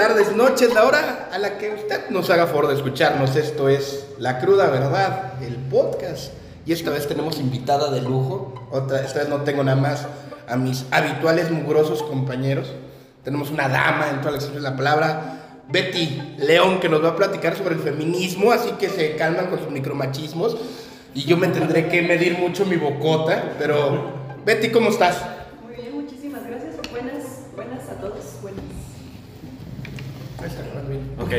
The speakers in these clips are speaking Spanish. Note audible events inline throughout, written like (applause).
tardes, noches, la hora a la que usted nos haga favor de escucharnos. Esto es La Cruda Verdad, el podcast. Y esta vez tenemos invitada de lujo. Otra, esta vez no tengo nada más a mis habituales mugrosos compañeros. Tenemos una dama en toda la de la palabra, Betty León, que nos va a platicar sobre el feminismo, así que se calman con sus micromachismos. Y yo me tendré que medir mucho mi bocota, pero Betty, ¿cómo estás? Muy bien, muchísimas gracias. Buenas, buenas a todos. Buenas. Ok.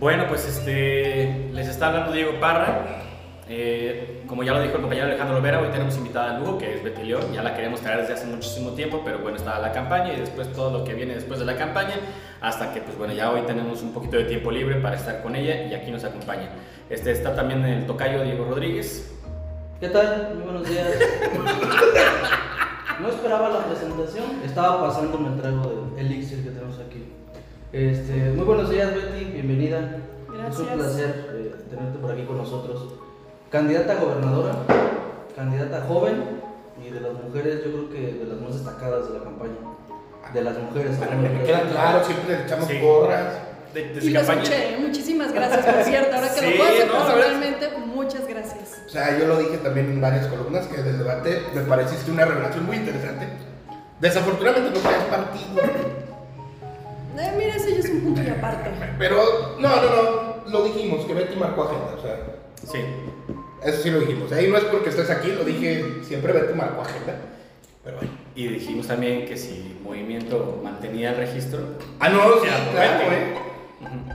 Bueno, pues este, les está hablando Diego Parra. Eh, como ya lo dijo el compañero Alejandro Olvera, hoy tenemos invitada a lujo, que es Betty León. Ya la queremos traer desde hace muchísimo tiempo, pero bueno, estaba la campaña y después todo lo que viene después de la campaña, hasta que pues bueno, ya hoy tenemos un poquito de tiempo libre para estar con ella y aquí nos acompaña. Este, está también el tocayo Diego Rodríguez. ¿Qué tal? Muy buenos días. (laughs) No esperaba la presentación, estaba pasando el trago de elixir que aquí. Este, muy buenos días, Betty, bienvenida. Es un Gracias. placer eh, tenerte por aquí con nosotros. Candidata a gobernadora, candidata joven y de las mujeres, yo creo que de las más destacadas de la campaña. De las mujeres. Bueno, me queda claro, siempre le echamos Sí. porras. De, de Y lo campaña. escuché. Muchísimas gracias, por cierto. Ahora que Sí, lo puedo hacer no, personalmente, muchas gracias. O sea, yo lo dije también en varias columnas que del debate me pareciste una revelación muy interesante. Desafortunadamente no traes partido. Eh, mira, ese ya es un punto y aparte. Pero no, no, no. Lo dijimos, que Betty marcó agenda. O sea, Sí. eso sí lo dijimos. Ahí no es porque estés aquí, lo dije siempre Betty marcó agenda. Pero bueno. Y dijimos también que si Movimiento mantenía el registro, Ah, no, sí, claro, Betty. ¿eh?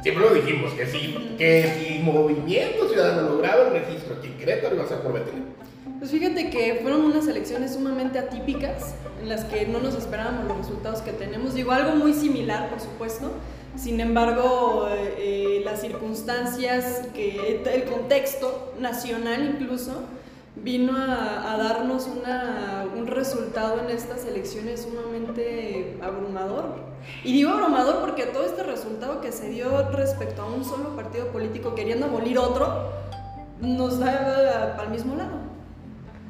Siempre lo dijimos, que sí, que si Movimiento Ciudadano lograba el registro aquí en Querétaro iba a ser por Betty. Pues fíjate que fueron unas elecciones sumamente atípicas en las que no nos esperábamos los resultados que tenemos. Digo, algo muy similar, por supuesto. Sin embargo, eh, eh, las circunstancias, que, el contexto nacional incluso, vino a, darnos una- un resultado en estas elecciones sumamente abrumador. Y digo abrumador porque todo este resultado que se dio respecto a un solo partido político queriendo abolir otro, nos da al mismo lado.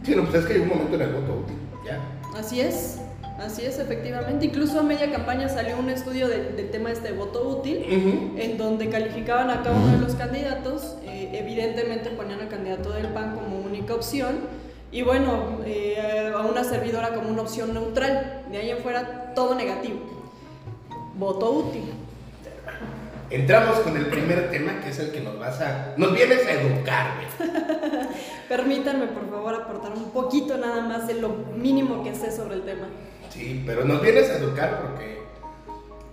Sí, no, pues es que hay un momento en el voto útil. Ya. Así es, así es, efectivamente. Incluso a media campaña salió un estudio del, del tema este voto útil, en donde calificaban a cada uno de los candidatos, eh, evidentemente ponían al candidato del PAN como única opción, y bueno, eh, a una servidora como una opción neutral. De ahí en fuera, todo negativo. Voto útil. Entramos con el primer tema, que es el que nos vas a. Nos vienes a educar, Betty. (laughs) Permítanme, por favor, aportar un poquito nada más de lo mínimo que sé sobre el tema. Sí, pero nos vienes a educar porque.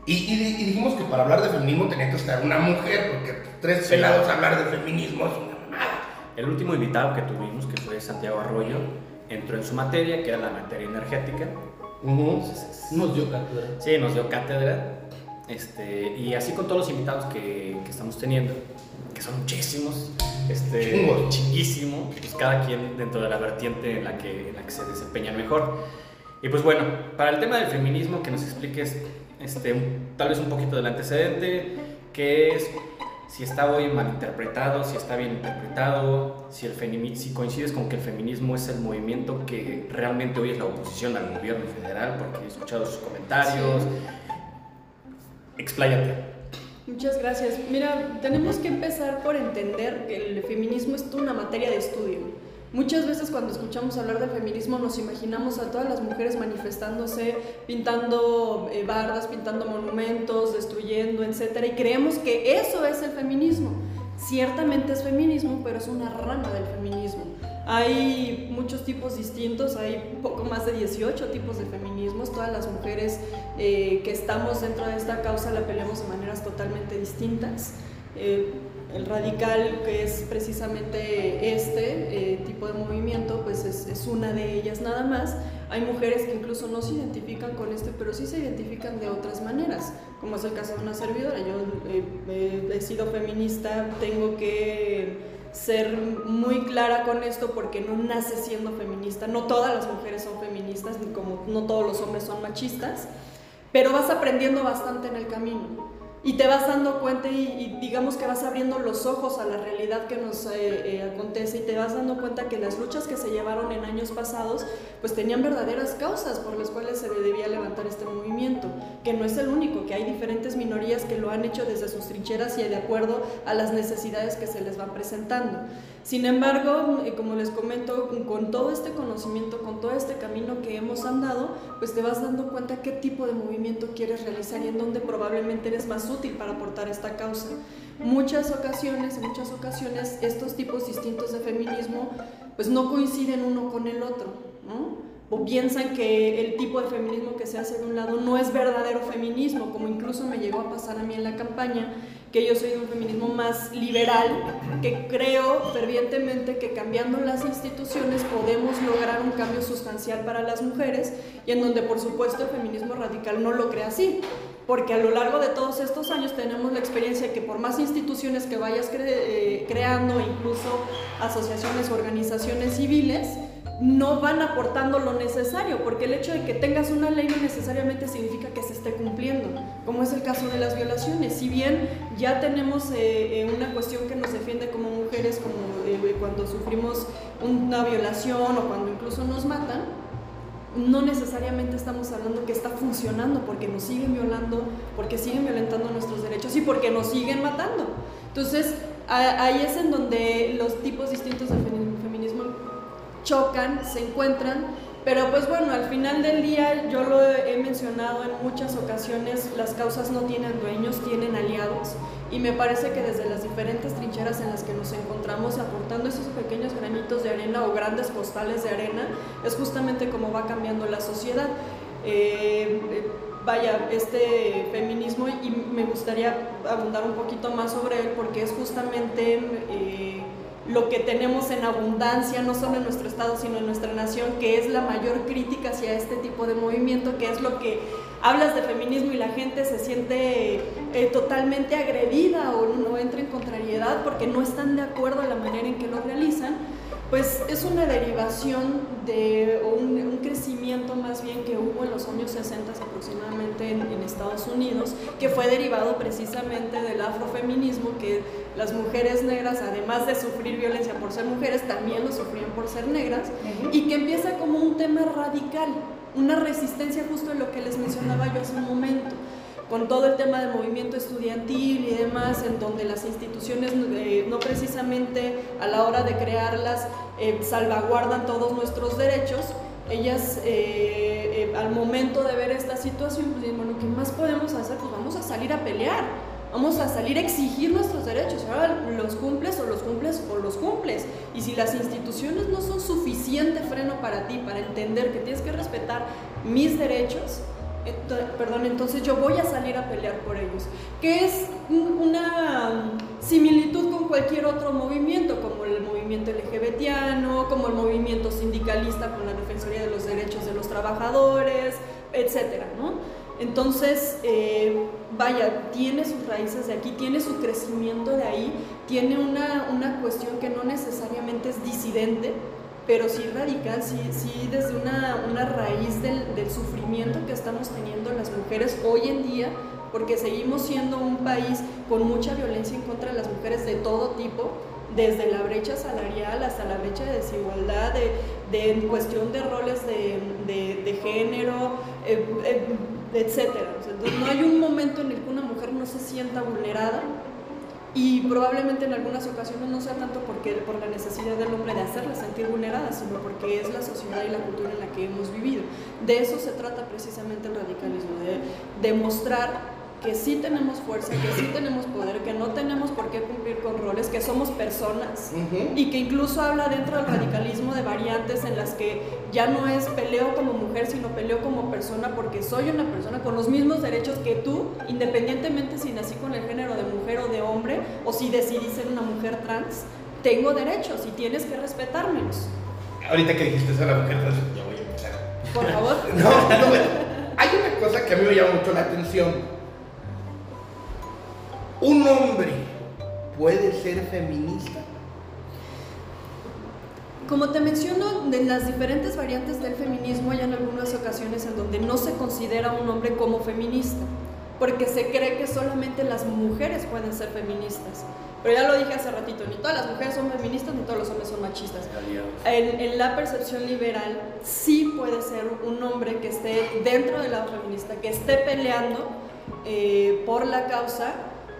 Y, y y dijimos que para hablar de feminismo tenía que estar una mujer, porque tres Sí. pelados a hablar de feminismo es una mamada. El último invitado que tuvimos, que fue Santiago Arroyo, entró en su materia, que era la materia energética. Entonces, es- Nos dio cátedra. sí, nos dio cátedra. Este, y así con todos los invitados que, que estamos teniendo, que son muchísimos, este, Chingos. chinguísimo, pues cada quien dentro de la vertiente en la que, en la que se desempeña mejor. Y pues bueno, para el tema del feminismo, que nos expliques este, tal vez un poquito del antecedente, qué es, si está hoy malinterpretado, si está bien interpretado, si, el si coincides con que el feminismo es el movimiento que realmente hoy es la oposición al gobierno federal, porque he escuchado sus comentarios. Expláyate. Muchas gracias. Mira, tenemos que empezar por entender que el feminismo es una materia de estudio. Muchas veces cuando escuchamos hablar del feminismo nos imaginamos a todas las mujeres manifestándose, pintando eh, pintando monumentos, destruyendo, etc. Y creemos que eso es el feminismo. Ciertamente es feminismo, pero es una rama del feminismo. Hay muchos tipos distintos, hay poco más de 18 tipos de feminismos. Todas las mujeres eh, que estamos dentro de esta causa la peleamos de maneras totalmente distintas. Eh, el radical, que es precisamente este eh, tipo de movimiento, pues es, es una de ellas nada más. Hay mujeres que incluso no se identifican con este, pero sí se identifican de otras maneras, como es el caso de una servidora. Yo eh, eh, he sido feminista, tengo que ser muy clara con esto porque no nace siendo feminista. No todas las mujeres son feministas, ni como no todos los hombres son machistas, pero vas aprendiendo bastante en el camino. Y te vas dando cuenta y, digamos que vas abriendo los ojos a la realidad que nos eh, eh, acontece y te vas dando cuenta que las luchas que se llevaron en años pasados pues tenían verdaderas causas por las cuales se debía levantar este movimiento, que no es el único, que hay diferentes minorías que lo han hecho desde sus trincheras y de acuerdo a las necesidades que se les van presentando. Sin embargo, eh, como les comento, con todo este conocimiento, con todo este camino que hemos andado, pues te vas dando cuenta qué tipo de movimiento quieres realizar y en dónde probablemente eres más útil para aportar esta causa. Muchas ocasiones, en muchas ocasiones, estos tipos distintos de feminismo pues no coinciden uno con el otro, ¿no? o piensan que el tipo de feminismo que se hace de un lado no es verdadero feminismo, como incluso me llegó a pasar a mí en la campaña, que yo soy de un feminismo más liberal, que creo fervientemente que cambiando las instituciones podemos lograr un cambio sustancial para las mujeres y en donde por supuesto el feminismo radical no lo cree así porque a lo largo de todos estos años tenemos la experiencia que por más instituciones que vayas eh, creando, incluso asociaciones, organizaciones civiles, no van aportando lo necesario, porque el hecho de que tengas una ley no necesariamente significa que se esté cumpliendo, como es el caso de las violaciones. Si bien ya tenemos eh, eh, una cuestión que nos defiende como mujeres, como cuando sufrimos una violación o cuando incluso nos matan, no necesariamente estamos hablando que está funcionando porque nos siguen violando, porque siguen violentando nuestros derechos y porque nos siguen matando. Entonces, ahí es en donde los tipos distintos de feminismo chocan, se encuentran pero pues bueno, al final del día, yo lo he mencionado en muchas ocasiones, las causas no tienen dueños, tienen aliados. Y me parece que desde las diferentes trincheras en las que nos encontramos, aportando esos pequeños granitos de arena o grandes postales de arena, es justamente como va cambiando la sociedad. Eh, vaya, este feminismo, y me gustaría abundar un poquito más sobre él, porque es justamente... Eh, lo que tenemos en abundancia, no solo en nuestro estado, sino en nuestra nación, que es la mayor crítica hacia este tipo de movimiento, que es lo que hablas de feminismo y la gente se siente eh, totalmente agredida o no entra en contrariedad porque no están de acuerdo en la manera en que lo realizan pues es una derivación de un, crecimiento más bien que hubo en los años 60 aproximadamente en, Estados Unidos, que fue derivado precisamente del afrofeminismo, que las mujeres negras, además de sufrir violencia por ser mujeres, también lo sufrían por ser negras, y que empieza como un tema radical, una resistencia justo en lo que les mencionaba yo hace un momento con todo el tema del movimiento estudiantil y demás, en donde las instituciones eh, no precisamente a la hora de crearlas eh, salvaguardan todos nuestros derechos, ellas eh, al momento de ver esta situación, pues dicen, bueno, ¿qué más podemos hacer? Pues vamos a salir a pelear, vamos a salir a exigir nuestros derechos. Ahora los cumples o los cumples o los cumples. Y si las instituciones no son suficiente freno para ti, para entender que tienes que respetar mis derechos, perdón, entonces yo voy a salir a pelear por ellos, que es una similitud con cualquier otro movimiento, como el movimiento LGBTiano, como el movimiento sindicalista con la Defensoría de los Derechos de los Trabajadores, etcétera, ¿no? Entonces, eh, vaya, tiene sus raíces de aquí, tiene su crecimiento de ahí, tiene una, una cuestión que no necesariamente es disidente, pero sí radical, sí, sí desde una, una raíz del, del, sufrimiento que estamos teniendo las mujeres hoy en día, porque seguimos siendo un país con mucha violencia en contra de las mujeres de todo tipo, desde la brecha salarial hasta la brecha de desigualdad, de, de en cuestión de roles de, de, género, eh, eh, etcétera. entonces, no hay un momento en el que una mujer no se sienta vulnerada y probablemente en algunas ocasiones no sea tanto porque, por la necesidad del hombre de hacerla sentir vulnerada, sino porque es la sociedad y la cultura en la que hemos vivido. De eso se trata precisamente el radicalismo, de demostrar que sí tenemos fuerza, que sí tenemos poder, que no tenemos por qué cumplir con roles, que somos personas y que incluso habla dentro del radicalismo de variantes en las que ya no es peleo como mujer, sino peleo como persona porque soy una persona con los mismos derechos que tú, independientemente si nací con el género de mujer o de hombre o si decidí ser una mujer trans, tengo derechos y tienes que respetármelos. Ahorita que dijiste ser la mujer trans, ya voy a empezar. Por favor. (laughs) no, no, hay una cosa que a mí me llama mucho la atención ¿Un hombre puede ser feminista? Como te menciono, en las diferentes variantes del feminismo hay en algunas ocasiones en donde no se considera un hombre como feminista. porque se cree que solamente las mujeres pueden ser feministas. Pero ya lo dije hace ratito, ni todas las mujeres son feministas, ni todos los hombres son machistas. En, en, la percepción liberal sí puede ser un hombre que esté dentro del lado feminista, que esté peleando eh, por la causa,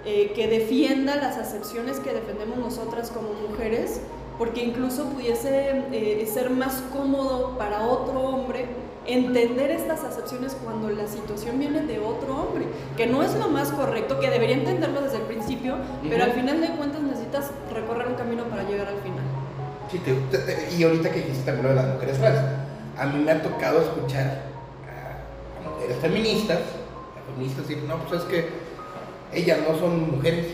eh, que defienda las acepciones que defendemos nosotras como mujeres, porque incluso pudiese eh, ser más cómodo para otro hombre entender estas acepciones cuando la situación viene de otro hombre, que no es lo más correcto, que debería entenderlo desde el principio, pero al final de cuentas necesitas recorrer un camino para llegar al final. Sí, y ahorita que dijiste también de las mujeres trans, a mí me ha tocado escuchar a, mujeres feministas, a feministas decir, no, pues es que ellas no son mujeres.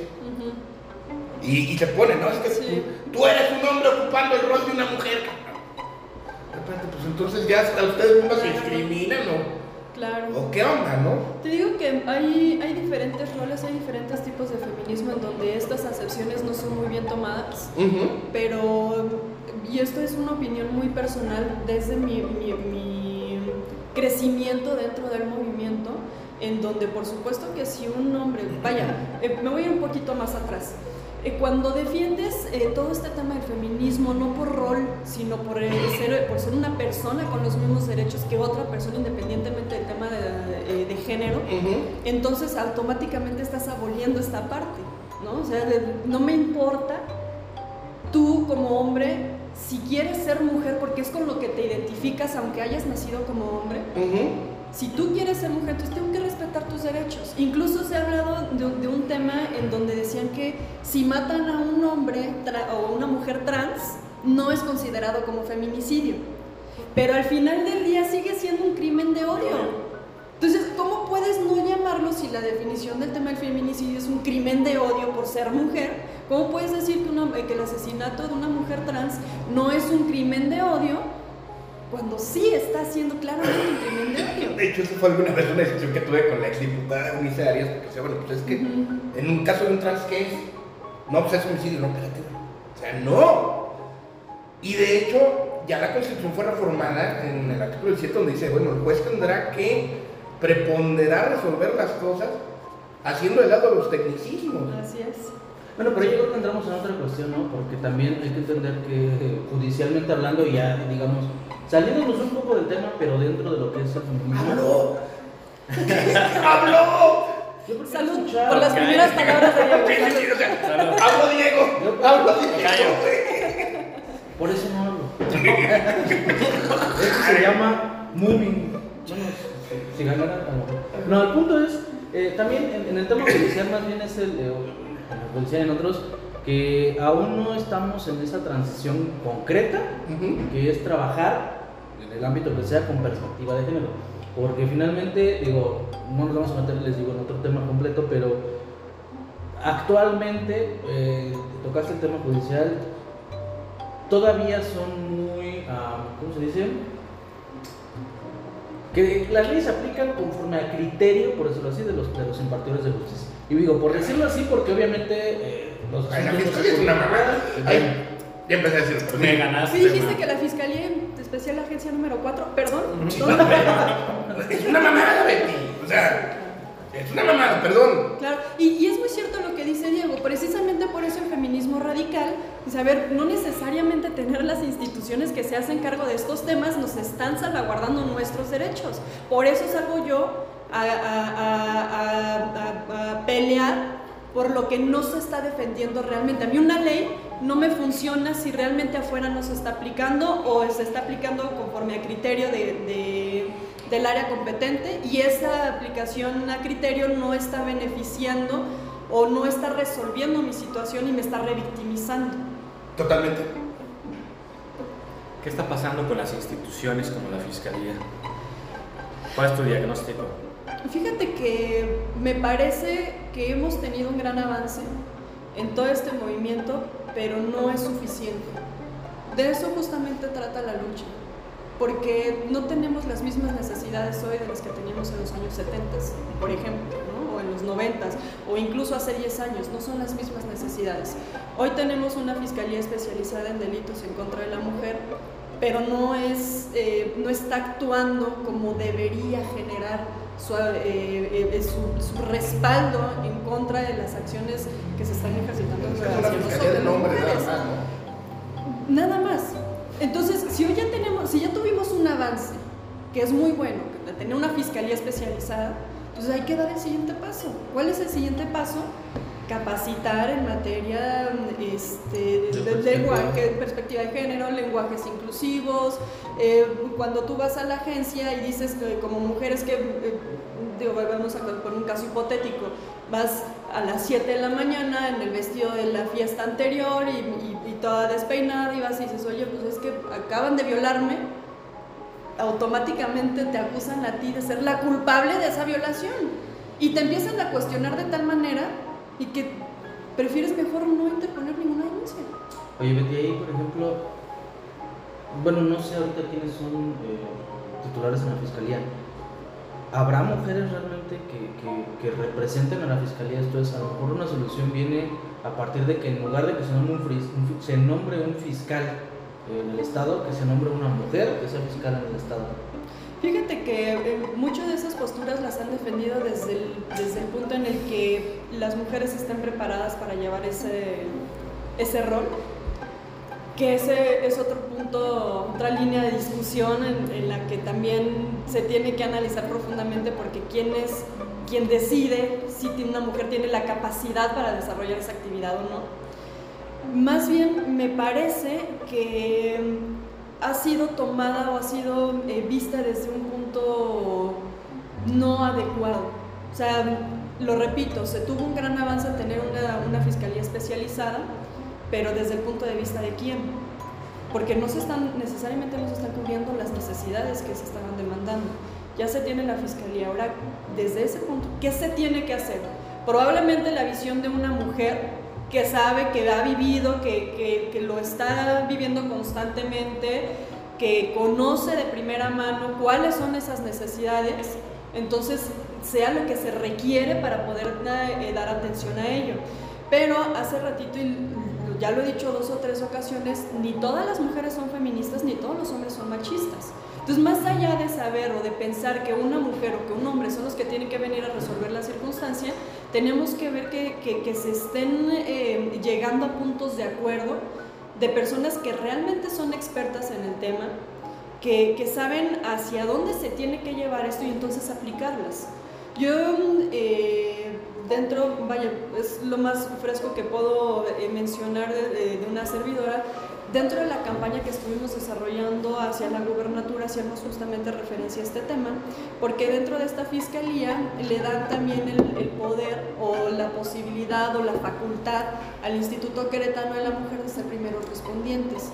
y, se pone, ¿no? Es que tú, eres un hombre ocupando el rol de una mujer pues entonces ya hasta ustedes mismos se discriminan o... Claro. ¿O qué onda, no? Te digo que hay, hay diferentes roles, hay diferentes tipos de feminismo en donde estas acepciones no son muy bien tomadas, pero, y esto es una opinión muy personal desde mi, mi, crecimiento dentro del movimiento, en donde por supuesto que si un hombre, vaya, eh, me voy a ir un poquito más atrás, eh, cuando defiendes eh, todo este tema del feminismo, no por rol, sino por, ser, por ser una persona con los mismos derechos que otra persona, independientemente del tema de, de, género, entonces automáticamente estás aboliendo esta parte, ¿no? O sea, no me importa tú como hombre, si quieres ser mujer, porque es con lo que te identificas, aunque hayas nacido como hombre, si tú quieres ser mujer, entonces tengo que respetar tus derechos. Incluso se ha hablado de, un tema en donde decían que si matan a un hombre o a una mujer trans, no es considerado como feminicidio. Pero al final del día sigue siendo un crimen de odio. Entonces, ¿cómo puedes no llamarlo si la definición del tema del feminicidio es un crimen de odio por ser mujer? ¿Cómo puedes decir que, que el asesinato de una mujer trans no es un crimen de odio cuando sí está haciendo claramente un crimen de odio. De hecho, eso fue alguna vez una discusión que tuve con la exdiputada Unice Arias, porque decía, bueno, pues es que en un caso de un trans, ¿qué es? No, pues es homicidio, no, espérate. O sea, no. Y de hecho, ya la Constitución fue reformada en el artículo 17, donde dice, bueno, el juez tendrá que preponderar resolver las cosas haciendo de lado los tecnicismos. Así es. Bueno, pero yo creo que entramos en otra cuestión, ¿no? Porque también hay que entender que judicialmente hablando, ya digamos, Saliéndonos un poco del tema, pero dentro de lo que es el feminismo. ¡Habló! ¡Habló! Salud por las primeras palabras de Diego. ¡Hablo Diego! ¡Hablo Diego! Por eso no hablo. Esto se llama moving. si ganara, No, el punto es, eh, también en, el tema judicial más bien es el, eh, en en otros, que aún no estamos en esa transición concreta, que es trabajar en el ámbito que sea con perspectiva de género. Porque finalmente, digo, no nos vamos a meter, les digo, en otro tema completo, pero actualmente, eh, tocaste el tema judicial, todavía son muy, ah, ¿cómo se dice? Que las leyes se aplican conforme a criterio, por decirlo así, de los, de los impartidores de justicia. Y digo, por decirlo así, porque obviamente eh, los... Ay, la fiscalía es una mamada. ya empecé a decir, pues, me ganaste. Sí, dijiste que la fiscalía especial agencia número 4, perdón. es una mamada, Betty. O sea, es una mamada, perdón. Claro, y, es muy cierto lo que dice Diego, precisamente por eso el feminismo radical, saber, no necesariamente tener las instituciones que se hacen cargo de estos temas nos están salvaguardando nuestros derechos. Por eso salgo yo a, a pelear por lo que no se está defendiendo realmente. A mí una ley no me funciona si realmente afuera no se está aplicando o se está aplicando conforme a criterio de, del área competente y esa aplicación a criterio no está beneficiando o no está resolviendo mi situación y me está revictimizando. Totalmente. ¿Qué está pasando con las instituciones como la Fiscalía? ¿Cuál es tu diagnóstico? Fíjate que me parece que hemos tenido un gran avance en todo este movimiento, pero no es suficiente. De eso justamente trata la lucha, porque no tenemos las mismas necesidades hoy de las que teníamos en los años 70, por ejemplo, o en los 90, o incluso hace 10 años, no son las mismas necesidades. Hoy tenemos una fiscalía especializada en delitos en contra de la mujer, pero no, es, eh, no está actuando como debería generar su, eh, eh, su, su, respaldo en contra de las acciones que se están ejercitando Es una fiscalía de nombre, nada más, ¿no? Nada más. Entonces, si hoy ya tenemos, si ya tuvimos un avance, que es muy bueno, que tener una fiscalía especializada, entonces hay que dar el siguiente paso. ¿Cuál es el siguiente paso? Capacitar en materia este, de, de lenguaje, perspectiva de género, lenguajes inclusivos. Eh, cuando tú vas a la agencia y dices que como mujeres que, eh, digo, vamos a poner un caso hipotético, vas a las 7 de la mañana en el vestido de la fiesta anterior y, y, y toda despeinada y vas y dices, oye, pues es que acaban de violarme, automáticamente te acusan a ti de ser la culpable de esa violación. Y te empiezan a cuestionar de tal manera y que prefieres mejor no interponer ninguna denuncia. Oye, Betty, ahí, por ejemplo, bueno, no sé ahorita quiénes son eh, titulares en la fiscalía. ¿Habrá mujeres realmente que, que, representen a la fiscalía? Esto es, a lo mejor una solución viene a partir de que en lugar de que se nombre un, un, se nombre un fiscal en el Estado, que se nombre una mujer que sea fiscal en el Estado. Fíjate que eh, muchas de esas posturas las han defendido desde el, desde el punto en el que las mujeres estén preparadas para llevar ese, ese rol, que ese es otro punto, otra línea de discusión en, en la que también se tiene que analizar profundamente porque quién es quien decide si una mujer tiene la capacidad para desarrollar esa actividad o no. Más bien me parece que ha sido tomada o ha sido eh, vista desde un punto no adecuado. O sea, lo repito, se tuvo un gran avance a tener una, una, fiscalía especializada, pero desde el punto de vista de quién. Porque no se están, necesariamente no se están cubriendo las necesidades que se estaban demandando. Ya se tiene la fiscalía. Ahora, desde ese punto, ¿qué se tiene que hacer? Probablemente la visión de una mujer que sabe, que ha vivido, que, que, que, lo está viviendo constantemente, que conoce de primera mano cuáles son esas necesidades, entonces sea lo que se requiere para poder eh, dar atención a ello. Pero hace ratito, y ya lo he dicho dos o tres ocasiones, ni todas las mujeres son feministas, ni todos los hombres son machistas. Entonces, más allá de saber o de pensar que una mujer o que un hombre son los que tienen que venir a resolver la circunstancia, tenemos que ver que, que, se estén eh, llegando a puntos de acuerdo de personas que realmente son expertas en el tema, que, que, saben hacia dónde se tiene que llevar esto y entonces aplicarlas. Yo, eh, dentro, vaya, es lo más fresco que puedo eh, mencionar de una servidora, Dentro de la campaña que estuvimos desarrollando hacia la gubernatura hacíamos justamente referencia a este tema, porque dentro de esta fiscalía le dan también el, el, poder o la posibilidad o la facultad al Instituto Queretano de la Mujer de ser primeros respondientes.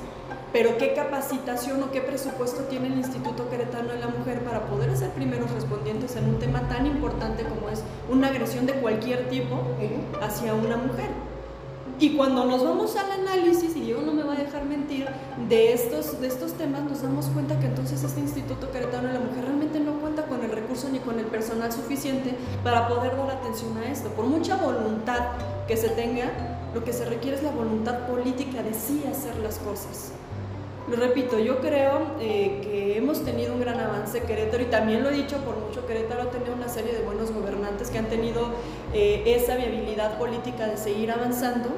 Pero qué capacitación o qué presupuesto tiene el Instituto Queretano de la Mujer para poder ser primeros respondientes en un tema tan importante como es una agresión de cualquier tipo hacia una mujer. Y cuando nos vamos al análisis, y Diego no me va a dejar mentir, de estos, de estos temas, nos damos cuenta que entonces este Instituto Queretano de la Mujer realmente no cuenta con el recurso ni con el personal suficiente para poder dar atención a esto. Por mucha voluntad que se tenga, lo que se requiere es la voluntad política de sí hacer las cosas. Lo repito, yo creo eh, que hemos tenido un gran avance Querétaro y también lo he dicho por mucho, Querétaro ha tenido una serie de buenos gobernantes que han tenido eh, esa viabilidad política de seguir avanzando,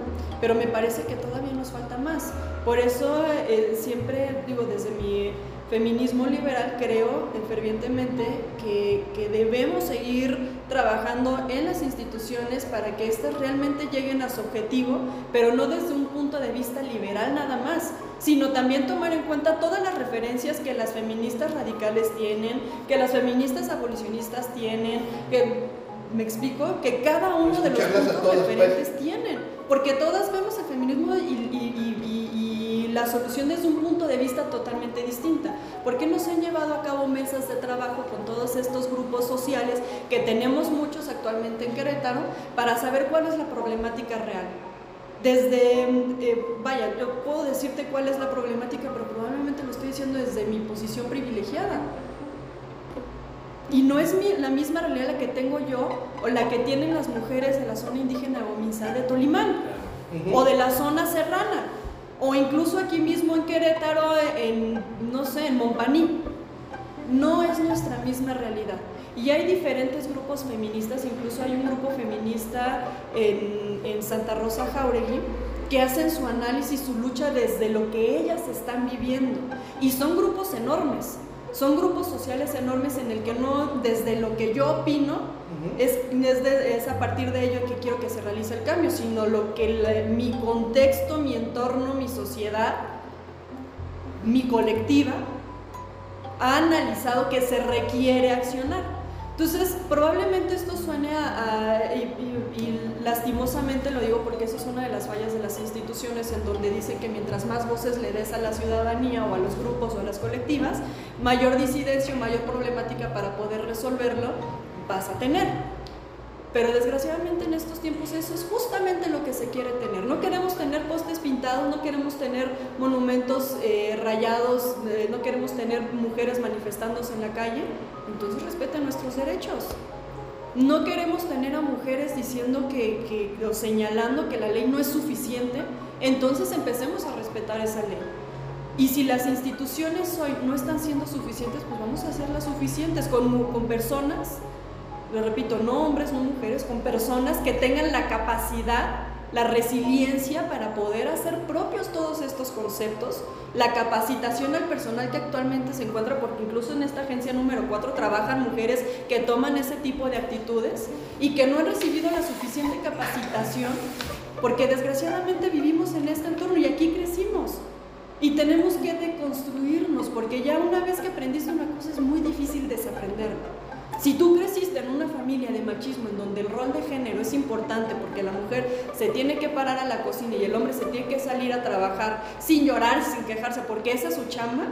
pero me parece que todavía nos falta más. Por eso eh, siempre digo, desde mi feminismo liberal creo fervientemente que, que, debemos seguir trabajando en las instituciones para que éstas realmente lleguen a su objetivo, pero no desde un punto de vista liberal nada más, sino también tomar en cuenta todas las referencias que las feministas radicales tienen, que las feministas abolicionistas tienen, que me explico, que cada uno de los puntos referentes pues. tienen, porque todas vemos el feminismo y, la solución desde un punto de vista totalmente distinta. ¿Por qué no se han llevado a cabo mesas de trabajo con todos estos grupos sociales, que tenemos muchos actualmente en Querétaro, para saber cuál es la problemática real? Desde, eh, vaya, yo puedo decirte cuál es la problemática, pero probablemente lo estoy diciendo desde mi posición privilegiada. Y no es mi, la misma realidad la que tengo yo o la que tienen las mujeres de la zona indígena Gomizá de Tolimán uh -huh. o de la zona serrana o incluso aquí mismo en Querétaro, en, no sé, en Montpaní. No es nuestra misma realidad. Y hay diferentes grupos feministas, incluso hay un grupo feminista en, en Santa Rosa Jauregui que hacen su análisis, su lucha desde lo que ellas están viviendo. Y son grupos enormes, son grupos sociales enormes en el que no, desde lo que yo opino, es, a partir de ello que quiero que se realice el cambio, sino lo que mi contexto, mi entorno, mi sociedad, mi colectiva ha analizado que se requiere accionar. Entonces, probablemente esto suene a, y, lastimosamente lo digo porque eso es una de las fallas de las instituciones en donde dicen que mientras más voces le des a la ciudadanía o a los grupos o a las colectivas, mayor disidencia mayor problemática para poder resolverlo vas a tener. Pero desgraciadamente en estos tiempos eso es justamente lo que se quiere tener. No queremos tener postes pintados, no queremos tener monumentos eh, rayados, eh, no queremos tener mujeres manifestándose en la calle. Entonces respeten nuestros derechos. No queremos tener a mujeres diciendo que, que o señalando que la ley no es suficiente. Entonces empecemos a respetar esa ley. Y si las instituciones hoy no están siendo suficientes, pues vamos a hacerlas suficientes con, con personas lo repito, no hombres, no mujeres, con personas que tengan la capacidad, la resiliencia para poder hacer propios todos estos conceptos, la capacitación al personal que actualmente se encuentra, porque incluso en esta agencia número 4 trabajan mujeres que toman ese tipo de actitudes y que no han recibido la suficiente capacitación, porque desgraciadamente vivimos en este entorno y aquí crecimos. Y tenemos que deconstruirnos, porque ya una vez que aprendiste una cosa es muy difícil desaprenderla. Si tú creciste en una familia de machismo en donde el rol de género es importante porque la mujer se tiene que parar a la cocina y el hombre se tiene que salir a trabajar sin llorar, sin quejarse, porque esa es su chamba,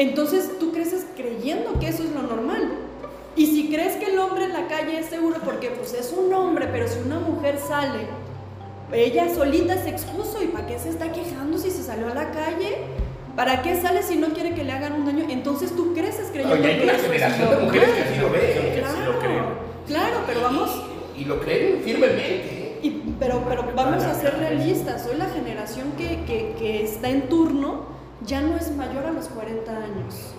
entonces tú creces creyendo que eso es lo normal. Y si crees que el hombre en la calle es seguro porque pues es un hombre, pero si una mujer sale, ella solita se expuso y para qué se está quejando si se salió a la calle, ¿Para qué sale si no quiere que le hagan un daño? Entonces tú creces creyendo Oye, hay una generación de mujeres que así lo ve. Claro, claro, pero vamos... Y, lo creen firmemente. Y, pero, pero vamos a ser realistas. Hoy la generación que, que, que está en turno ya no es mayor a los 40 años.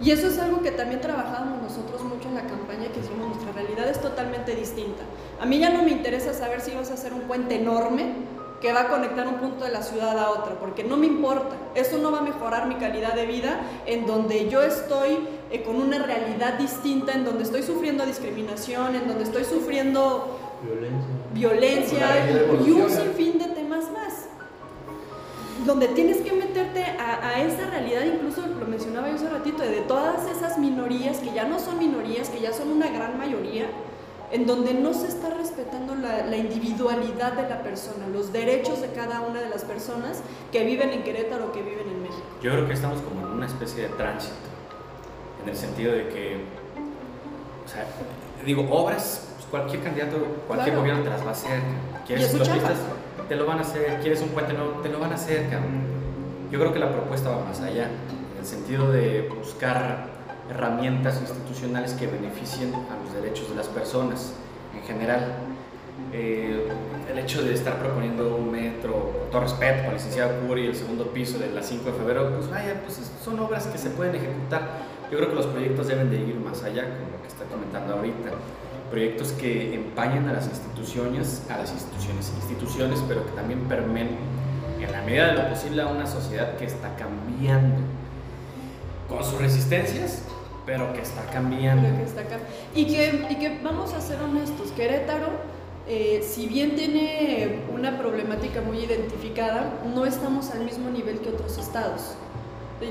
Y eso es algo que también trabajábamos nosotros mucho en la campaña que hicimos. Nuestra realidad es totalmente distinta. A mí ya no me interesa saber si vas a hacer un puente enorme que va a conectar un punto de la ciudad a otro, porque no me importa, eso no va a mejorar mi calidad de vida en donde yo estoy eh, con una realidad distinta, en donde estoy sufriendo discriminación, en donde estoy sufriendo violencia, y un sinfín de temas más. Donde tienes que meterte a, a esa realidad, incluso lo mencionaba yo hace ratito, de todas esas minorías que ya no son minorías, que ya son una gran mayoría, en donde no se está respetando la, individualidad de la persona, los derechos de cada una de las personas que viven en Querétaro o que viven en México. Yo creo que estamos como en una especie de tránsito, en el sentido de que, o sea, digo, obras, pues, cualquier candidato, cualquier gobierno te las va a hacer. ¿Quieres autopistas? Te lo van a hacer. ¿Quieres un puente? No, te lo van a hacer, Yo creo que la propuesta va más allá, en el sentido de buscar herramientas institucionales que beneficien a los derechos de las personas en general. Eh, el hecho de estar proponiendo un metro, con todo respeto, con el licenciado Curi, el segundo piso de la 5 de febrero, pues vaya, pues son obras que se pueden ejecutar. Yo creo que los proyectos deben de ir más allá, como lo que está comentando ahorita. Proyectos que empañen a las instituciones, a las instituciones, instituciones, pero que también permeen en la medida de lo posible a una sociedad que está cambiando con sus resistencias, pero que está cambiando. y, que, y que vamos a ser honestos, Querétaro, eh, si bien tiene una problemática muy identificada, no estamos al mismo nivel que otros estados.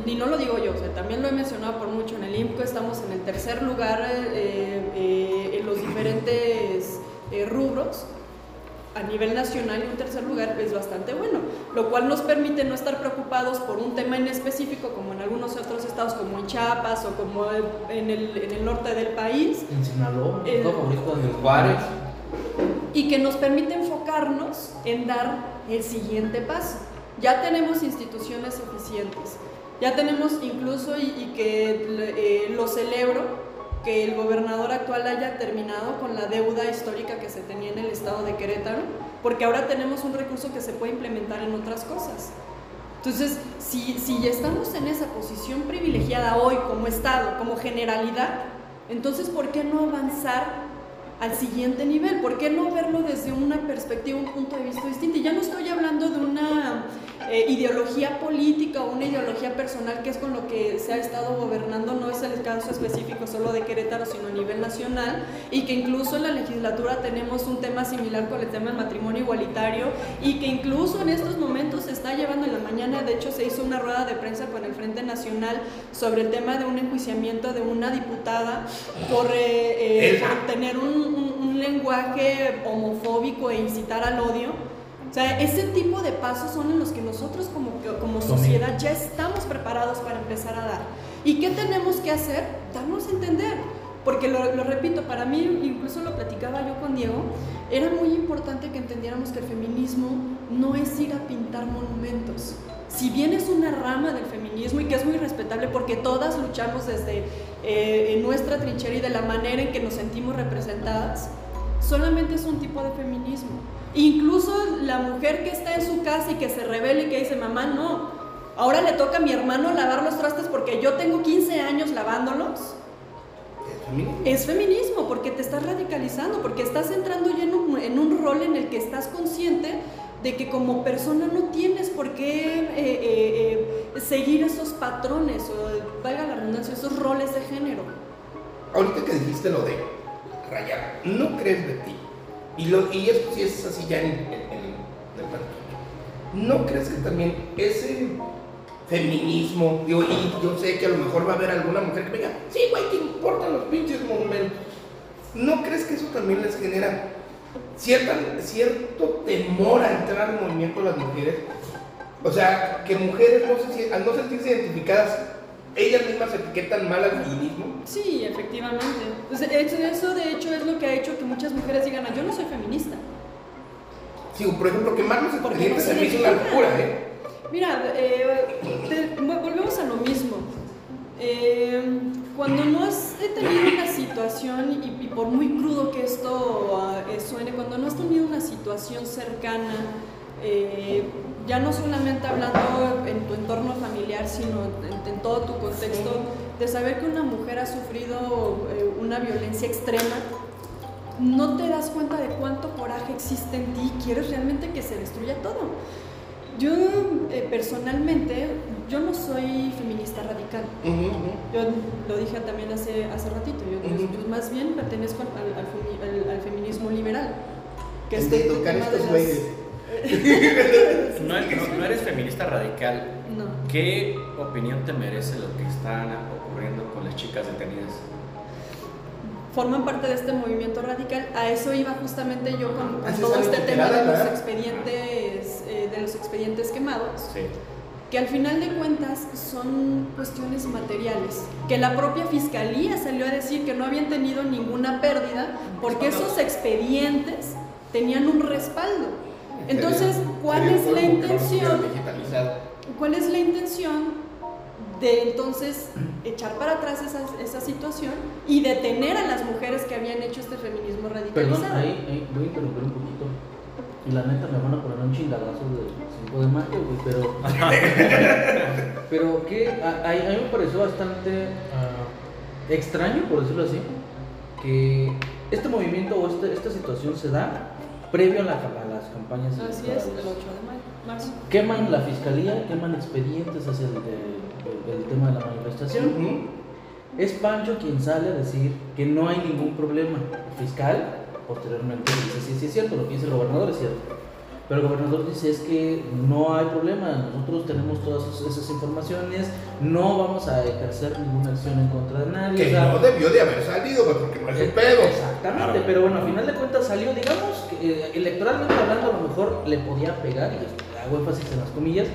Y no lo digo yo, o sea, también lo he mencionado por mucho, en el IMCO estamos en el tercer lugar eh, eh, en los diferentes rubros, a nivel nacional y un tercer lugar es bastante bueno, lo cual nos permite no estar preocupados por un tema en específico como en algunos otros estados como en Chiapas o como en el, en el norte del país. En Sinaloa, en Juárez. Y que nos permite enfocarnos en dar el siguiente paso. Ya tenemos instituciones eficientes, ya tenemos incluso, y, que eh, lo celebro, que el gobernador actual haya terminado con la deuda histórica que se tenía en el estado de Querétaro, porque ahora tenemos un recurso que se puede implementar en otras cosas. Entonces, si, si estamos en esa posición privilegiada hoy como Estado, como generalidad, Entonces, ¿por qué no avanzar al siguiente nivel? ¿Por qué no verlo desde una perspectiva, un punto de vista distinto? Y ya no estoy hablando de una eh, ideología política o una ideología personal que es con lo que se ha estado gobernando, no es el caso específico solo de Querétaro, sino a nivel nacional, y que incluso en la legislatura tenemos un tema similar con el tema del matrimonio igualitario, y que incluso en estos momentos se está llevando en la mañana, de hecho se hizo una rueda de prensa con el Frente Nacional sobre el tema de un enjuiciamiento de una diputada por, eh, eh, por tener un, un- un lenguaje homofóbico e incitar al odio. O sea, ese tipo de pasos son en los que nosotros como, como sociedad ya estamos preparados para empezar a dar. ¿Y qué tenemos que hacer? Darnos a entender. Porque lo, lo repito, para mí, incluso lo platicaba yo con Diego, era muy importante que entendiéramos que el feminismo no es ir a pintar monumentos. Si bien es una rama del feminismo y que es muy respetable porque todas luchamos desde eh, en nuestra trinchera y de la manera en que nos sentimos representadas, solamente es un tipo de feminismo. Incluso la mujer que está en su casa y que se revela y que dice, mamá, no, ahora le toca a mi hermano lavar los trastes porque yo tengo 15 años lavándolos. ¿Es feminismo? Es feminismo porque te estás radicalizando, porque estás entrando ya en un, en un rol en el que estás consciente de que como persona no tienes por qué eh, eh, eh, seguir esos patrones, o valga la redundancia, esos roles de género. Ahorita que dijiste lo de rayar, ¿no crees de ti? Y, lo, y esto sí es así ya en, en, en-. ¿No crees que también ese feminismo, y yo sé que a lo mejor va a haber alguna mujer que me diga, sí, güey, ¿qué importan los pinches monumentos? ¿No crees que eso también les genera cierta, cierto temor a entrar al movimiento de las mujeres? O sea, que mujeres no se, al no sentirse identificadas, ellas mismas etiquetan mal al feminismo. Sí, efectivamente. Pues, eso, de hecho es lo que ha hecho que muchas mujeres digan, "Ah, yo no soy feminista. Sí, por ejemplo, quemar los expedientes no se hizo una locura, ¿eh? Mira, eh, te- volvemos a lo mismo. Eh, cuando no has tenido una situación, y, y por muy crudo que esto ah, eh, suene, cuando no has tenido una situación cercana, eh, ya no solamente hablando en tu entorno familiar, sino en, en todo tu contexto, de saber que una mujer ha sufrido eh, una violencia extrema, no te das cuenta de cuánto coraje existe en ti, quieres realmente que se destruya todo. Yo eh, personalmente, yo no soy feminista radical. Yo lo dije también hace, hace ratito, yo, yo más bien pertenezco al, al- al femi- al- al feminismo liberal. Que es de tema de estos las-. No, no- no eres feminista radical. No. ¿Qué opinión te merece lo que está ocurriendo con las chicas detenidas? forman parte de este movimiento radical. A eso iba justamente yo con, con Así todo este tema de los expedientes, eh, de los expedientes quemados. Sí. que al final de cuentas son cuestiones materiales, que la propia fiscalía salió a decir que no habían tenido ninguna pérdida porque esos expedientes tenían un respaldo. Entonces, ¿cuál es la intención? ¿Cuál es la intención de entonces echar para atrás esa, esa situación y detener a las mujeres que habían hecho este feminismo radicalizado? Perdón, ahí, ahí voy a interrumpir un poquito. Y la neta me van a poner un chingadazo de 5 de mayo, güey, pero. (laughs) pero que a, a- a mí me pareció bastante ah, extraño, por decirlo así, que este movimiento o este- esta situación se da previo a, la- a las campañas Así es, el 8 electorales. de marzo. Queman la fiscalía, queman expedientes hacia el, el- el tema de la manifestación. Es Pancho quien sale a decir que no hay ningún problema. El fiscal posteriormente dice, sí, sí es cierto, lo que dice el gobernador es cierto. Pero el gobernador dice es que no hay problema, nosotros tenemos todas esas- informaciones, no vamos a ejercer ninguna acción en contra de nadie. Que o sea, no debió de haber salido, porque no es un pedo. Exactamente, Claro. pero bueno, al final de cuentas salió, digamos, que eh, electoralmente hablando, a lo mejor le podía pegar, y hago énfasis en las comillas,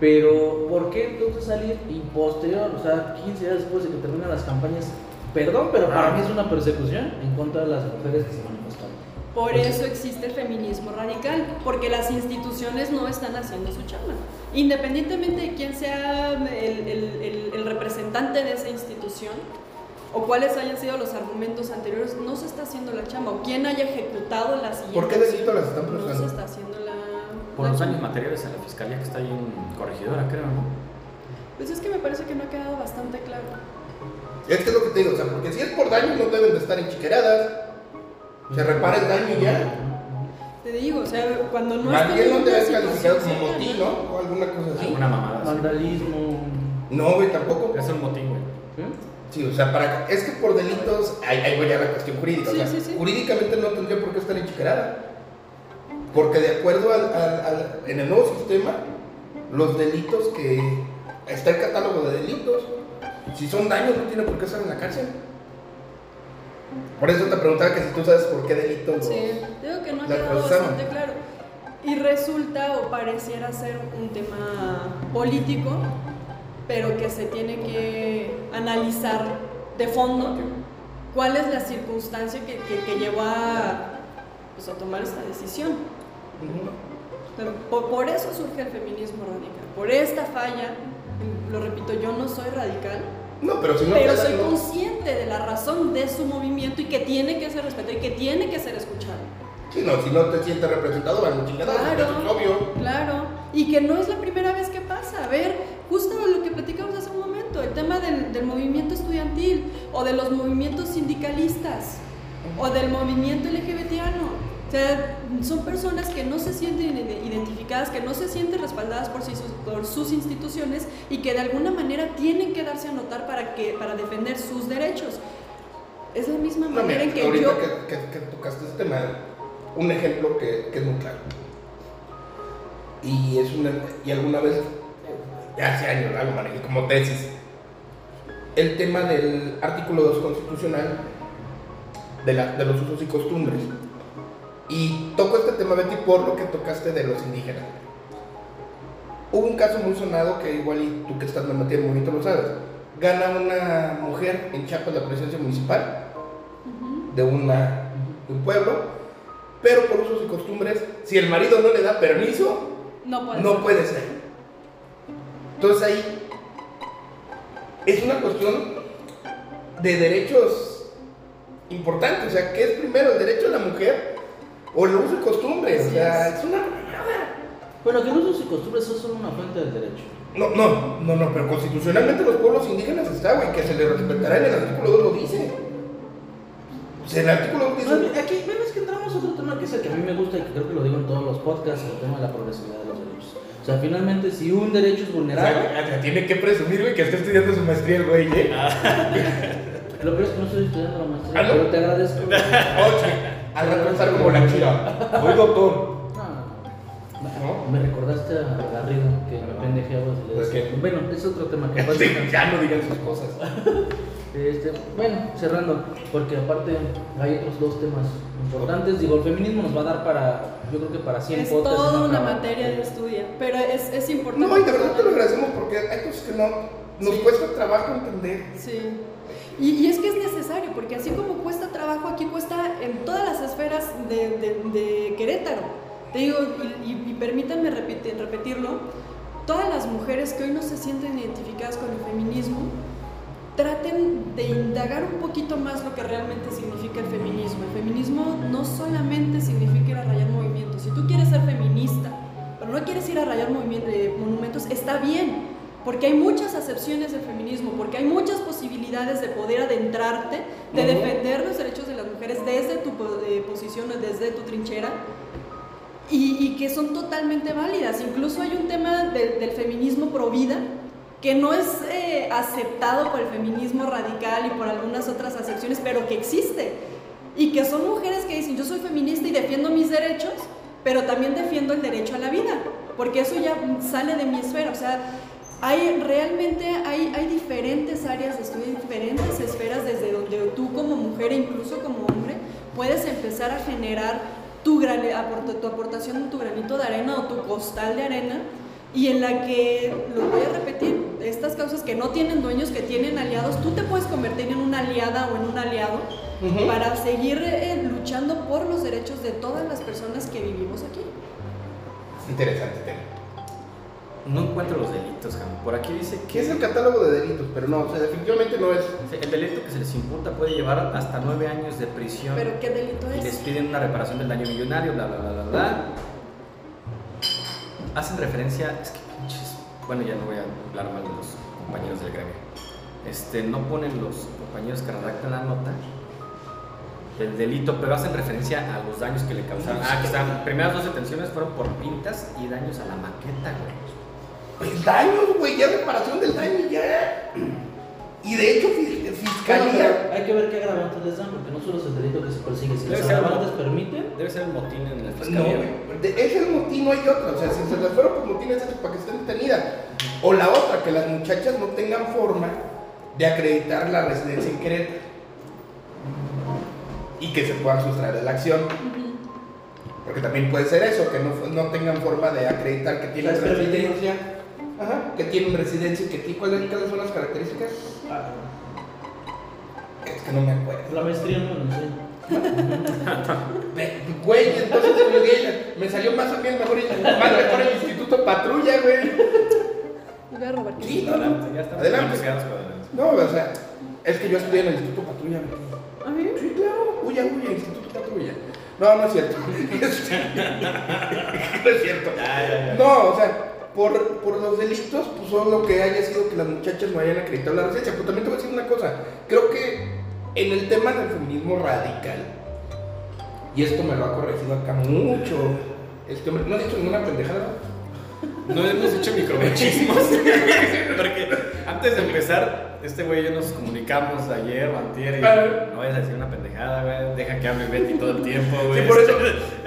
pero ¿por qué entonces salir y posterior, o sea, 15 días después de que terminan las campañas? Perdón, pero para Ah. mí es una persecución en contra de las mujeres que se manifestaron. Por eso existe el feminismo radical, porque las instituciones no están haciendo su chamba. Independientemente de quién sea el, el- el- el representante de esa institución o cuáles hayan sido los argumentos anteriores, no se está haciendo la chamba. O quién haya ejecutado la siguiente. ¿Por qué delito las están No se procesando? está haciendo la. Por la los chamba. daños materiales a la fiscalía que está ahí en Corregidora, creo, ¿no? Pues es que me parece que no ha quedado bastante claro. Es que es lo que te digo, o sea, porque si es por daño no deben de estar enchiqueradas. Se repara el daño y ya. Te digo, o sea, cuando no Más bien no te ves calificado como motín, ¿no? O alguna cosa así. Alguna mamada. así. Vandalismo. No, güey, tampoco. Es un motín, güey. ¿sí? Sí, o sea, para es que por delitos, ahí, ahí voy a la cuestión jurídica. o Sí, sea, sí, sí. Jurídicamente no tendría por qué estar enchiquerada. Porque de acuerdo al, al- al- en el nuevo sistema, los delitos que está el catálogo de delitos, si son daños no tiene por qué estar en la cárcel. Por eso te preguntaba que si tú sabes por qué delito Sí, digo que no ha quedado bastante claro. Y resulta o pareciera ser un tema político, pero que se tiene que analizar de fondo. Cuál es la circunstancia que, que- que llevó a, pues, a tomar esta decisión. Por, por eso surge el feminismo radical, por esta falla, lo repito, yo no soy radical, No, pero si no pero soy no- consciente de la razón de su movimiento y que tiene que ser respetado y que tiene que ser escuchado. Sí, no, si no te sientes representado, van Claro, es obvio. claro. Y que no es la primera vez que pasa. A ver, justo lo que platicamos hace un momento, el tema del, del movimiento estudiantil o de los movimientos sindicalistas o del movimiento LGBTiano. O sea, son personas que no se sienten ide- identificadas, que no se sienten respaldadas por, sí- por sus instituciones y que de alguna manera tienen que darse a notar para, que, para defender sus derechos. Es la misma manera en que ahorita yo... que, que- que tocaste este tema, un ejemplo que, que es muy claro. Y es una, y alguna vez, ya hace años, lo manejé como tesis. El tema del artículo 2 constitucional de, la- de los usos y costumbres. Y toco este tema, Betty, por lo que tocaste de los indígenas. Hubo un caso muy sonado que igual y tú que estás en la materia del movimiento lo sabes. Gana una mujer en Chiapas la presidencia municipal de, una, de un pueblo, pero por usos y costumbres, si el marido no le da permiso, No puede no ser. puede ser. Entonces ahí es una cuestión de derechos importantes, o sea, ¿qué es primero, el derecho de la mujer o el uso y costumbres? O sea, es. es una... Bueno, que los usos y costumbres son solo una fuente del derecho. No, no, no, no, pero constitucionalmente los pueblos indígenas está, güey, que se les respetará en el artículo 2 lo dice. O sea, el artículo 2 dice... Bien, Aquí, bueno, es que entramos a otro tema que es el que a mí me gusta y que creo que lo digo en todos los podcasts, el tema de la progresividad de los derechos. O sea, finalmente, si un derecho es O vulnerado, sea, tiene que presumir, güey, que está estudiando su maestría el güey, ¿eh? (laughs) lo peor es que no estoy estudiando la maestría, ¿Ah, no? pero te agradezco. (laughs) Oye, al rato estar como la chira. Soy doctor. No. Me recordaste a Garrido que me pendejeaba. y le ¿Por decía- qué? Bueno, es otro tema que (laughs) Sí, básicamente- ya no digan sus cosas. (laughs) Este, bueno, cerrando, porque aparte hay otros dos temas importantes. Digo, el feminismo nos va a dar para, yo creo que para 100 Es toda una materia de estudio, pero es, es importante. No, y de verdad te lo agradecemos porque hay cosas que no nos Sí. cuesta trabajo entender. Sí. Y, es que es necesario, porque así como cuesta trabajo, aquí cuesta en todas las esferas de, Querétaro. Te digo, y, y- permítanme repetir- repetirlo, todas las mujeres que hoy no se sienten identificadas con el feminismo, traten de indagar un poquito más lo que realmente significa el feminismo. El feminismo no solamente significa ir a rayar movimientos. Si tú quieres ser feminista, pero no quieres ir a rayar eh, monumentos, está bien, porque hay muchas acepciones del feminismo, porque hay muchas posibilidades de poder adentrarte, de defender los derechos de las mujeres desde tu po- eh, posición, desde tu trinchera. Y, y que son totalmente válidas. Incluso hay un tema del- del feminismo pro vida que no es eh, aceptado por el feminismo radical y por algunas otras acepciones, pero que existe. Y que son mujeres que dicen, yo soy feminista y defiendo mis derechos, pero también defiendo el derecho a la vida, porque eso ya sale de mi esfera. O sea, hay realmente hay, hay diferentes áreas de estudio, diferentes esferas desde donde tú como mujer e incluso como hombre puedes empezar a generar tu, gran, tu aportación, tu granito de arena o tu costal de arena y en la que, lo voy a repetir, estas causas que no tienen dueños, que tienen aliados, tú te puedes convertir en una aliada o en un aliado para seguir eh, luchando por los derechos de todas las personas que vivimos aquí. Interesante tema. No encuentro los delitos, Jam. Por aquí dice ¿Qué que es el catálogo de delitos? Pero no, o sea, definitivamente no es. el delito que se les imputa puede llevar hasta nueve años de prisión. Pero ¿qué delito y les es? piden una reparación del daño millonario, bla, bla, bla, bla, bla. Hacen referencia, es que pinches, bueno, ya no voy a hablar mal de los compañeros del gremio. este, no ponen los compañeros que redactan la nota el delito, pero hacen referencia a los daños que le causaron. Ah, aquí están. Primeras dos detenciones fueron por pintas y daños a la maqueta, güey. Pues daños, güey, ya reparación del daño, ya. Y de hecho, Bueno, fiscalía. hay que ver qué agravantes les dan, porque no solo es el delito que se persigue, si Debe los ser agravantes permiten, Debe ser el motín en la No, fiscalía. de- ese es el motín, no hay otro. O sea, si se las fueron por motín, es para que estén detenidas. O la otra, que las muchachas no tengan forma de acreditar la residencia en Querétaro. Y que se puedan sustraer de la acción. Porque también puede ser eso, que no, no tengan forma de acreditar que tienen ¿Sabes qué residencia. Ajá, que tienen residencia y que ti- ¿cuáles, cuáles son las características? ah, Es que no me acuerdo. la maestría no lo sé. Güey, entonces me salió más o menos mejor, el- más mejor el Instituto Patrulla, güey. Robar. Sí, no, no. Adelante, ya estamos Adelante. No, o sea, es que yo estudié en el Instituto Patrulla. güey. ¿Ah? Sí, claro, huya, huya, Instituto Patrulla. No, no es cierto. (laughs) no es cierto. (laughs) No, o sea, por, por los delitos, pues son lo que haya sido que las muchachas no hayan acreditado la residencia. Pero también te voy a decir una cosa. Creo que en el tema del feminismo radical, y esto me lo ha corregido acá mucho, este hombre, no ha dicho ninguna pendejada. No hemos hecho micromachismos. (laughs) Porque antes de empezar, este güey y yo nos comunicamos ayer o antier y no vayas a decir una pendejada, güey. Deja que hable Betty todo el tiempo, güey. Sí, por eso. (laughs)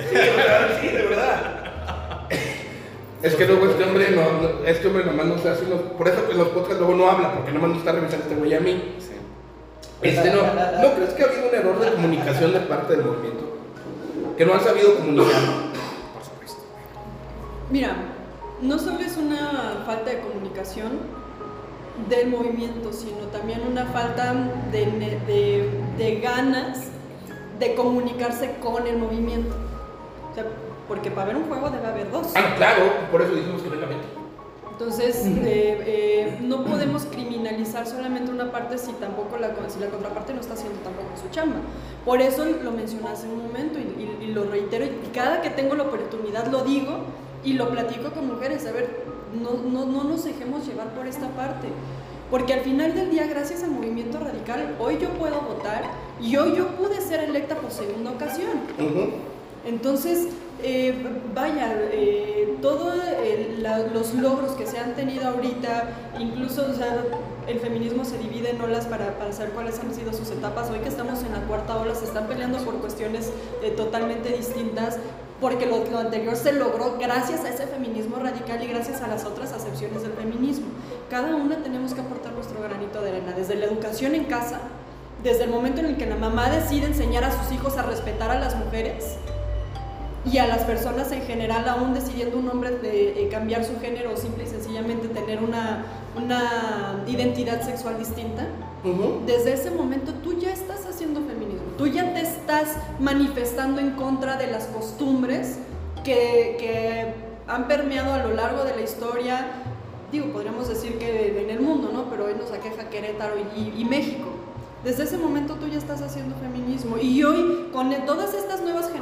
Sí, o sea, sí, de verdad. Es que luego este hombre, no, no- este hombre nomás no se hace los. Por eso que los podcasts luego no habla, porque nomás nos está revisando este güey a mí. Sí. Este, no, ¿No crees que ha habido un error de comunicación de parte del movimiento? Que no han sabido comunicar. Por supuesto. Mira, no solo es una falta de comunicación del movimiento, sino también una falta de, de- de ganas de comunicarse con el movimiento. O sea, porque para ver un juego debe haber dos. Ah, claro, por eso dijimos que venga Betty. Entonces, eh, eh, no podemos criminalizar solamente una parte si tampoco la, si la contraparte no está haciendo tampoco su chamba. Por eso lo mencioné hace un momento y, y- y lo reitero, y cada que tengo la oportunidad lo digo y lo platico con mujeres. A ver, no, no, no nos dejemos llevar por esta parte. Porque al final del día, gracias al movimiento radical, hoy yo puedo votar y hoy yo pude ser electa por segunda ocasión. Entonces, eh, vaya, eh, todos los logros que se han tenido ahorita, incluso o sea, el feminismo se divide en olas para, para saber cuáles han sido sus etapas. Hoy que estamos en la cuarta ola, se están peleando por cuestiones eh, totalmente distintas, porque lo, lo anterior se logró gracias a ese feminismo radical y gracias a las otras acepciones del feminismo. Cada una tenemos que aportar nuestro granito de arena, desde la educación en casa, desde el momento en el que la mamá decide enseñar a sus hijos a respetar a las mujeres, y a las personas en general, aún decidiendo un hombre de eh, cambiar su género o simple y sencillamente tener una, una identidad sexual distinta, Ujú. desde ese momento tú ya estás haciendo feminismo, tú ya te estás manifestando en contra de las costumbres que, que han permeado a lo largo de la historia, digo, podríamos decir que en el mundo, ¿no? Pero hoy nos aqueja Querétaro y, y México. Desde ese momento tú ya estás haciendo feminismo y hoy con todas estas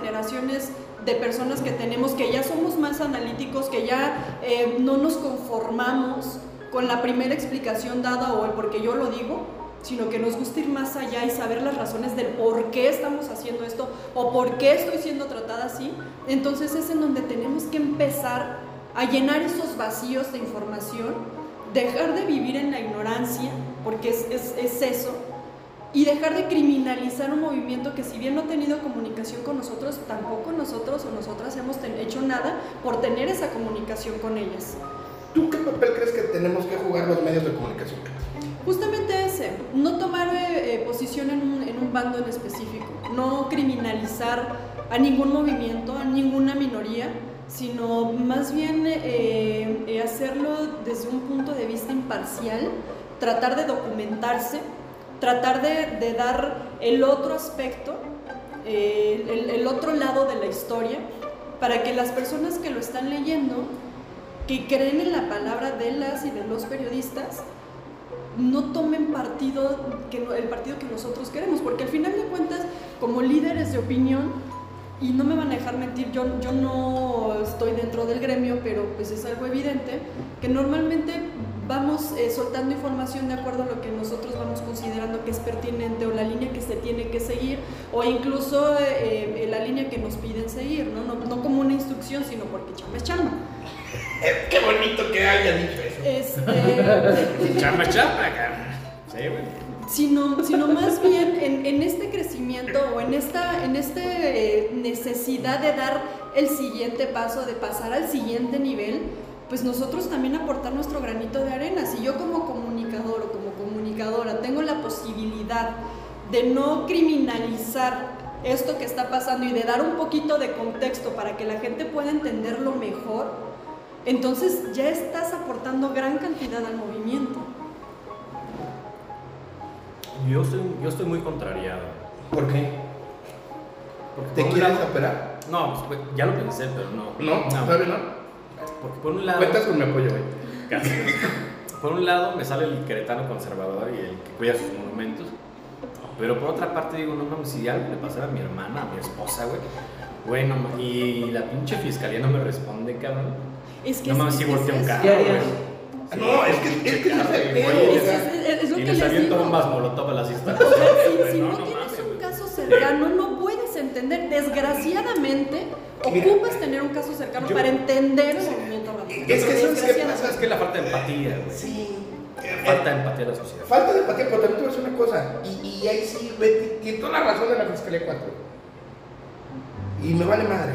generaciones de personas que tenemos, que ya somos más analíticos, que ya eh, no nos conformamos con la primera explicación dada o el por qué yo lo digo, sino que nos gusta ir más allá y saber las razones del por qué estamos haciendo esto o por qué estoy siendo tratada así, entonces es en donde tenemos que empezar a llenar esos vacíos de información, dejar de vivir en la ignorancia, porque es, es eso, y dejar de criminalizar un movimiento que si bien no ha tenido comunicación con nosotros, tampoco nosotros o nosotras hemos hecho nada por tener esa comunicación con ellas. ¿Tú qué papel crees que tenemos que jugar los medios de comunicación? Justamente ese, no tomar eh, eh, posición en un, en un bando en específico, no criminalizar a ningún movimiento, a ninguna minoría, sino más bien eh, eh, hacerlo desde un punto de vista imparcial, tratar de documentarse, tratar de, dar el otro aspecto, eh, el, el otro lado de la historia, para que las personas que lo están leyendo, que creen en la palabra de las y de los periodistas, no tomen partido, que no- el partido que nosotros queremos, porque al final de cuentas, como líderes de opinión, y no me van a dejar mentir, yo, yo no estoy dentro del gremio, pero pues es algo evidente, que normalmente vamos eh, soltando información de acuerdo a lo que nosotros vamos considerando que es pertinente o la línea que se tiene que seguir o incluso eh, eh, la línea que nos piden seguir, ¿no? ¿no? No como una instrucción, sino porque chamba es chamba. (laughs) Qué bonito que haya dicho eso. Este, Chamba, chamba, cara. Sí, güey. sino, sino más bien en, en este crecimiento o en esta en este, eh, necesidad de dar el siguiente paso, de pasar al siguiente nivel, pues nosotros también aportar nuestro granito de arena. Si yo como comunicador o como comunicadora tengo la posibilidad de no criminalizar esto que está pasando y de dar un poquito de contexto para que la gente pueda entenderlo mejor, entonces ya estás aportando gran cantidad al movimiento. Yo estoy, yo estoy muy contrariado. ¿Por qué? Porque ¿Te quieres operar? No, pues, ya lo pensé, pero no. No, todavía no. Porque por un lado. Cuentas con mi apoyo, güey. Casi. Por un lado me sale el queretano conservador y el que cuida sus monumentos. Pero por otra parte digo, no mames, si algo le pasara a mi hermana, a mi esposa, güey. Bueno, y la pinche fiscalía no me responde, cabrón. Es que No es- mames, si voltea un carro. Güey. No, es que- es que es el Es- es- es lo y que les les aviento digo. bombas molotov a las instalaciones. si, no, no tienes mames, un caso cercano, no puedes entender. Desgraciadamente, Mira, ocupas tener un caso cercano yo- para entender el movimiento radical. Es que ¿sabes qué Desgraciadamente. pasa? Es que la falta de empatía, güey. Sí. Falta de empatía a la sociedad. Falta de empatía, pero también te voy a decir una cosa. Y, y ahí sí, Betty, tiene toda la razón de la Fiscalía 4. Y me vale madre.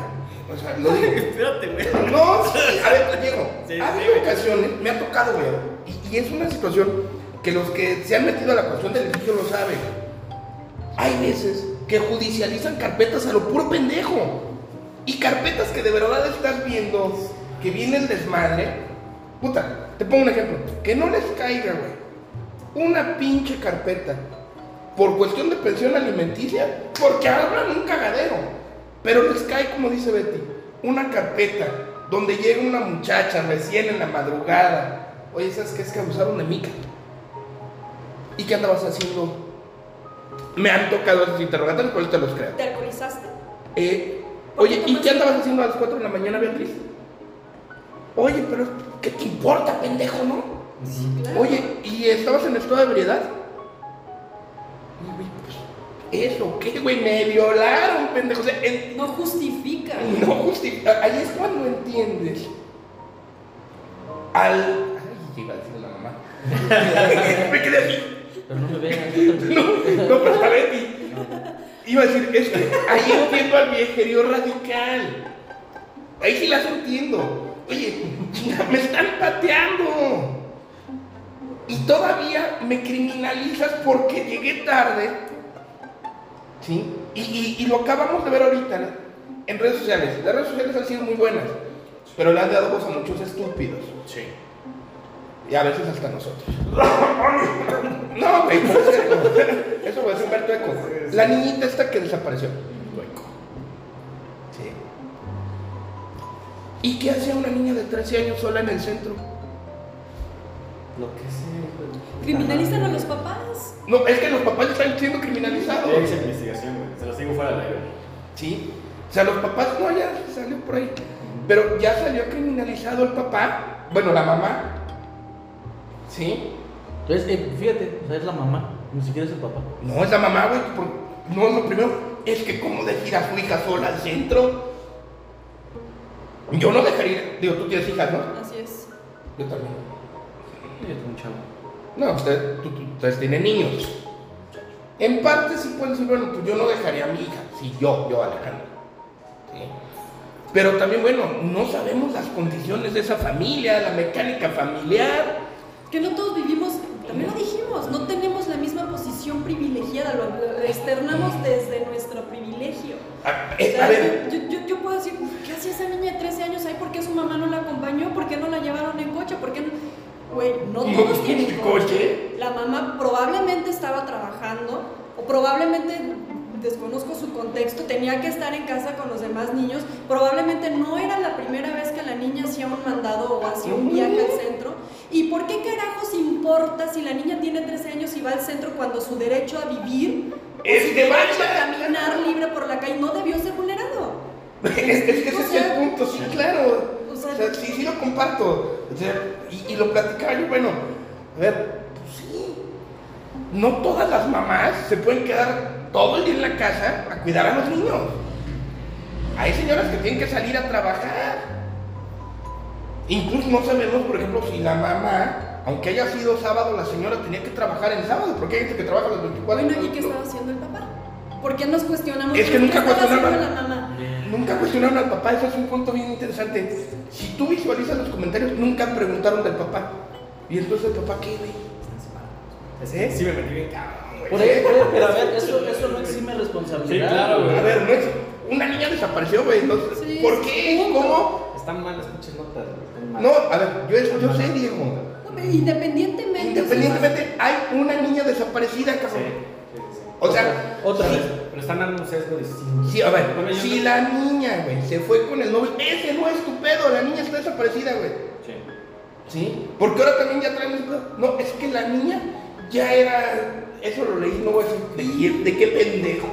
O sea, lo digo. (laughs) Espérate, güey. No, sí, a ver, Diego. (laughs) Sí, ha sí, habido güey. ocasiones, me ha tocado ver, y, y es una situación que los que se han metido a la cuestión del litigio lo saben. Hay veces que judicializan carpetas a lo puro pendejo. Y carpetas que de verdad estás viendo que viene el desmadre. Puta, te pongo un ejemplo. Que no les caiga, güey. Una pinche carpeta. Por cuestión de pensión alimenticia. Porque hablan un cagadero. Pero les cae, como dice Betty, una carpeta donde llega una muchacha recién en la madrugada. Oye, ¿sabes qué? Es que abusaron de Mica. ¿Y qué andabas haciendo? Me han tocado esos interrogantes, por eso te los creo. ¿Te alcoholizaste? Eh, oye, ¿y qué andabas haciendo a las 4 de la mañana, Beatriz? Oye, pero ¿qué te importa, pendejo, no? Sí, claro. Oye, ¿y estabas en estado de ebriedad? Pues, ¿Eso qué, güey? Me violaron, pendejo. O sea, en- No justifica. no justifica. Ahí es cuando entiendes. Al. Ay, iba a decir la mamá. (laughs) (laughs) me quedé así. Pero no me veas. (laughs) No, no, pero a Betty. Iba a decir, es que ahí entiendo al viejerío radical. Ahí sí las entiendo. Oye, me están pateando. Y todavía me criminalizas porque llegué tarde. ¿Sí? Y, y- y lo acabamos de ver ahorita ¿no? en redes sociales. Las redes sociales han sido muy buenas, pero le han dado voz a muchos estúpidos. Sí. Y a veces hasta nosotros. (coughs) No, güey, pero es cierto. Eso fue Humberto Eco. La niñita esta que desapareció. Sí. ¿Y qué hacía una niña de 13 años sola en el centro? Lo que sé. Criminalizan a los papás. No, es que los papás están siendo criminalizados. Es investigación, güey. Se los digo fuera del aire. Sí. O sea, los papás, no, ya salió por ahí. Pero ya salió criminalizado el papá. Bueno, la mamá. Sí. Entonces, eh, fíjate, o sea, es la mamá, ni siquiera es el papá. No, es la mamá, güey. por- No, lo primero es que cómo dejar a su hija sola al centro. Yo no dejaría, digo, tú tienes hijas, ¿no? Así es. Yo también. Yo tengo un chavo. No, usted, tú- tú- ustedes tienen niños. En parte sí pueden decir, bueno, pues yo no dejaría a mi hija. Sí, yo, yo, Alejandro. Sí. Pero también, bueno, no sabemos las condiciones de esa familia, la mecánica familiar. Que no todos vivimos, también lo dijimos, no tenemos la misma posición privilegiada, lo, externamos desde nuestro privilegio. A, O eh, sea, a ver, yo, yo, yo puedo decir, ¿qué hacía esa niña de 13 años ahí? ¿Por qué su mamá no la acompañó? ¿Por qué no la llevaron en coche? ¿Por qué no? Güey, no ¿No todos tienen coche. coche? La mamá probablemente estaba trabajando o probablemente, desconozco su contexto, tenía que estar en casa con los demás niños. Probablemente no era la primera vez que la niña hacía un mandado o hacía un viaje al centro. ¿Y por qué carajos importa si la niña tiene 13 años y va al centro cuando su derecho a vivir o Es su que derecho vaya. a caminar libre por la calle no debió ser vulnerado? es, (laughs) es que ese O es sea, el punto, sí, claro. o O sea, sea, sí, sí lo comparto. O sea, y, y lo platicaba yo, bueno, a ver, pues sí, no todas las mamás se pueden quedar todo el día en la casa a cuidar a los niños. Hay señoras que tienen que salir a trabajar. Incluso no sabemos, por ejemplo, si la mamá, aunque haya sido sábado, la señora tenía que trabajar el sábado, porque hay gente que trabaja los 24 Bueno, ¿y qué estaba haciendo el papá? ¿Por qué nos cuestionamos? Es que nunca cuestionaron. la mamá? Nunca cuestionaron al papá, eso es un punto bien interesante. Si tú visualizas los comentarios, nunca preguntaron del papá. Y entonces el papá, ¿qué, güey? Es que sí me metí bien cabrón, güey. Por ahí, por ahí, pero a ver, eso, eso no exime responsabilidad. Sí, claro, güey. A ver, no es. Una niña desapareció, güey. no- Sí, ¿Por qué? ¿Cómo? Están mal las pinches notas, güey. No, a ver, yo, yo sé, Diego. No, pero Independientemente. Independientemente, hay una niña desaparecida, cabrón. sí, sí. O sea, Otra sí, vez. Pero están dando un sesgo distinto. Sí, a ver, si no- la niña, güey, se fue con el novio, ese no es tu pedo, la niña está desaparecida, güey. Sí. ¿Sí? Porque ahora también ya traen ese pedo. No, es que la niña ya era, eso lo leí, no voy a decir de, qué pendejo.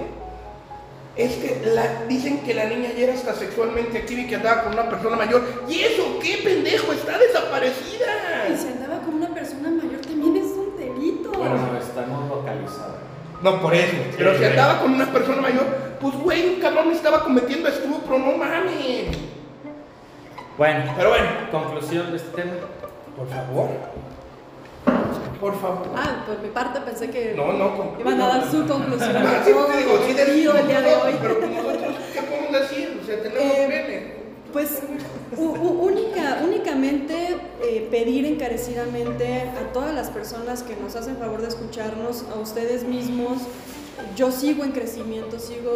Es que la, dicen que la niña ya era hasta sexualmente activa y que andaba con una persona mayor. ¿Y eso qué pendejo? Está Y desaparecida. si andaba con una persona mayor también es un delito. Bueno, no, está no. No, por eso. Pero si andaba con una persona mayor, pues güey, un cabrón estaba cometiendo estupro, no mames. Bueno, Pero bueno, conclusión de este tema. por favor. Por favor. Ah, por mi parte pensé que No, no, iban a dar su conclusión. Ah, (laughs) sí, te digo, sí, del- Pido el día de hoy. Pero nosotros, ¿qué podemos decir? O sea, tenemos Eh, pene. Pues única, únicamente eh, pedir encarecidamente a todas las personas que nos hacen favor de escucharnos, a ustedes mismos, yo sigo en crecimiento, sigo,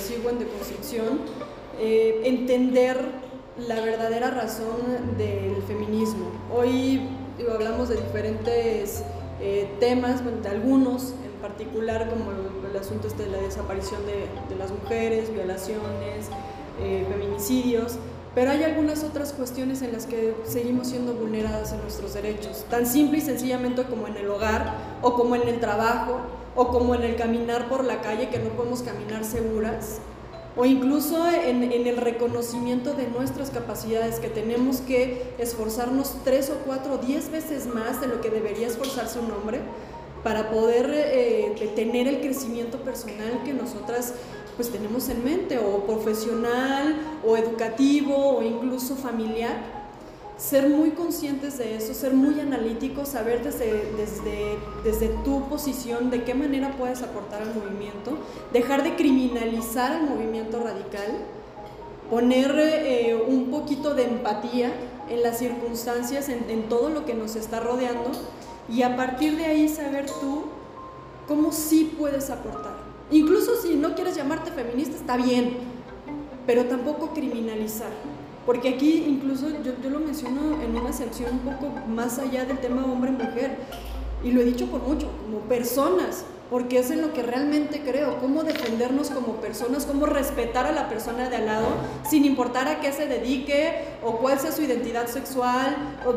sigo en deconstrucción, eh, entender la verdadera razón del feminismo. Hoy digo, hablamos de diferentes eh, temas, bueno, de algunos en particular, como el, el asunto este de la desaparición de, de las mujeres, violaciones, eh, feminicidios, pero hay algunas otras cuestiones en las que seguimos siendo vulneradas en nuestros derechos, tan simple y sencillamente como en el hogar, o como en el trabajo, o como en el caminar por la calle, que no podemos caminar seguras, o incluso en, el reconocimiento de nuestras capacidades, que tenemos que esforzarnos tres o cuatro diez veces más de lo que debería esforzarse un hombre para poder eh, tener el crecimiento personal que nosotras pues tenemos en mente, o profesional, o educativo, o incluso familiar. Ser muy conscientes de eso, ser muy analíticos, saber desde, desde, desde tu posición de qué manera puedes aportar al movimiento, dejar de criminalizar al movimiento radical, poner eh, un poquito de empatía en las circunstancias, en, en todo lo que nos está rodeando, y a partir de ahí saber tú cómo sí puedes aportar. Incluso si no quieres llamarte feminista, está bien, pero tampoco criminalizar. Porque aquí incluso yo, yo lo menciono en una sección un poco más allá del tema hombre-mujer, y lo he dicho por mucho, como personas, porque es en lo que realmente creo, cómo defendernos como personas, cómo respetar a la persona de al lado, sin importar a qué se dedique, o cuál sea su identidad sexual, o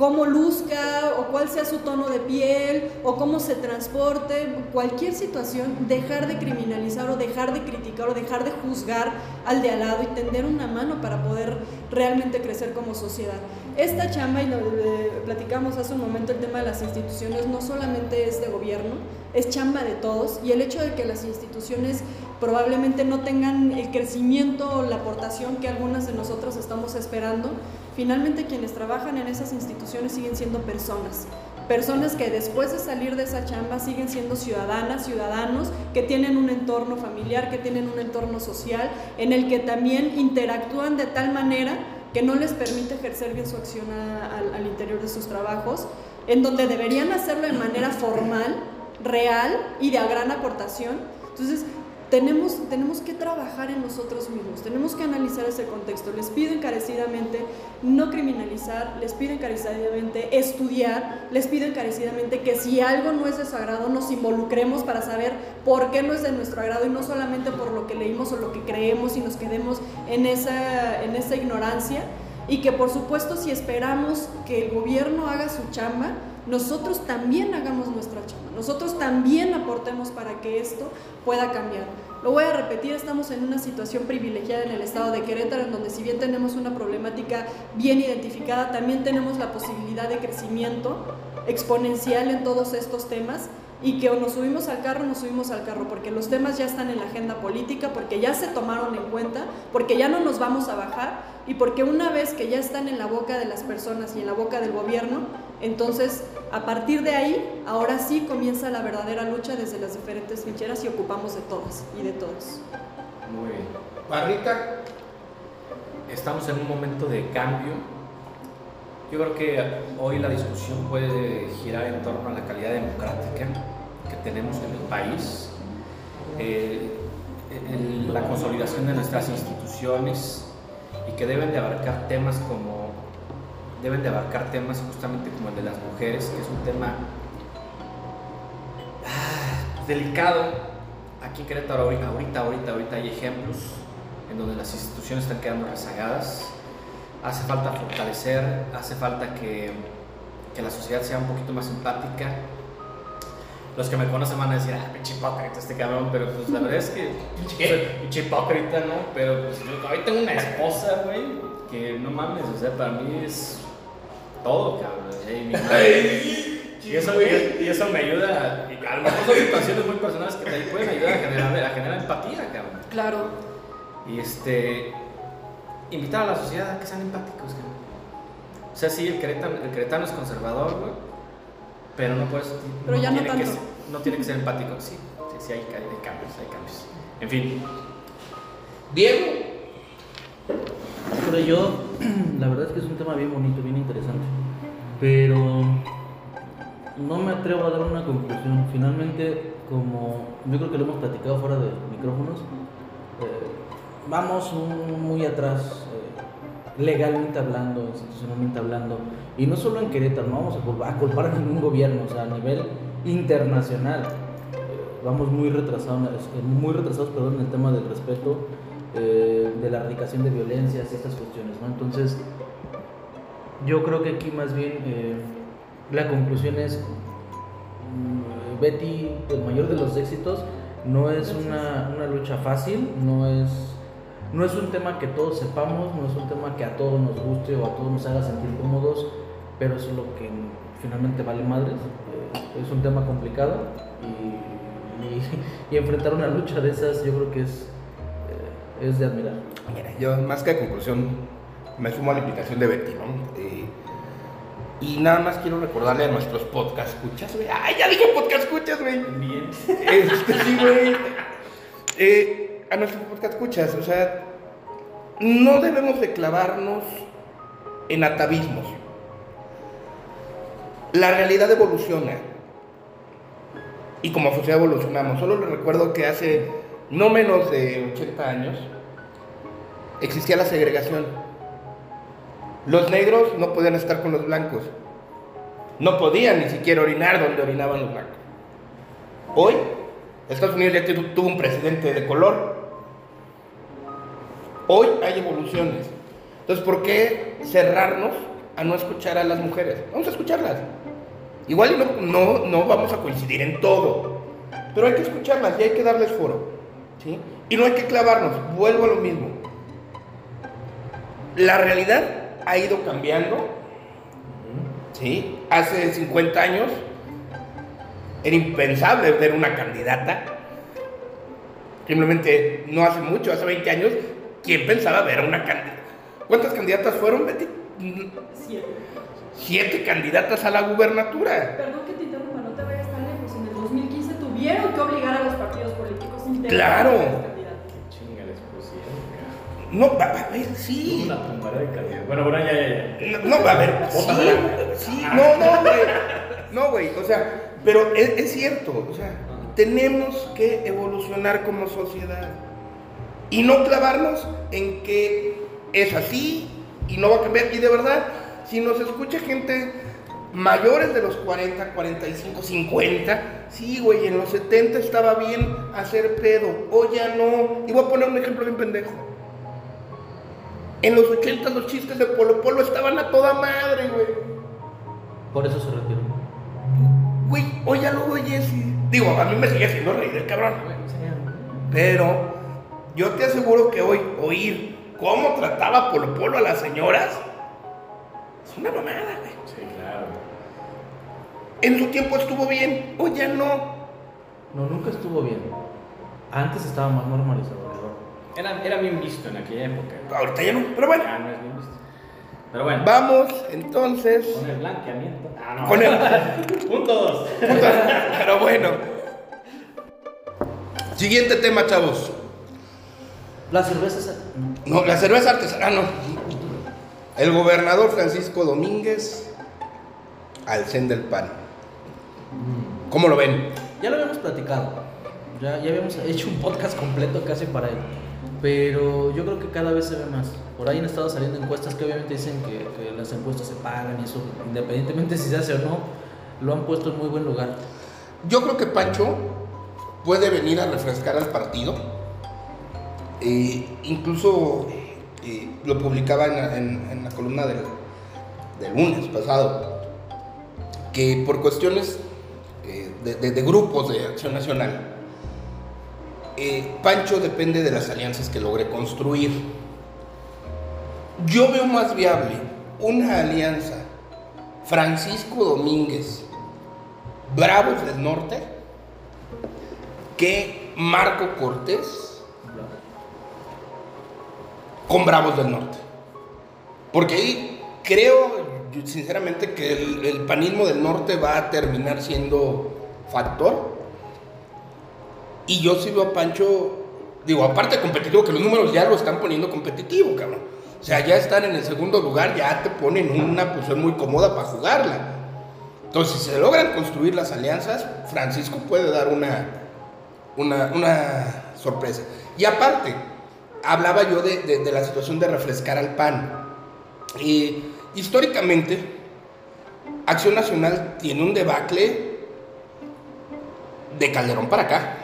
cómo luzca o cuál sea su tono de piel o cómo se transporte, cualquier situación, dejar de criminalizar o dejar de criticar o dejar de juzgar al de al lado y tender una mano para poder realmente crecer como sociedad. Esta chamba, y lo eh, platicamos hace un momento, el tema de las instituciones no solamente es de gobierno, es chamba de todos y el hecho de que las instituciones probablemente no tengan el crecimiento o la aportación que algunas de nosotros estamos esperando, finalmente quienes trabajan en esas instituciones siguen siendo personas. Personas que después de salir de esa chamba siguen siendo ciudadanas, ciudadanos, que tienen un entorno familiar, que tienen un entorno social, en el que también interactúan de tal manera que no les permite ejercer bien su acción al interior de sus trabajos, en donde deberían hacerlo de manera formal, real y de gran aportación. Entonces, tenemos, tenemos que trabajar en nosotros mismos, tenemos que analizar ese contexto. Les pido encarecidamente no criminalizar, les pido encarecidamente estudiar, les pido encarecidamente que si algo no es de su agrado nos involucremos para saber por qué no es de nuestro agrado y no solamente por lo que leímos o lo que creemos y nos quedemos en esa, en esa ignorancia. Y que por supuesto si esperamos que el gobierno haga su chamba, nosotros también hagamos nuestra chamba, nosotros también aportemos para que esto pueda cambiar. Lo voy a repetir, estamos en una situación privilegiada en el estado de Querétaro, en donde si bien tenemos una problemática bien identificada, también tenemos la posibilidad de crecimiento exponencial en todos estos temas y que o nos subimos al carro o nos subimos al carro, porque los temas ya están en la agenda política, porque ya se tomaron en cuenta, porque ya no nos vamos a bajar y porque una vez que ya están en la boca de las personas y en la boca del gobierno, entonces a partir de ahí, ahora sí comienza la verdadera lucha desde las diferentes trincheras y ocupamos de todas y de todos. Muy bien. Barrita, Estamos en un momento de cambio. Yo creo que hoy la discusión puede girar en torno a la calidad democrática que tenemos en el país, eh, la consolidación de nuestras instituciones y que deben de abarcar temas como deben de abarcar temas justamente como el de las mujeres, que es un tema ah, delicado. Aquí en Querétaro ahorita, ahorita, ahorita, ahorita hay ejemplos en donde las instituciones están quedando rezagadas. Hace falta fortalecer, hace falta que, que la sociedad sea un poquito más empática. Los que me conocen van a decir, ah, pinche hipócrita este cabrón, pero pues la verdad es que pinche hipócrita, ¿no? Pero pues yo hoy tengo una esposa, güey, que no mames, o sea, para mí es todo, cabrón. y mi madre- y eso, y, eso me ayuda, y a lo mejor son situaciones muy personales que te pueden ayudar a generar, a generar empatía, cabrón. Claro, Y este, invitar a la sociedad a que sean empáticos, cabrón. O sea, sí, el queretano, el queretano es conservador, güey, pero no puedes. Pero ya no tiene que tanto. ser- no tiene que ser empático, sí, sí, sí, hay, hay cambios, hay cambios. En fin, Diego, Pero yo, (clears throat) la verdad es que es un tema bien bonito, bien interesante. Pero no me atrevo a dar una conclusión. Finalmente, como yo creo que lo hemos platicado fuera de micrófonos, eh, vamos muy atrás, eh, legalmente hablando, institucionalmente hablando. Y no solo en Querétaro, no vamos a a culpar a ningún gobierno, o sea, a nivel internacional. Eh, vamos muy retrasados, muy retrasados perdón, en el tema del respeto, eh, de la erradicación de violencias y estas cuestiones. ¿no? Entonces, yo creo que aquí más bien eh, la conclusión es, mm, Betty, el mayor de los éxitos, no es una, una lucha fácil, no es, no es un tema que todos sepamos, no es un tema que a todos nos guste o a todos nos haga sentir cómodos, pero eso es lo que finalmente vale madres. Eh, es un tema complicado y, y- (laughs) y enfrentar una lucha de esas yo creo que es, es de admirar. Mira, yo más que conclusión me sumo a la invitación de Betty, ¿no? Eh, y nada más quiero recordarle a nuestros podcast escuchas, güey. ¡Ay, ya dije podcast escuchas, güey! bien. Este, sí, güey. Eh, a nuestros podcast escuchas, o sea, no debemos de clavarnos en atavismos. La realidad evoluciona. Y como sociedad evolucionamos. Solo les recuerdo que hace no menos de 80 años existía la segregación. Los negros no podían estar con los blancos. No podían ni siquiera orinar donde orinaban los blancos. Hoy, Estados Unidos ya tu- tuvo un presidente de color. Hoy hay evoluciones. Entonces, ¿por qué cerrarnos a no escuchar a las mujeres? Vamos a escucharlas. Igual no, no, no vamos a coincidir en todo, pero hay que escucharlas y hay que darles foro. ¿Sí? Y no hay que clavarnos, vuelvo a lo mismo. La realidad ha ido cambiando. ¿sí? Hace 50 años era impensable ver una candidata. Simplemente no hace mucho, hace 20 años, ¿quién pensaba ver a una candidata? ¿Cuántas candidatas fueron, Betty? siete. Siete candidatas a la gubernatura. Perdón que te interrumpa, no te vayas tan lejos. En el 2015 tuvieron que obligar a los partidos Claro. candidatos. Chinga, les pusieron, No, va va a ver, sí. Una tumba de calidad. Bueno, bueno, ya, ya, ya. No, no, va a ver, sí, sí, no, no, güey. No, güey, o sea, pero es, es cierto, o sea, tenemos que evolucionar como sociedad y no clavarnos en que es así y no va a cambiar. Y de verdad, si nos escucha gente mayores de los 40, 45, 50, sí, güey, en los 70 estaba bien hacer pedo, hoy ya no. Y voy a poner un ejemplo bien pendejo. En los 80 los chistes de Polo Polo estaban a toda madre, güey. Por eso se retiró. ya lo oyes. Digo, a mí me sigue haciendo reír el cabrón. Pero yo te aseguro que hoy oír cómo trataba Polo Polo a las señoras es una mamada, güey. Sí, claro. En su tiempo estuvo bien, hoy ya no. No, nunca estuvo bien. Antes estaba más normalizado. ¿verdad? Era, era bien visto en aquella época. Ahorita ya no, pero bueno. Ya no es bien visto. Pero bueno. Vamos entonces Con el blanqueamiento. Ah, no. con el... (laughs) Punto dos. Pero bueno. Siguiente tema, chavos. La cerveza No, la cerveza artesanal no. El gobernador Francisco Domínguez al Zen del Pan. ¿Cómo lo ven? Ya lo habíamos platicado. Ya, ya habíamos hecho un podcast completo casi para él. Pero yo creo que cada vez se ve más. Por ahí han estado saliendo encuestas que obviamente dicen que, que las encuestas se pagan y eso, independientemente (laughs) si se hace o no, lo han puesto en muy buen lugar. Yo creo que Pancho puede venir a refrescar al partido. Eh, incluso eh, lo publicaba en, la- en- en la columna del, del lunes pasado, que por cuestiones eh, de, grupos de acción nacional, eh, Pancho depende de las alianzas que logre construir. Yo veo más viable una alianza Francisco Domínguez, Bravos del Norte, que Marco Cortés con Bravos del Norte. Porque ahí creo, sinceramente, que el, panismo del norte va a terminar siendo factor. Y yo sí a Pancho, digo, aparte de competitivo, que los números ya lo están poniendo competitivo, cabrón. O sea, ya están en el segundo lugar, ya te ponen una posición muy cómoda para jugarla. Entonces, si se logran construir las alianzas, Francisco puede dar una, una, una sorpresa. Y aparte, hablaba yo de, de- de la situación de refrescar al PAN. Y históricamente, Acción Nacional tiene un debacle de Calderón para acá.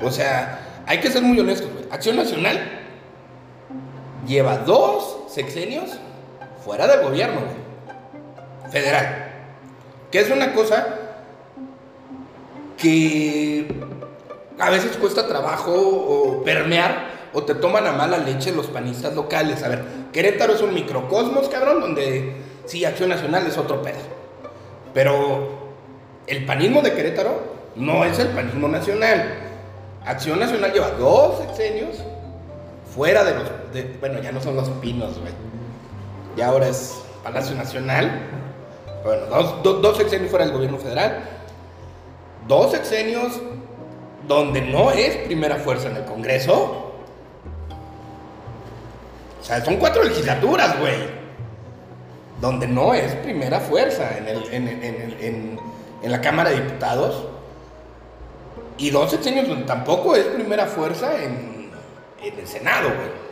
O sea, hay que ser muy honestos. Acción Nacional lleva dos sexenios fuera del gobierno federal. Que es una cosa que a veces cuesta trabajo o permear o te toman a mala leche los panistas locales. A ver, Querétaro es un microcosmos, cabrón, donde sí, Acción Nacional es otro pedo. Pero el panismo de Querétaro no es el panismo nacional. Acción Nacional lleva dos sexenios fuera de los. bueno, ya no son los pinos, güey. Ya ahora es Palacio Nacional. Bueno, dos, do- dos sexenios fuera del gobierno federal. Dos sexenios donde no es primera fuerza en el Congreso. O sea, son cuatro legislaturas, güey. Donde no es primera fuerza en, el- en- en- en- la Cámara de Diputados. Y dos sexenios donde tampoco es primera fuerza en, en el Senado, güey.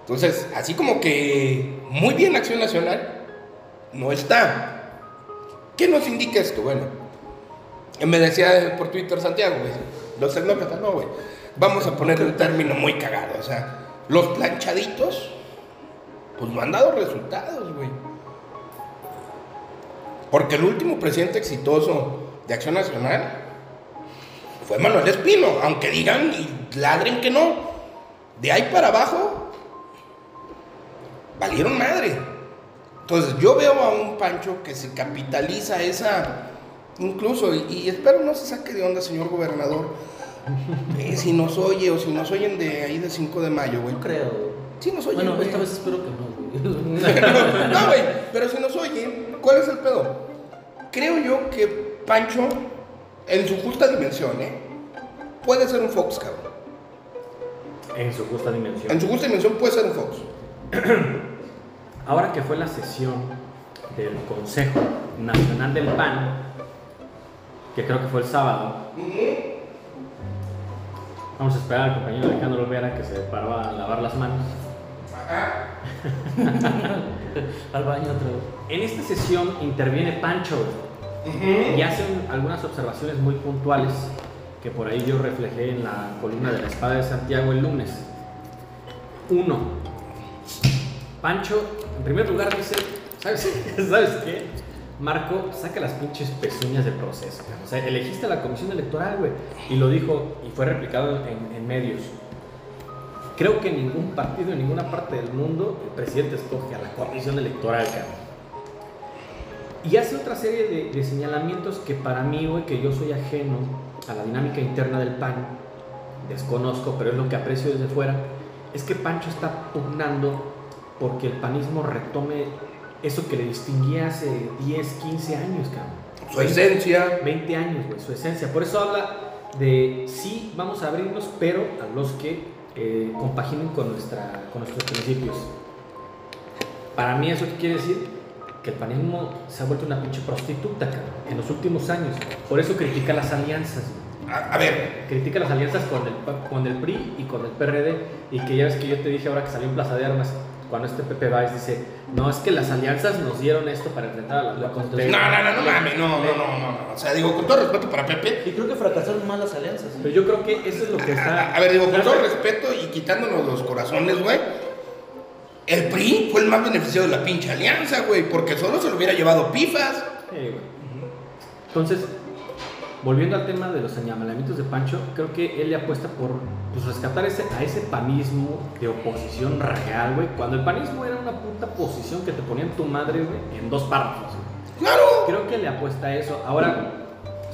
Entonces, así como que muy bien Acción Nacional, no está. ¿Qué nos indica esto? Bueno, me decía por Twitter Santiago, güey, los tecnócratas, no, güey. Vamos a poner un término muy cagado, o sea, los planchaditos, pues no han dado resultados, güey. Porque el último presidente exitoso de Acción Nacional fue Manuel Espino, aunque digan y ladren que no. De ahí para abajo, valieron madre. Entonces yo veo a un Pancho que se capitaliza esa, incluso, y, y espero no se saque de onda, señor gobernador, eh, si nos oye o si nos oyen de ahí de 5 de mayo, güey. No creo. Sí nos oyen, Bueno, güey. esta vez espero que no, güey. (laughs) no, güey, pero si nos oyen, ¿cuál es el pedo? Creo yo que Pancho, en su justa dimensión, ¿eh? Puede ser un Fox, cabrón. En su justa dimensión. En su justa dimensión puede ser un Fox. (clears throat) Ahora que fue la sesión del Consejo Nacional del PAN, que creo que fue el sábado, vamos a esperar al compañero Alejandro Olvera que se paró a lavar las manos. (laughs) Al baño otra vez. En esta sesión interviene Pancho y hacen algunas observaciones muy puntuales que por ahí yo reflejé en la columna de la espada de Santiago el lunes. Uno, Pancho, en primer lugar dice, ¿sabes, ¿sabes qué? Marco, saca las pinches pezuñas del proceso. O sea, elegiste a la comisión electoral, güey. Y lo dijo, y fue replicado en, en medios. Creo que en ningún partido, en ninguna parte del mundo, el presidente escoge a la comisión electoral, cabrón. Y hace otra serie de, de señalamientos que para mí, güey, que yo soy ajeno a la dinámica interna del PAN, desconozco, pero es lo que aprecio desde fuera, es que Pancho está pugnando porque el panismo retome eso que le distinguía hace 10, 15 años, cabrón. Su esencia. 20 años, güey, su esencia. Por eso habla de sí, vamos a abrirnos, pero a los que eh, compaginen con, nuestra, con nuestros principios. Para mí eso quiere decir que el panismo se ha vuelto una pinche prostituta, cabrón, en los últimos años. Por eso critica las alianzas, güey. A, a ver, Critica las alianzas con el, con el PRI y con el PRD. Y que ya ves que yo te dije ahora que salió en Plaza de Armas, cuando este Pepe Valls dice, no, es que las alianzas nos dieron esto para enfrentar a la, no, no, no, no mames, no, no, no, no, no. O sea, digo, con todo respeto para Pepe, Y creo que fracasaron más las alianzas. ¿eh? Pero yo creo que eso es lo que está... a ver, digo, con todo respeto y quitándonos los corazones, güey, el PRI fue el más beneficiado de la pinche alianza, güey, porque solo se lo hubiera llevado pifas. Sí, güey. Entonces, volviendo al tema de los señalamientos de Pancho, creo que él le apuesta por pues, rescatar ese, a ese panismo de oposición real, güey. Cuando el panismo era una puta posición que te ponían tu madre, güey, en dos párrafos. Claro. Creo que le apuesta a eso. Ahora,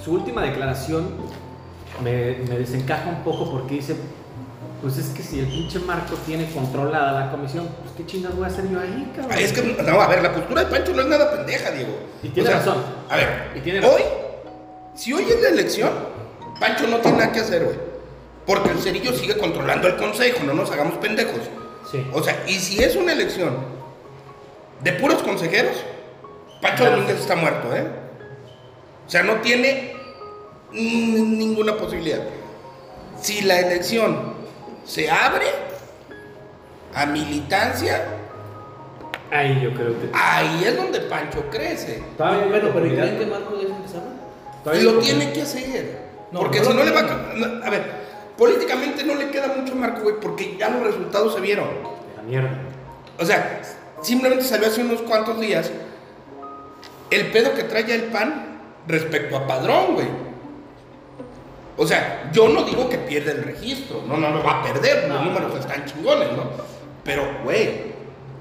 su última declaración me, me desencaja un poco porque dice, pues es que si el pinche Marco tiene controlada la comisión, pues qué chingas voy a hacer yo ahí, cabrón. Es que, no, a ver, la postura de Pancho no es nada pendeja, Diego. Y tiene razón. A ver, Y tiene razón. hoy, si hoy es la elección, Pancho no tiene nada que hacer, güey. Porque el cerillo sigue controlando el consejo, no nos hagamos pendejos. Sí. O sea, y si es una elección de puros consejeros, Pancho Claro. Domínguez está muerto, ¿eh? O sea, no tiene ninguna posibilidad. Si la elección se abre a militancia, Ahí yo creo que... ahí es donde Pancho crece. Hay Bueno, pero ¿y creen que Marco se? Y lo tiene que hacer. No, porque no si no le va a... A ver, políticamente no le queda mucho Marco, güey, porque ya los resultados se vieron. De la mierda. O sea, simplemente salió hace unos cuantos días el pedo que trae el PAN respecto a Padrón, güey. O sea, yo no digo que pierda el registro, no, no lo va a perder, los No. números están chingones, ¿no? Pero, güey,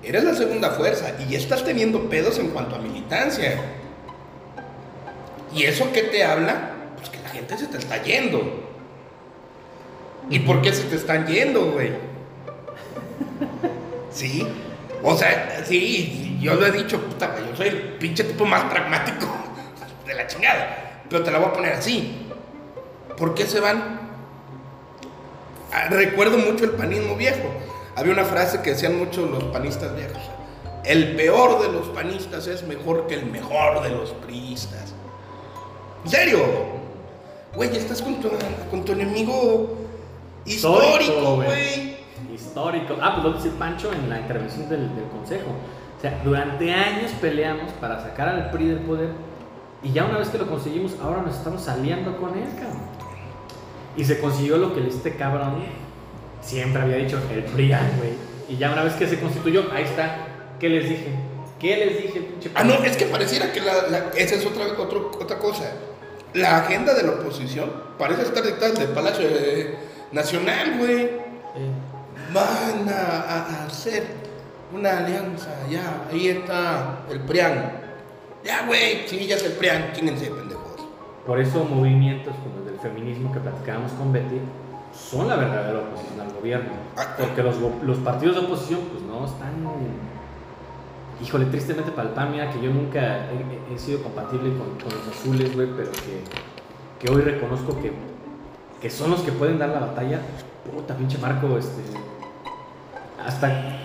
eres la segunda fuerza y ya estás teniendo pedos en cuanto a militancia. ¿Y eso qué te habla? Pues que la gente se te está yendo. ¿Y por qué se te están yendo, güey? (laughs) Sí. O sea, sí, yo lo he dicho, puta, yo soy el pinche tipo más pragmático (laughs) de la chingada. Pero te la voy a poner así. ¿Por qué se van? Ah, Recuerdo mucho el panismo viejo. Había una frase que decían muchos los panistas viejos. El peor de los panistas es mejor que el mejor de los priistas. ¿En serio? Güey, estás con tu, con tu enemigo histórico, güey. Histórico. Ah, pues lo dice Pancho en la intervención del, del consejo. O sea, durante años peleamos para sacar al PRI del poder y ya una vez que lo conseguimos, ahora nos estamos aliando con él, cabrón. Y se consiguió lo que este cabrón siempre había dicho, el PRI, güey. Y ya una vez que se constituyó, ahí está. ¿Qué les dije? ¿Qué les dije, pinche Ah, no, es que pareciera que la, la- esa es otra, otro- otra cosa. La agenda de la oposición parece estar dictada desde el Palacio Nacional, güey. Van a, hacer una alianza, ya, ahí está el PRIAN. Ya, güey, sí, ya es el PRIAN, chíngense, pendejos. Por eso movimientos como el del feminismo que platicábamos con Betty son la verdadera oposición al gobierno. Ah, Porque los, go- los partidos de oposición pues no están... Híjole, tristemente para el PAN, mira que yo nunca he, he sido compatible con, con los azules, güey, pero que, que hoy reconozco que, que son los que pueden dar la batalla. Puta, pinche Marco, este... Hasta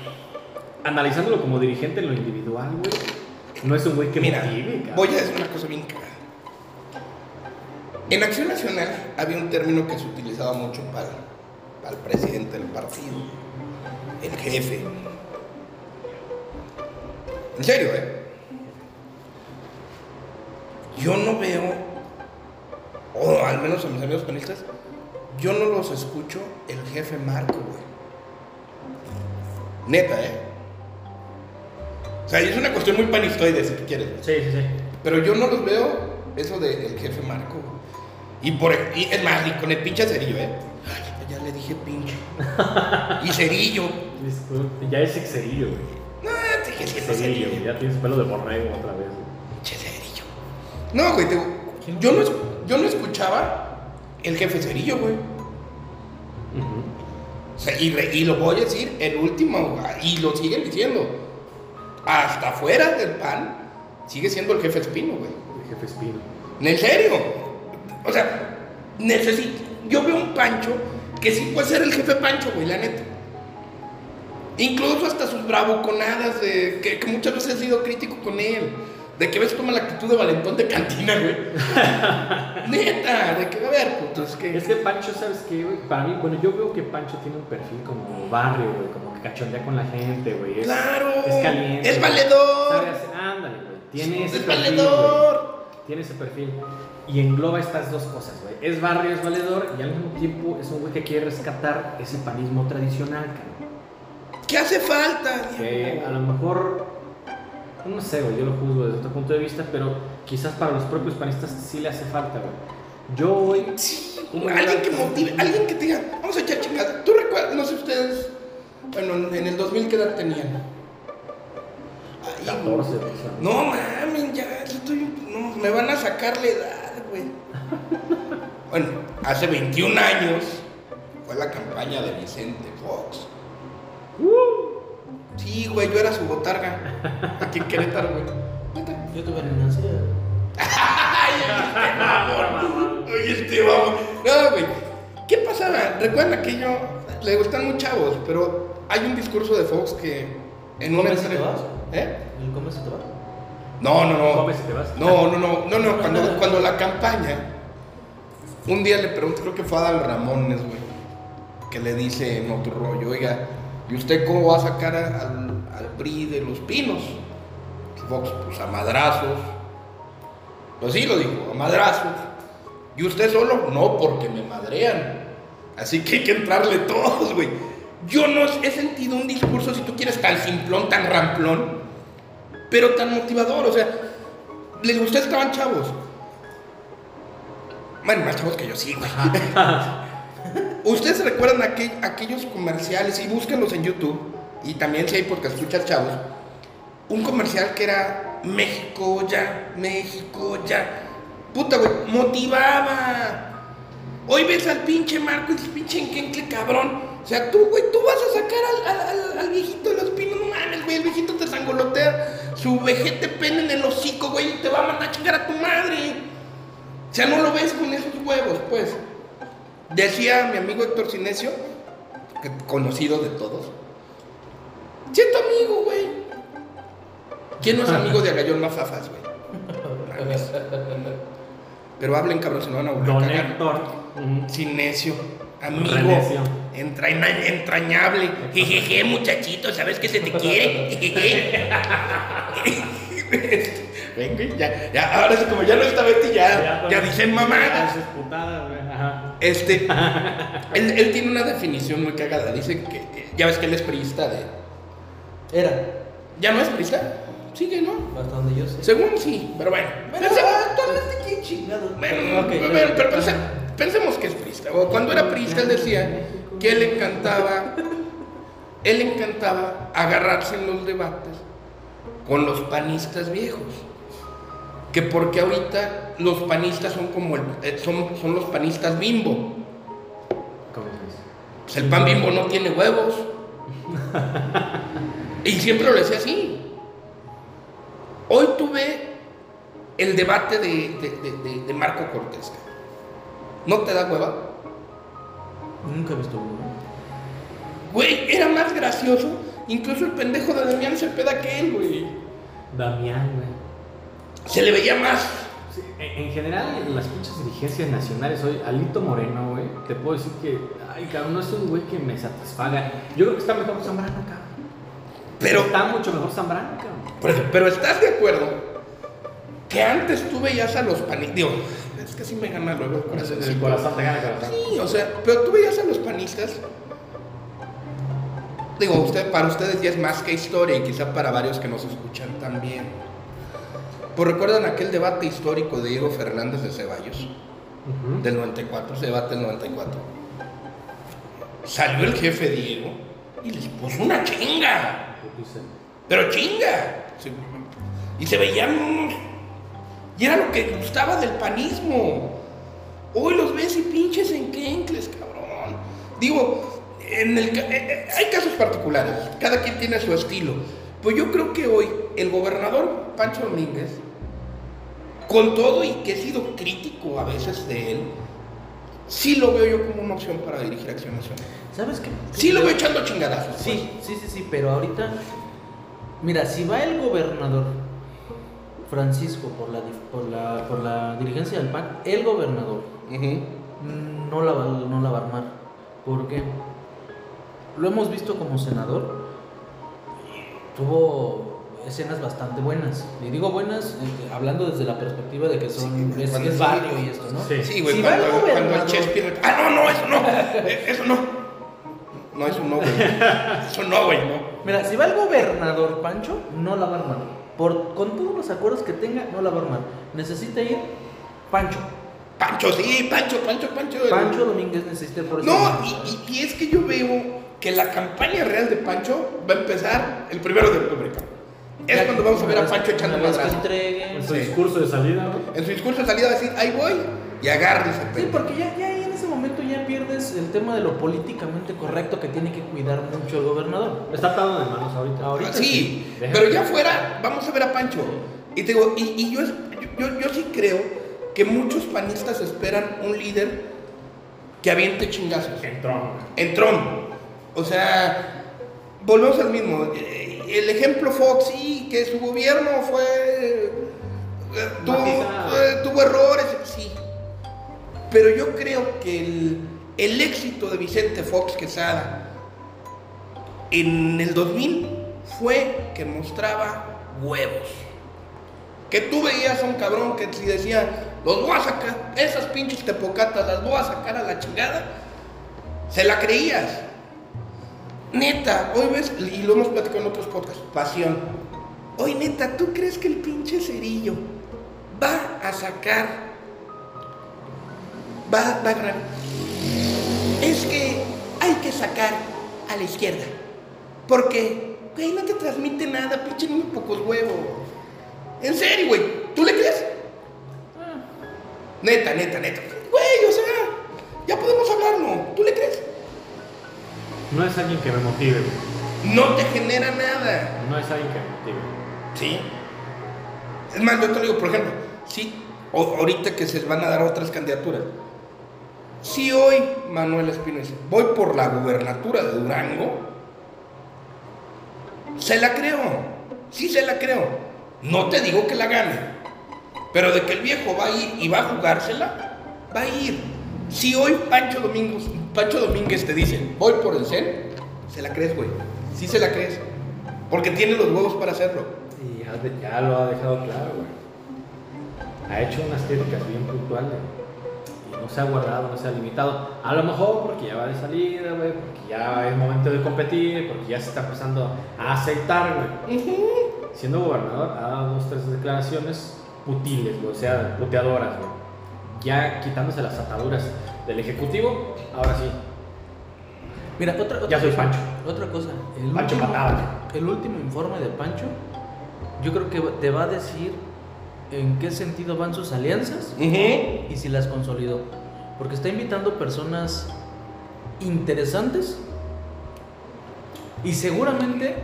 analizándolo como dirigente en lo individual, güey, no es un güey que Mira, motive, cabrón. voy a decir una cosa bien clara. En Acción Nacional había un término que se utilizaba mucho para, para el presidente del partido, el jefe. En serio, ¿eh? Yo no veo, o al menos a mis amigos panistas, yo no los escucho el jefe Marco, güey. Neta, ¿eh? O sea, es una cuestión muy panistoide, si tú quieres. güey. Sí, sí, sí. Pero yo no los veo eso de- del jefe Marco. Y por y es más, y con el pinche cerillo, ¿eh? Ay, ya le dije pinche. (laughs) Y cerillo. Disculpe, Ya es excerillo, güey. Excerillo, cerillo. güey. Ya tienes pelo de borrego otra vez. Pinche cerillo. No, güey, te- yo, no, yo no escuchaba el jefe cerillo, güey. Ujú. O sea, y, re- y lo voy a decir, el último, y lo siguen diciendo. Hasta fuera del pan, sigue siendo el jefe espino, güey. El jefe espino. En serio. O sea, necesito. Yo veo un Pancho que sí puede ser el jefe Pancho, güey, la neta. Incluso hasta sus bravuconadas, de, que, que muchas veces he sido crítico con él. De que a veces toma la actitud de valentón de cantina, güey. (laughs) neta, de que, a ver, puto, es que. Es que Pancho, ¿sabes qué, güey? Para mí, bueno, yo veo que Pancho tiene un perfil como barrio, güey. Como que cachondea con la gente, güey. Es, ¡Claro! Es caliente. ¡Es güey. valedor! Sabe hacer- Ándale, güey. Tiene ese ¡Es perfil, valedor! güey. Tiene ese perfil. Y engloba estas dos cosas, güey. Es barrio, es valedor y al mismo tiempo es un güey que quiere rescatar ese panismo tradicional, cabrón. ¿Qué hace falta? Que a lo mejor, no sé, güey, yo lo juzgo desde otro punto de vista, pero quizás para los propios panistas sí le hace falta, güey. Yo hoy, Sí, ¿Cómo alguien que motive, alguien que te diga, vamos a echar chingada. ¿Tú recuerdas, no sé ustedes, bueno, en el 2000 qué edad tenían? Ay, 14, güey, No mames, ya estoy, no, me van a sacar la edad, güey. (laughs) Bueno, hace 21 años fue la campaña de Vicente Fox. Sí, güey, yo era su botarga. Aquí en Querétaro, güey. Yo tuve renuncia. Oye, este vamos. No, güey. ¿Qué pasaba? Recuerdan aquello. Le gustan muy chavos, pero hay un discurso de Fox que en una ¿Comes y te vas? ¿Eh? ¿El comes y te vas? No, no, no. comes y te vas. No, no, no, no, no. Cuando, (laughs) cuando la campaña, un día le pregunto, creo que fue a Adal Ramones, güey, que le dice en otro rollo, oiga, ¿y usted cómo va a sacar al, al PRI de los pinos? Fox, pues a madrazos. Pues sí, lo dijo, a madrazos. ¿Y usted solo? No, porque me madrean. Así que hay que entrarle todos, güey. Yo no he sentido un discurso, si tú quieres, tan simplón, tan ramplón, pero tan motivador. O sea, les ustedes estaban chavos. Bueno, más chavos que yo, sí, güey. Ustedes recuerdan aquel- aquellos comerciales, y búsquenlos en YouTube, y también si hay porque escuchas chavos, un comercial que era México ya, México ya. Puta, güey, motivaba. Hoy ves al pinche Marco y dices, pinche enquencle cabrón. O sea, tú, güey, tú vas a sacar al, al- viejito de los pinos, no mames, güey, el viejito te sangolotea su vejete pene en el hocico, güey, y te va a mandar a chingar a tu madre. O sea, no lo ves con esos huevos, pues. Decía mi amigo Héctor Sinesio, que- conocido de todos. Siento amigo, güey. ¿Quién no es amigo de Agallón Mafafas, güey? (laughs) Pero hablen, cabrón, se no van a volver a Don cagar. Héctor. Sinesio, amigo, Renecio. entraña- entrañable. Jejeje, muchachito, ¿sabes que se te quiere? Jejeje. (laughs) Venga, ya, ya, ahora sí, como ya no está Betty, ya, ya dicen mamadas. Ajá. Este, (laughs) él, él tiene una definición muy cagada. Dice que, ya ves que él es priista de. Era. ¿Ya no es priista? Sigue, ¿no? Hasta donde yo sé. Según sí, pero bueno. Pero actualmente qué chingado. Bueno, Ok, bueno, pero pense- pensemos que es priista. O Cuando era priista, él decía que él encantaba, él encantaba agarrarse en los debates con los panistas viejos. Que porque ahorita los panistas son como el, eh, son, son los panistas bimbo. ¿Cómo es? Pues el pan bimbo no tiene huevos. (laughs) Y siempre lo decía así. Hoy tuve el debate de, de- de- Marco Cortés. ¿No te da hueva? Nunca he visto uno. Güey, era más gracioso. Incluso el pendejo de Damián Cepeda que él, güey. Damián, güey. Se le veía más. Sí, en en general, las pinches dirigencias nacionales hoy, Alito Moreno, güey, te puedo decir que, ay, cabrón, no es un güey que me satisfaga. Yo creo que está mejor Zambrano, cabrón. Pero, Está mucho mejor Zambrano, cabrón. pero, pero ¿estás de acuerdo? Que antes tú veías a los panistas. Digo, es que sí me gana luego el corazón. El corazón te gana el corazón. Sí, o sea, pero tú veías a los panistas. Digo, usted, para ustedes ya es más que historia y quizá para varios que nos escuchan también. Pues recuerdan aquel debate histórico de Diego Fernández de Ceballos, Ujú. del 94, ese debate del 94. Salió el jefe Diego y les puso una chinga. Pero chinga. Y se veían unos- Y era lo que gustaba del panismo. Hoy los ves y pinches en quencles, cabrón. Digo, en el, eh, eh, hay casos particulares. Cada quien tiene su estilo. Pues yo creo que hoy el gobernador Pancho Domínguez, con todo y que he sido crítico a veces de él, sí lo veo yo como una opción para dirigir Acción Nacional. ¿Sabes qué? Sí lo veo echando chingadazos. Sí, sí, sí, sí, pero ahorita, mira, si va el gobernador Francisco por la, por la, por la dirigencia del PAN, el gobernador pues. No la, va, no la va a armar. porque Lo hemos visto como senador, tuvo escenas bastante buenas. Y digo buenas eh, hablando desde la perspectiva de que son, Sí, es, cuando- es barrio y esto, ¿no? Sí. Sí, güey, Si va el cuando, cuando el gobernador- Chespirito. Ah, no, no, eso no. Eh, Eso no. No, eso no, güey. Eso no, güey, no. Mira, si va el gobernador Pancho, no la va a armar. Por, con todos los acuerdos que tenga, no la va a armar. Necesita ir Pancho. Pancho, sí, Pancho, Pancho, Pancho. Pancho Domínguez necesita ir por ese No, y, y- y es que yo veo que la campaña real de Pancho va a empezar el primero de octubre. Es Ya, cuando vamos a ver a Pancho echando entreguen. En su Sí. discurso de salida, ¿no? En su discurso de salida va a decir, ahí voy, y agárrese. Sí, pendejo. porque ya, ya ahí en ese momento ya pierdes el tema de lo políticamente correcto que tiene que cuidar mucho el gobernador. Está atado de manos ahorita. Ahorita sí, sí. pero ya fuera, vamos a ver a Pancho. Y te digo, y, y yo, es- yo, yo, yo sí creo que muchos panistas esperan un líder que aviente chingazos. Entró. En Trump. O sea, volvemos al mismo. El ejemplo Fox, sí, que su gobierno fue. tuvo errores, sí. Pero yo creo que el, el éxito de Vicente Fox Quesada en el 2000 fue que mostraba huevos. Que tú veías a un cabrón que si decía, los voy a sacar, esas pinches tepocatas las voy a sacar a la chingada, se la creías. Neta, hoy ves, y lo hemos platicado en otros podcasts, pasión. Hoy neta, ¿tú crees que el pinche cerillo va a sacar, va, va a agarrar? Es que hay que sacar a la izquierda. Porque, güey, no te transmite nada, pinche muy pocos huevos. En serio, güey, ¿tú le crees? Neta, neta, neta. Güey, o sea, ya podemos hablarlo. ¿Tú le crees? No es alguien que me motive. No te genera nada. No es alguien que me motive. Sí. Es más, yo te lo digo, por ejemplo, sí, ahorita que se van a dar otras candidaturas. Si hoy Manuel Espino dice, voy por la gubernatura de Durango, se la creo. Sí se la creo. No te digo que la gane. Pero de que el viejo va a ir y va a jugársela, va a ir. Si hoy Pancho Domínguez, Pancho Domínguez te dice, voy por el CEN, se la crees, güey. Sí se la crees. Porque tiene los huevos para hacerlo. Y ya, lo ha dejado claro, güey. Ha hecho unas críticas bien puntuales. Y no se ha guardado, no se ha limitado. A lo mejor porque ya va de salida, güey. Porque ya es momento de competir. Porque ya se está empezando a aceitar, güey. Siendo gobernador, ha dado dos, tres declaraciones putiles, güey. O sea, puteadoras, güey. Ya quitándose las ataduras del ejecutivo, ahora sí. Mira, otra, otra Ya soy Pancho. Otra cosa. El Pancho último, el último informe de Pancho, yo creo que te va a decir en qué sentido van sus alianzas y si las consolidó. Porque está invitando personas interesantes y seguramente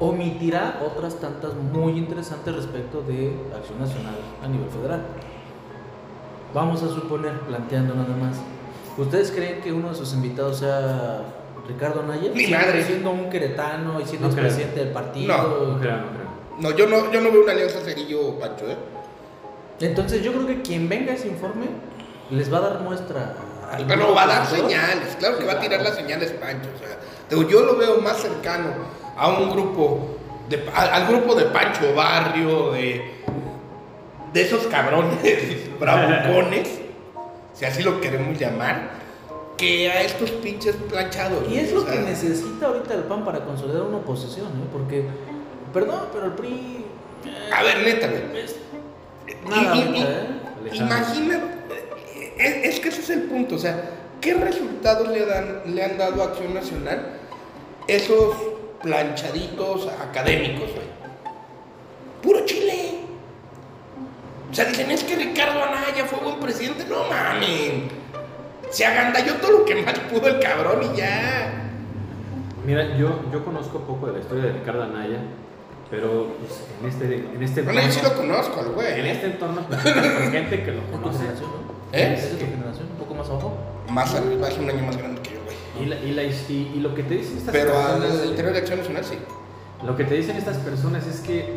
omitirá otras tantas muy interesantes respecto de Acción Nacional a nivel federal. Vamos a suponer, planteando nada más, ¿ustedes creen que uno de sus invitados sea Ricardo Anaya? Mi Siendo- madre. Siendo un queretano y siendo No creo. presidente del partido. No, No creo, no creo. No, yo no, yo no veo una alianza Cerillo-Pancho, ¿eh? Entonces yo creo que quien venga a ese informe les va a dar muestra. al Pero grupo va a dar señales, claro que va a tirar las señales Pancho. O sea, yo lo veo más cercano a un grupo, de, al, al grupo de Pancho Barrio, de, de esos cabrones (laughs) bravucones, si así lo queremos llamar, que a estos pinches planchados. Y es lo que necesita ahorita el PAN para consolidar una oposición, ¿eh? porque, perdón, pero el PRI A ver, neta, güey. Nada, Y- y- ahorita, y- ¿eh? Imagina, es, es que ese es el punto, o sea, ¿qué resultados le, dan, le han dado a Acción Nacional esos planchaditos académicos, güey? Puro chile. O sea, dicen, es que Ricardo Anaya fue buen presidente. No mames. Se agandalló todo lo que más pudo el cabrón y ya. Mira, yo, yo conozco poco de la historia de Ricardo Anaya, pero pues, en este, en este Bueno, yo sí lo entorno, conozco al güey. en este entorno con gente que lo (laughs) Es tu conoce. generación, ¿no? ¿Eh? Es de tu generación, un poco más abajo. Más arriba, es un año más grande que yo, güey. Y, la- y, la- y- y lo que te dicen estas Pero personas, al interior de Acción Nacional sí. lo que te dicen estas personas es que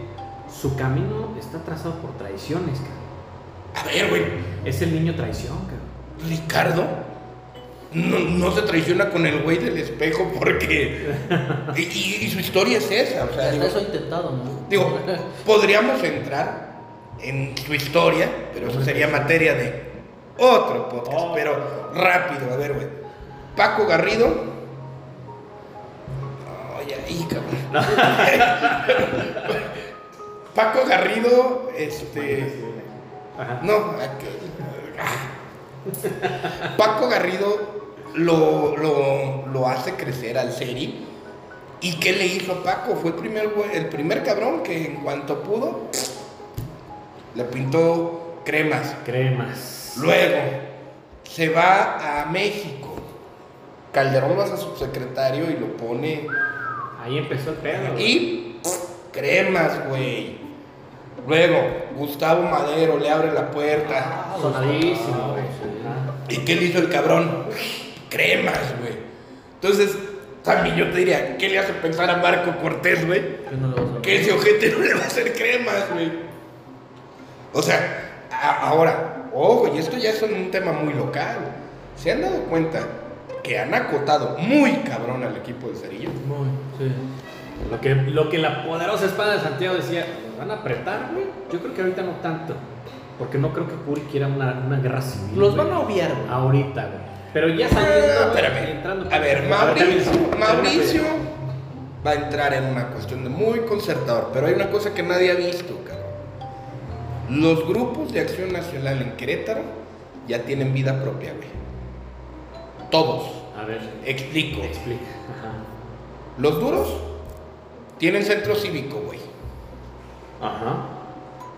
su camino está trazado por traiciones, cabrón. A ver, güey. Es el niño traición, cabrón. Ricardo no, no se traiciona con el güey del espejo porque. (laughs) Y, y- y su historia es esa. O sea, Hasta digo, eso ha intentado, ¿no? digo, (laughs) podríamos entrar en su historia, pero eso sería materia de otro podcast. Pero rápido, a ver, güey. Paco Garrido. Ay, ahí, cabrón. (laughs) Paco Garrido, este. Ajá. No, aquel- ah. Paco Garrido lo, lo, lo hace crecer al Seri. ¿Y qué le hizo Paco? Fue el primer, el primer cabrón que en cuanto pudo le pintó cremas. Cremas. Luego se va a México. Calderón lo hace subsecretario y lo pone. Ahí empezó el pedo. Y cremas, güey. Luego, Gustavo Madero le abre la puerta. Sonadísimo, güey. ¿Y qué le hizo el cabrón? Cremas, güey. Entonces, también yo te diría, ¿qué le hace pensar a Marco Cortés, güey? Que no Que ese ojete no le va a hacer cremas, güey. O sea, ahora, ojo, y esto ya es un tema muy local. ¿Se han dado cuenta que han acotado muy cabrón al equipo de Cerillo? Muy, sí. Lo que, lo que la poderosa espada de Santiago decía, ¿nos van a apretar, güey? Yo creo que ahorita no tanto. Porque no creo que Curi quiera una, una guerra civil. Los güey. van a obviar, güey. Ahorita, güey. Pero ya saliendo, Ah, espérame. entrando. A ver, Mauricio, Mauricio va a entrar en una cuestión de muy concertador, pero hay una cosa que nadie ha visto, cabrón. Los grupos de acción nacional en Querétaro ya tienen vida propia, güey. Todos. A ver, Explico. explica. Ajá. Los duros tienen centro cívico, güey. Ajá.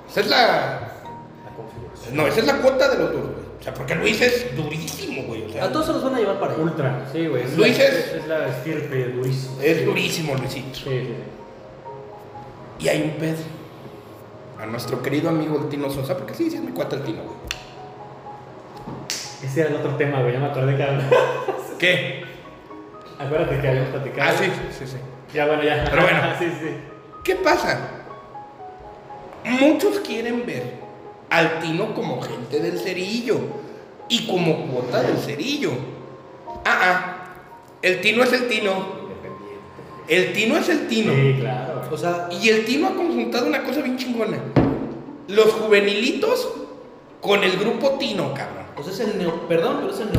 Esa es la. La configuración. No, esa es la cuota de los duros, güey. O sea, porque Luis es durísimo, güey. O sea, A todos se los van a llevar para allá. Ultra, sí, güey. Es, Luis la, es- es la estirpe durísima. es Sí. durísimo, Luisito. Sí, sí. Y hay un pedo. A nuestro querido amigo el Tino Sosa, porque sí, sí es mi cuata el Tino, güey. Ese era el otro tema, güey. Ya me acordé que ¿Qué? Acuérdate que habíamos platicado. Ah, sí, sí, sí. Ya, bueno, ya. Pero bueno. (laughs) sí, sí. ¿Qué pasa? Muchos quieren ver al Tino como gente del cerillo y como cuota del cerillo. Ah, ah. El Tino es el Tino. Independiente. El Tino es el Tino. Sí, claro. O sea, Y el Tino ha conjuntado una cosa bien chingona. Los juvenilitos con el grupo Tino, cabrón. o sea, es el neo... Perdón, pero es el.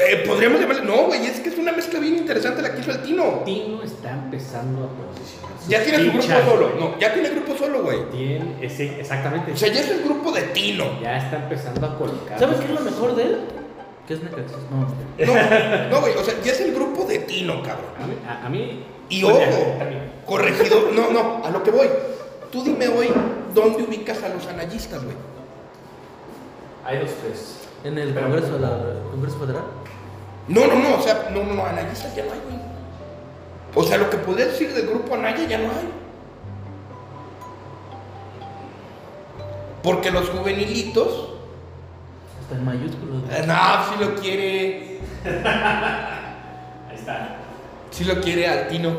Eh, Podríamos llamarle. No, güey, es que es una mezcla bien interesante la que hizo el Tino. Tino está empezando a posicionarse. Ya tiene su grupo solo. No, ya tiene grupo solo, güey. Tiene, sí, exactamente. O sea, ya es el grupo de Tino. ya está empezando a colocar. ¿Sabes qué es lo mejor de él? Que es Necaxis. No. No, no, güey, o sea, ya es el grupo de Tino, cabrón. A mí. A, a mí Y pues, ojo, corregidor. No, no, a lo que voy. Tú dime hoy dónde ubicas a los analistas, güey. Hay dos, tres. En el Congreso, de la, Congreso Federal. No, no, no, o sea, no, no, no, analistas ya no hay, güey. O sea, lo que podría decir del grupo Anaya ya no hay. Porque los juvenilitos, Hasta en mayúsculos. eh, no, si lo quiere, Ahí está. si lo quiere al Tino.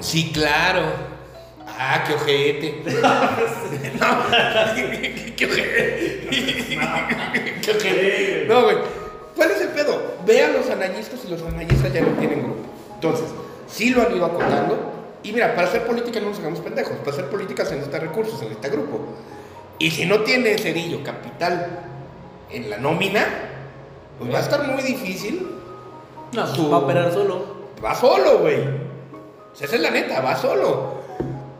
Sí, claro. Ah, qué ojete. (laughs) no, (laughs) qué ojete. qué ojete. No, güey. ¿Cuál es el pedo? Ve a los anayistas y los anayistas ya no tienen grupo. Entonces, sí lo han ido acotando. Y mira, para hacer política no nos hagamos pendejos. Para hacer política se necesitan recursos, se necesita grupo. Y si no tiene cerillo capital en la nómina, pues va a estar muy difícil. No, Su- va a operar solo. Va solo, güey. O sea, esa es la neta, va solo.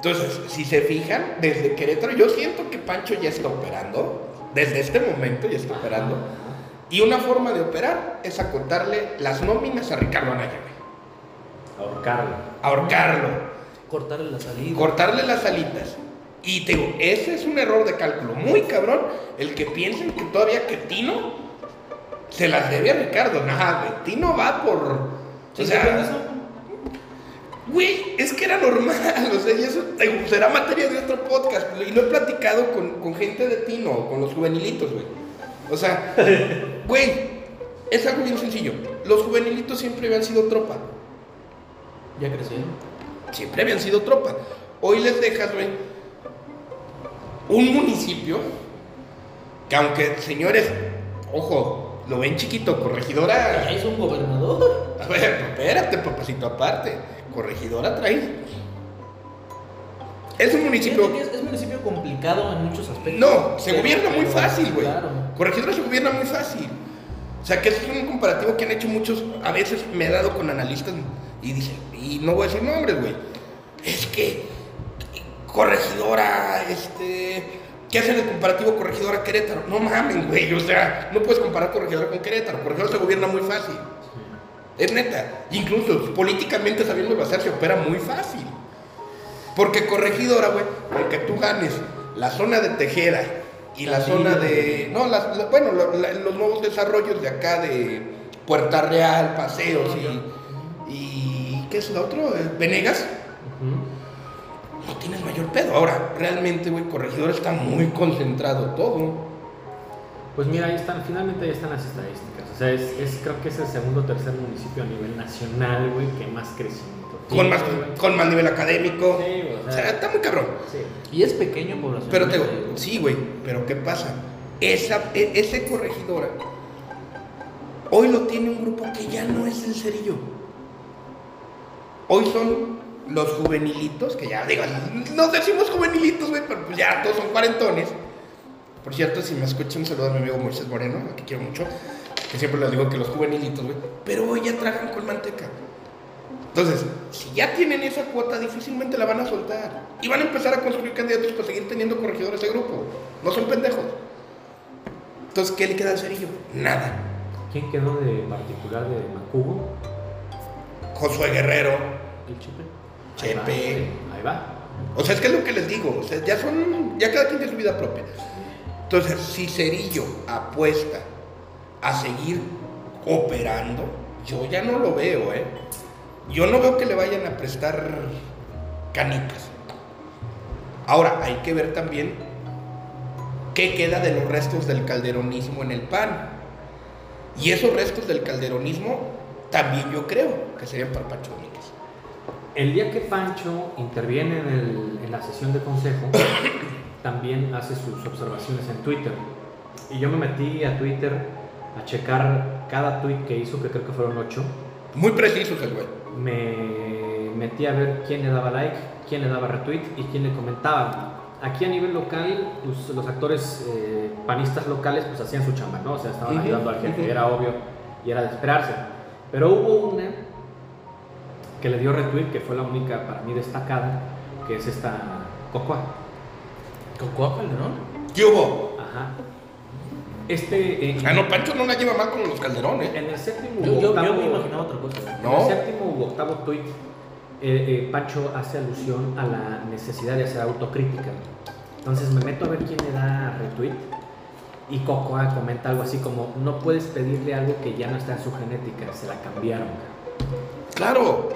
Entonces, si se fijan, desde Querétaro, yo siento que Pancho ya está operando. Desde este momento ya está operando. Y una forma de operar es acotarle las nóminas a Ricardo Anaya. Ahorcarlo. Ahorcarlo. Cortarle la salida. cortarle las alitas. Y te digo, ese es un error de cálculo muy cabrón, el que piensen que todavía que Tino se las debe a Ricardo. Nada, Tino va por... O ¿Sí sea, eso? Güey, es que era normal, (laughs) o sea, y eso te será materia de otro podcast. Y lo he platicado con, con gente de Tino, con los juvenilitos, güey. O sea, (laughs) güey, es algo bien sencillo. Los juvenilitos siempre habían sido tropa. Ya crecieron. siempre habían sido tropa. Hoy les dejas, güey, un municipio que aunque, señores, ojo, lo ven chiquito, corregidora... Ya hizo un gobernador. A ver, espérate, papacito, aparte. Corregidora trae... Es un municipio... Es, es un municipio complicado en muchos aspectos. No, se gobierna muy fácil, güey. Claro. Corregidora se gobierna muy fácil. O sea, que es un comparativo que han hecho muchos. A veces me he dado con analistas y dicen, y no voy a decir nombres, güey. Es que corregidora, este. ¿Qué hacen el comparativo corregidora Querétaro? No mamen, güey. O sea, no puedes comparar corregidora con Querétaro. Corregidora se gobierna muy fácil. Es neta. Incluso políticamente sabiendo basar se opera muy fácil. Porque corregidora, güey, aunque tú ganes la zona de Tejeda y la Sí. zona de. No, las- la- bueno, la- la- los nuevos desarrollos de acá de Puerta Real, Paseos y. y ¿Qué es lo otro? Venegas. No tienes mayor pedo. Ahora, realmente, güey, corregidora está muy concentrado todo. Pues mira, ahí están, finalmente ahí están las estadísticas. O sea, es, es- creo que es el segundo o tercer municipio a nivel nacional, güey, que más crecimiento Con más, güey. con más nivel académico. Sí, güey, o O sea, está muy cabrón. Sí. Y es pequeño población. Pero te digo, sí, güey, pero ¿qué pasa? Esa, e- ese corregidora hoy lo tiene un grupo que ya no es el cerillo. Hoy son los juvenilitos, que ya digo, nos decimos juvenilitos, güey, pero pues ya todos son cuarentones. Por cierto, si me escuchan, un saludo a mi amigo Moisés Moreno, a que quiero mucho, que siempre les digo que los juvenilitos, güey, pero hoy ya tragan con manteca. Entonces, si ya tienen esa cuota, difícilmente la van a soltar. Y van a empezar a construir candidatos para seguir teniendo corregidores de grupo. No son pendejos. Entonces, ¿qué le queda al cerillo? Nada. ¿Quién quedó de particular de Macubo? Josué Guerrero, El chipe. Ahí va, Chepe. güey, Ahí va. O sea, es que es lo que les digo. O sea, ya son. Ya cada quien tiene su vida propia. Entonces, si Cerillo apuesta a seguir operando, yo ya no lo veo, ¿eh? Yo no veo que le vayan a prestar canicas. Ahora, hay que ver también qué queda de los restos del calderonismo en el PAN. Y esos restos del calderonismo también yo creo que serían para Domínguez. El día que Pancho interviene en, el- en la sesión de consejo, (coughs) también hace sus observaciones en Twitter. Y yo me metí a Twitter a checar cada tweet que hizo, que creo que fueron ocho. Muy precisos el güey. Me metí a ver quién le daba like, quién le daba retweet y quién le comentaba. Aquí a nivel local, pues, los actores eh, panistas locales pues hacían su chamba, ¿no? O sea, estaban Ujú, ayudando al jefe, ujú. era obvio y era de esperarse. Pero hubo una que le dio retweet, que fue la única para mí destacada, que es esta Cocoa. Cocoa Calderón. ¿Qué hubo? Ajá. Este. eh, Ah, no, Pancho no la lleva mal con los calderones. En el séptimo Yo, yo, yo octavo- me imaginaba otra cosa. No. En el séptimo u octavo tweet, eh, eh, Pancho hace alusión a la necesidad de hacer autocrítica. Entonces me meto a ver quién le da retweet y Cocoa comenta algo así como: No puedes pedirle algo que ya no está en su genética, se la cambiaron. Claro.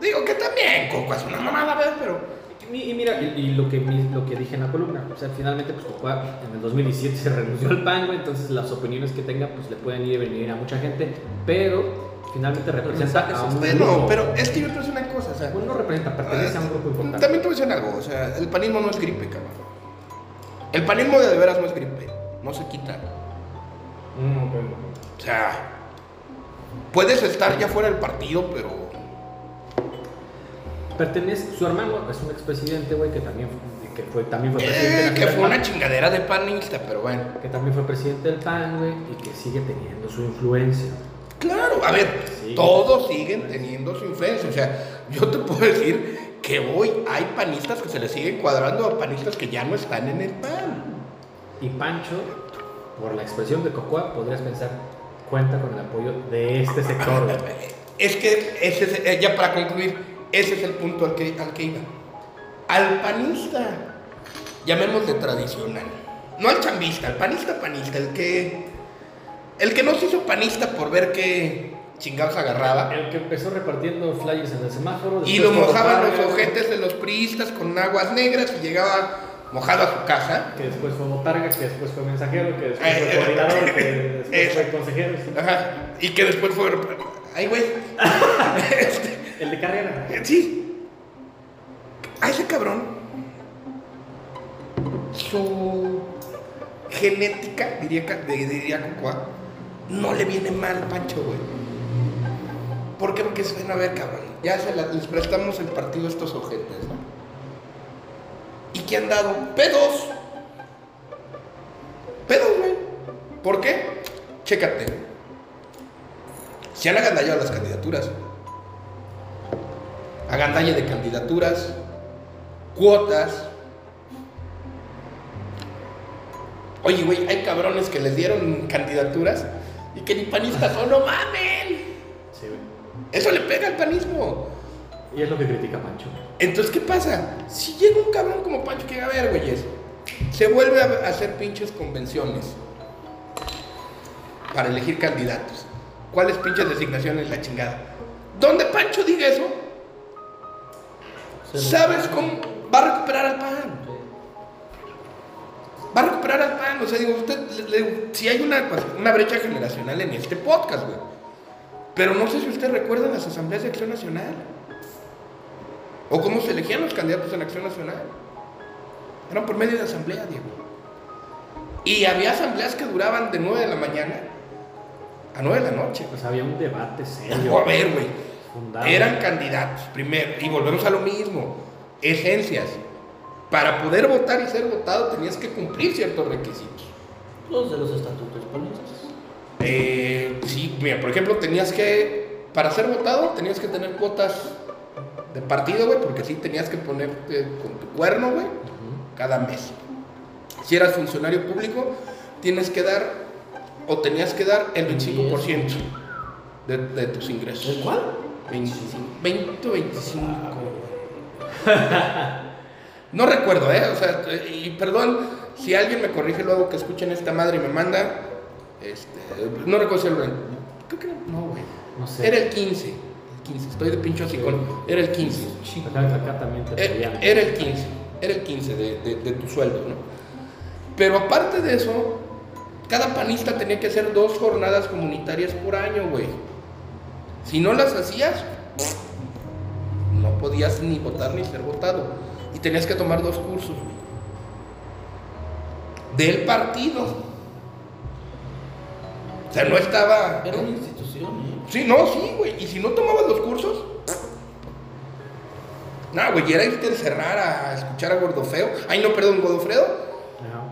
Digo que también, Coco, es una mamada, ¿verdad? Pero. Y, y mira, y, y lo, que, lo que dije en la columna, o sea, finalmente, pues Cocoa en el 2017 se renunció al PAN, güey, entonces las opiniones que tenga, pues le pueden ir y venir a mucha gente, pero finalmente representa a un Bueno, grupo. pero es que yo te voy a decir una cosa, o sea. Pues no representa, pertenece a un grupo importante. También te voy a decir algo, o sea, el panismo no es gripe, cabrón. El panismo de, de veras no es gripe, no se quita. O sea, puedes estar ya fuera del partido, pero. Pertenece, su hermano es un expresidente, güey, que también, que fue, también fue presidente Eh, del que fue PAN, una chingadera de panista, pero bueno. que también fue presidente del PAN, güey, y que sigue teniendo su influencia. Claro, a ver, Sí. Todos siguen teniendo su influencia. O sea, yo te puedo decir que hoy hay panistas que se le siguen cuadrando a panistas que ya no están en el PAN. Y Pancho, por la expresión de Cocoa, podrías pensar, cuenta con el apoyo de este sector. (laughs) Es que, ese es- eh, ya para concluir, ese es el punto al que, al que iba. Al panista, llamémosle tradicional, no al chambista, al panista panista, el que, el que no se hizo panista por ver qué chingados agarraba El que empezó repartiendo flyers en el semáforo. y después lo mojaban los ojetes de los priistas con aguas negras y llegaba mojado a su casa. Que después fue Botarga, que después fue mensajero, que después Eh, fue eh, coordinador, que después eh, fue consejero. Ajá, y que después fue... Ay, güey. Este, (laughs) El de carrera. Sí. A ese cabrón, su genética, diría, diría Cocoa, no le viene mal, Pancho, güey. ¿Por qué? Porque se ven a ver, cabrón. Ya se la- les prestamos el partido a estos ojetes. ¿Y qué han dado? Pedos. Pedos, güey. ¿Por qué? Chécate. Se han agandallado las candidaturas agandalle de candidaturas, cuotas. Oye, güey, hay cabrones que les dieron candidaturas y que ni panistas son, no mamen. Sí, güey. Eso le pega al panismo. Y es lo que critica Pancho. Entonces, ¿qué pasa? Si llega un cabrón como Pancho que a ver, güeyes, se vuelve a hacer pinches convenciones para elegir candidatos. ¿Cuáles pinches designaciones la chingada? Donde Pancho diga eso, ¿sabes cómo va a recuperar al PAN? Va a recuperar al PAN. O sea, digo, usted, le- le- si hay una, pues, una brecha generacional en este podcast, güey. Pero no sé si usted recuerda las asambleas de acción nacional. O cómo se elegían los candidatos en acción nacional. Eran por medio de asamblea, Diego. Y había asambleas que duraban de 9 de la mañana a 9 de la noche. Pues había un debate serio. A ver, güey. Fundado. Eran candidatos, primero. Y volvemos a lo mismo. Esencias. Para poder votar y ser votado tenías que cumplir ciertos requisitos. Los de los estatutos panistas. Eh, sí, mira, por ejemplo, tenías que, para ser votado, tenías que tener cuotas de partido, güey, porque sí tenías que ponerte con tu cuerno, güey, cada mes. Si eras funcionario público, tienes que dar, o tenías que dar el 25% de, de tus ingresos. ¿El cuál? 25, 20 o 25. (laughs) No recuerdo, ¿eh? O sea, y perdón si alguien me corrige luego que escuchen esta madre y me manda. Este, no recuerdo si era el 20. Creo que no, güey. No sé. Era el 15. El 15, estoy de pincho así con. Era el 15. Acá, acá también te Eh, pedían. Era el 15. Era el 15 de, de- de tu sueldo, ¿no? Pero aparte de eso, cada panista tenía que hacer dos jornadas comunitarias por año, güey. Si no las hacías, no podías ni votar ni ser votado. Y tenías que tomar dos cursos, güey. Del partido. O sea, no estaba. Era una institución, ¿eh? Sí, no, sí, güey. Y si no tomabas los cursos, no, güey, y era irte a encerrar a escuchar a Gordofeo. Ay, no, perdón, Godofredo. Ajá.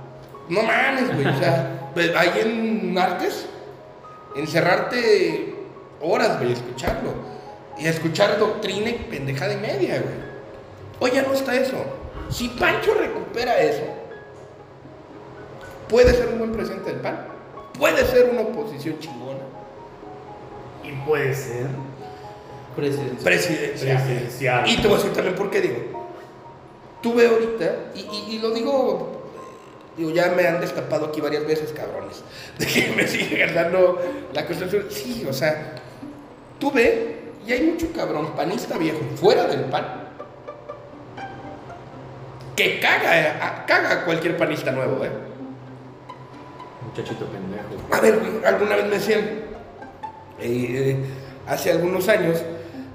No mames, güey. O sea, (laughs) ahí en Artes, encerrarte horas, güey, escucharlo. Y escuchar doctrina y pendejada y media, güey. Hoy ya no está eso. Si Pancho recupera eso, puede ser un buen presidente del PAN. Puede ser una oposición chingona. Y puede ser Presidencia. Presidencial. presidencial. Y te voy a decir también por qué digo. Tuve ahorita, y, y- y lo digo, digo, ya me han destapado aquí varias veces, cabrones, (laughs) de que me sigue ganando la construcción. Sí, o sea, tuve, y hay mucho cabrón panista viejo fuera del pan, que caga, a- caga a cualquier panista nuevo, ¿eh? Muchachito pendejo. A ver, alguna vez me decían, eh, hace algunos años,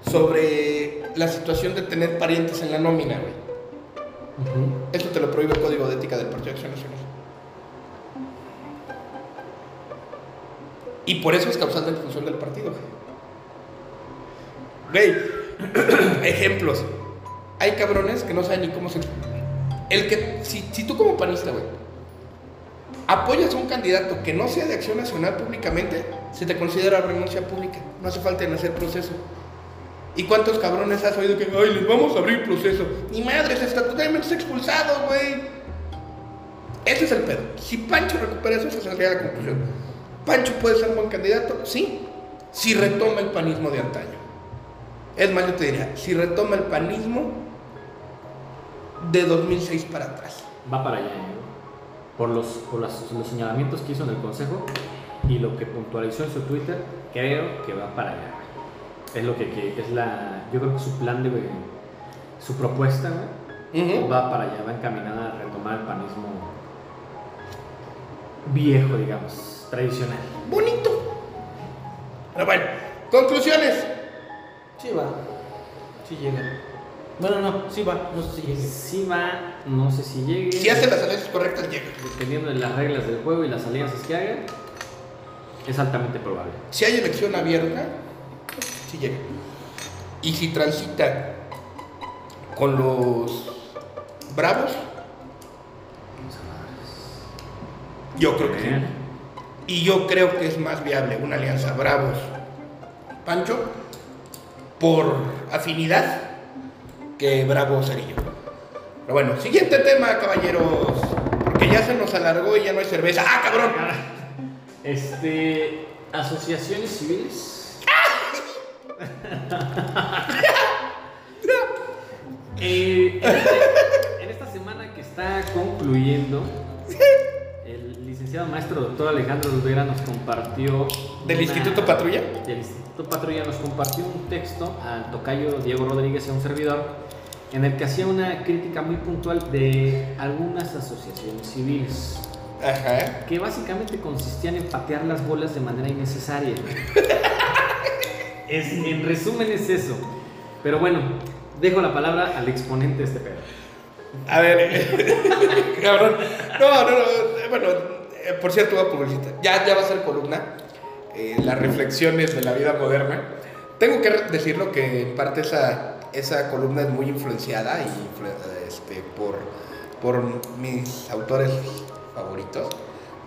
sobre la situación de tener parientes en la nómina, güey. Eso te lo prohíbe el Código de Ética del Partido de Acción Nacional. Y por eso es causal de expulsión del partido, güey. Güey, (clears throat) ejemplos. Hay cabrones que no saben ni cómo se... El que... Si, tú como panista, güey, apoyas a un candidato que no sea de acción nacional públicamente, se te considera renuncia pública. No hace falta en hacer proceso. ¿Y cuántos cabrones has oído que, ay, les vamos a abrir proceso? Ni madres, estatutariamente expulsado, güey. Ese es el pedo. Si Pancho recupera eso, esa sería la conclusión. Pancho puede ser un buen candidato, sí, si retoma el panismo de antaño. Es más, yo te diría, si retoma el panismo de 2006 para atrás. Va para allá, ¿eh? Por, los, por las- los señalamientos que hizo en el consejo y lo que puntualizó en su Twitter, creo que va para allá. Es lo que, que es la. Yo creo que su plan de. Su propuesta, Ujú. va para allá, va encaminada a retomar el panismo viejo, digamos, tradicional. Bonito. Pero bueno, conclusiones. Sí va. Sí llega. Bueno, no, sí va. No sé si llega. Si va, no sé si llegue. Si hace las alianzas correctas, llega. Dependiendo de las reglas del juego y las alianzas que haga, es altamente probable. Si hay elección abierta, sí llega. Y si transita con los bravos, yo creo que sí. Y yo creo que es más viable una alianza Bravos Pancho por afinidad que Bravo Cerillo. Pero bueno, siguiente tema, caballeros. Porque ya se nos alargó y ya no hay cerveza. ¡Ah, cabrón! (laughs) Este. Asociaciones civiles. (laughs) Eh, en, este- en esta semana que está concluyendo, licenciado maestro doctor Alejandro Olvera nos compartió. ¿Del una- Instituto Patrulla? Del Instituto Patrulla nos compartió un texto al tocayo Diego Rodríguez y a un servidor en el que hacía una crítica muy puntual de algunas asociaciones civiles Ajá. que básicamente consistían en patear las bolas de manera innecesaria. Es- en resumen es eso. Pero bueno, dejo la palabra al exponente de este pedo. A ver, (laughs) cabrón. No, no, no. Bueno, eh, por cierto, voy a publicitar. Ya, ya va a ser columna. eh, las reflexiones de la vida moderna. Tengo que decirlo que en parte esa, esa columna es muy influenciada y este, por, por mis autores favoritos.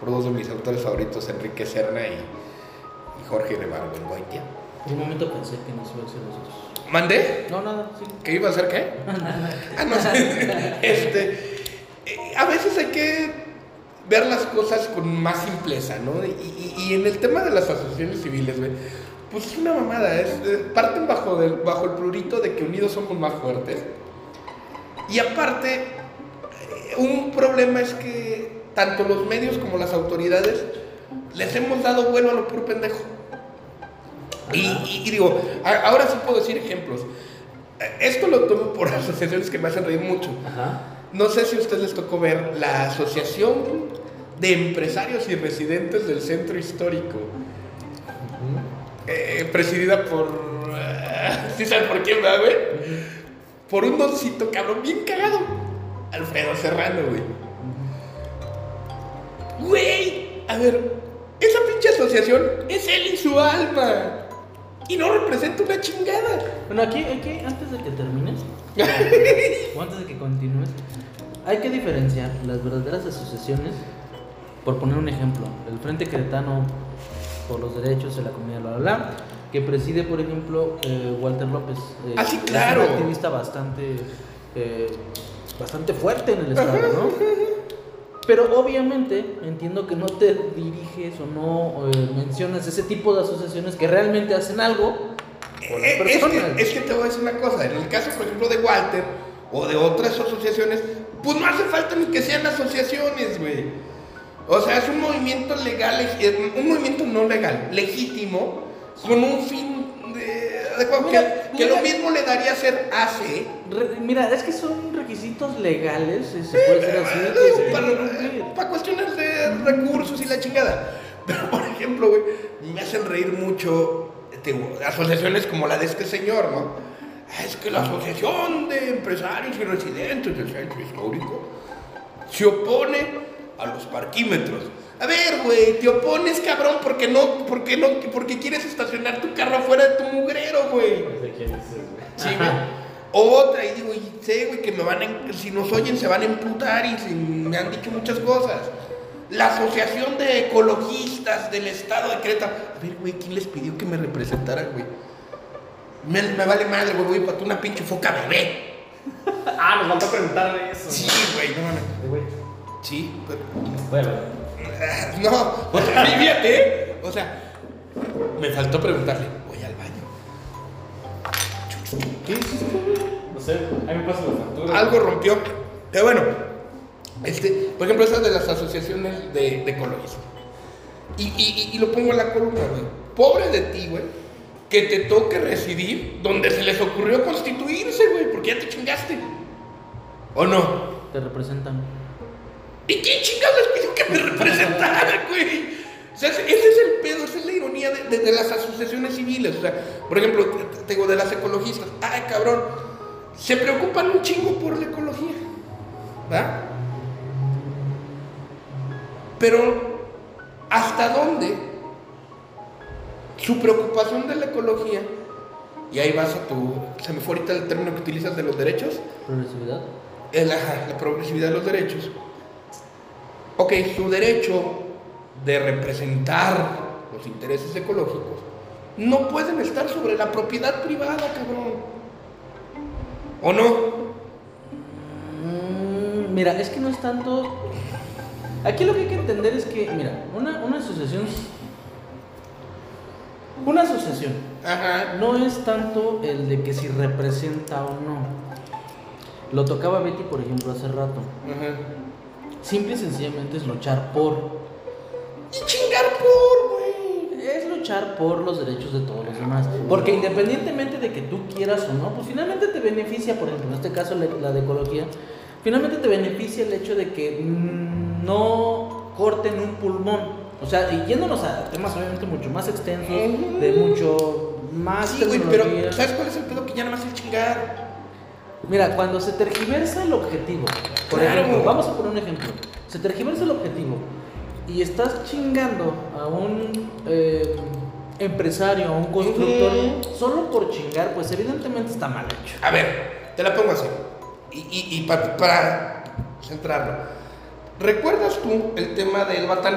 Por dos de mis autores favoritos, Enrique Serna y, y Jorge de Barbengoitia. Por un momento pensé que nos iba a ser nosotros. ¿Mandé? No, nada, sí. ¿Qué iba a hacer qué? (laughs) Ah, no sé. (laughs) Este, eh, a veces hay que ver las cosas con más simpleza, ¿no? Y, y- y en el tema de las asociaciones civiles, güey, pues es una mamada. Es, eh, parten bajo, del, bajo el plurito de que unidos somos más fuertes. Y aparte, eh, un problema es que tanto los medios como las autoridades les hemos dado vuelo a lo puro pendejo. Y, y- digo, a- ahora sí puedo decir ejemplos. Eh, Esto lo tomo por (laughs) asociaciones que me hacen reír mucho. Ajá. No sé si a ustedes les tocó ver la Asociación de Empresarios y Residentes del Centro Histórico, eh, presidida por... eh, (laughs) ¿Sí saben por quién va, güey? Por un doncito cabrón bien cagado. Alfredo Serrano, güey. Güey, a ver, esa pinche asociación es él y su alma. Y no representa una chingada. Bueno, aquí, aquí, antes de que termines, (laughs) o antes de que continúes, hay que diferenciar las verdaderas asociaciones. Por poner un ejemplo, el Frente Cretano por los Derechos de la Comunidad, bla, bla, bla, que preside, por ejemplo, eh, Walter López. eh, Ah, sí, es claro. un activista bastante, eh, bastante fuerte en el Estado, ¿no? Pero obviamente entiendo que no te diriges o no mencionas ese tipo de asociaciones que realmente hacen algo por las Es que, es que te voy a decir una cosa, en el caso por ejemplo de Walter o de otras asociaciones, pues no hace falta ni que sean asociaciones, güey. O sea, es un movimiento legal, eh, un movimiento no legal, legítimo, con un fin de, Mira, que, que mira. lo mismo le daría hacer hace Re- Mira, es que son requisitos legales, si se puede decir así, se para, para cuestiones de recursos y la chingada. Pero, por ejemplo, güey, me hacen reír mucho te asociaciones como la de este señor, ¿no? Es que la Asociación de Empresarios y Residentes del Centro Histórico se opone a los parquímetros. A ver, güey, te opones, cabrón, porque no, porque no, porque quieres estacionar tu carro afuera de tu mugrero, güey. ¿De quién dices, güey? Sí, güey. Otra, y digo, y sé, güey, que me van a, si nos oyen se van a emputar y se- me han dicho muchas cosas. la Asociación de Ecologistas del Estado de Querétaro. A ver, güey, ¿quién les pidió que me representaran, güey? Me, me vale madre, güey, voy para una pinche foca bebé. Ah, nos faltó preguntarle eso. Sí, güey, no mames. Eh, güey. Sí, pero. Bueno. (laughs) No, o sea, (laughs) fíjate, o sea, me faltó preguntarle, voy al baño. ¿Qué hiciste? No sé, ahí me pasan las facturas. Algo rompió. Pero bueno, este, por ejemplo, esa de las asociaciones de, de ecologistas. Y, y- y lo pongo en la columna, güey. Pobre de ti, güey, que te toque residir donde se les ocurrió constituirse, güey, porque ya te chingaste. ¿O no? Te representan. ¿Y quién chingados les pidió que me representara, (laughs) güey? O sea, ese es el pedo, esa es la ironía de, de- de las asociaciones civiles. O sea, por ejemplo, te- te digo, de las ecologistas. Ay, cabrón, se preocupan un chingo por la ecología. ¿Va? Pero, ¿hasta dónde su preocupación de la ecología, y ahí vas a tu, se me fue ahorita el término que utilizas de los derechos, Progresividad. el- ajá, la progresividad de los derechos. Ok, su derecho de representar los intereses ecológicos no pueden estar sobre la propiedad privada, cabrón. ¿O no? Mm, mira, es que no es tanto. Aquí lo que hay que entender es que, mira, una, una asociación. Una asociación Ajá. no es tanto el de que si representa o no. Lo tocaba Betty, por ejemplo, hace rato. Ajá. Simple y sencillamente es luchar por. Y chingar por, güey. Es luchar por los derechos de todos los demás. Porque independientemente de que tú quieras o no, pues finalmente te beneficia, por ejemplo, en este caso la de ecología, finalmente te beneficia el hecho de que mm, no corten un pulmón. O sea, y yéndonos a temas obviamente mucho más extensos, de mucho más Sí, güey, pero. ¿sabes cuál es el pedo? Que ya nada más es chingar. Mira, cuando se tergiversa el objetivo, por Claro. ejemplo, vamos a poner un ejemplo, se tergiversa el objetivo y estás chingando a un eh, empresario, a un constructor, solo por chingar, pues evidentemente está mal hecho. A ver, te la pongo así. Y, y, y pa- para centrarlo. ¿Recuerdas tú el tema del batán?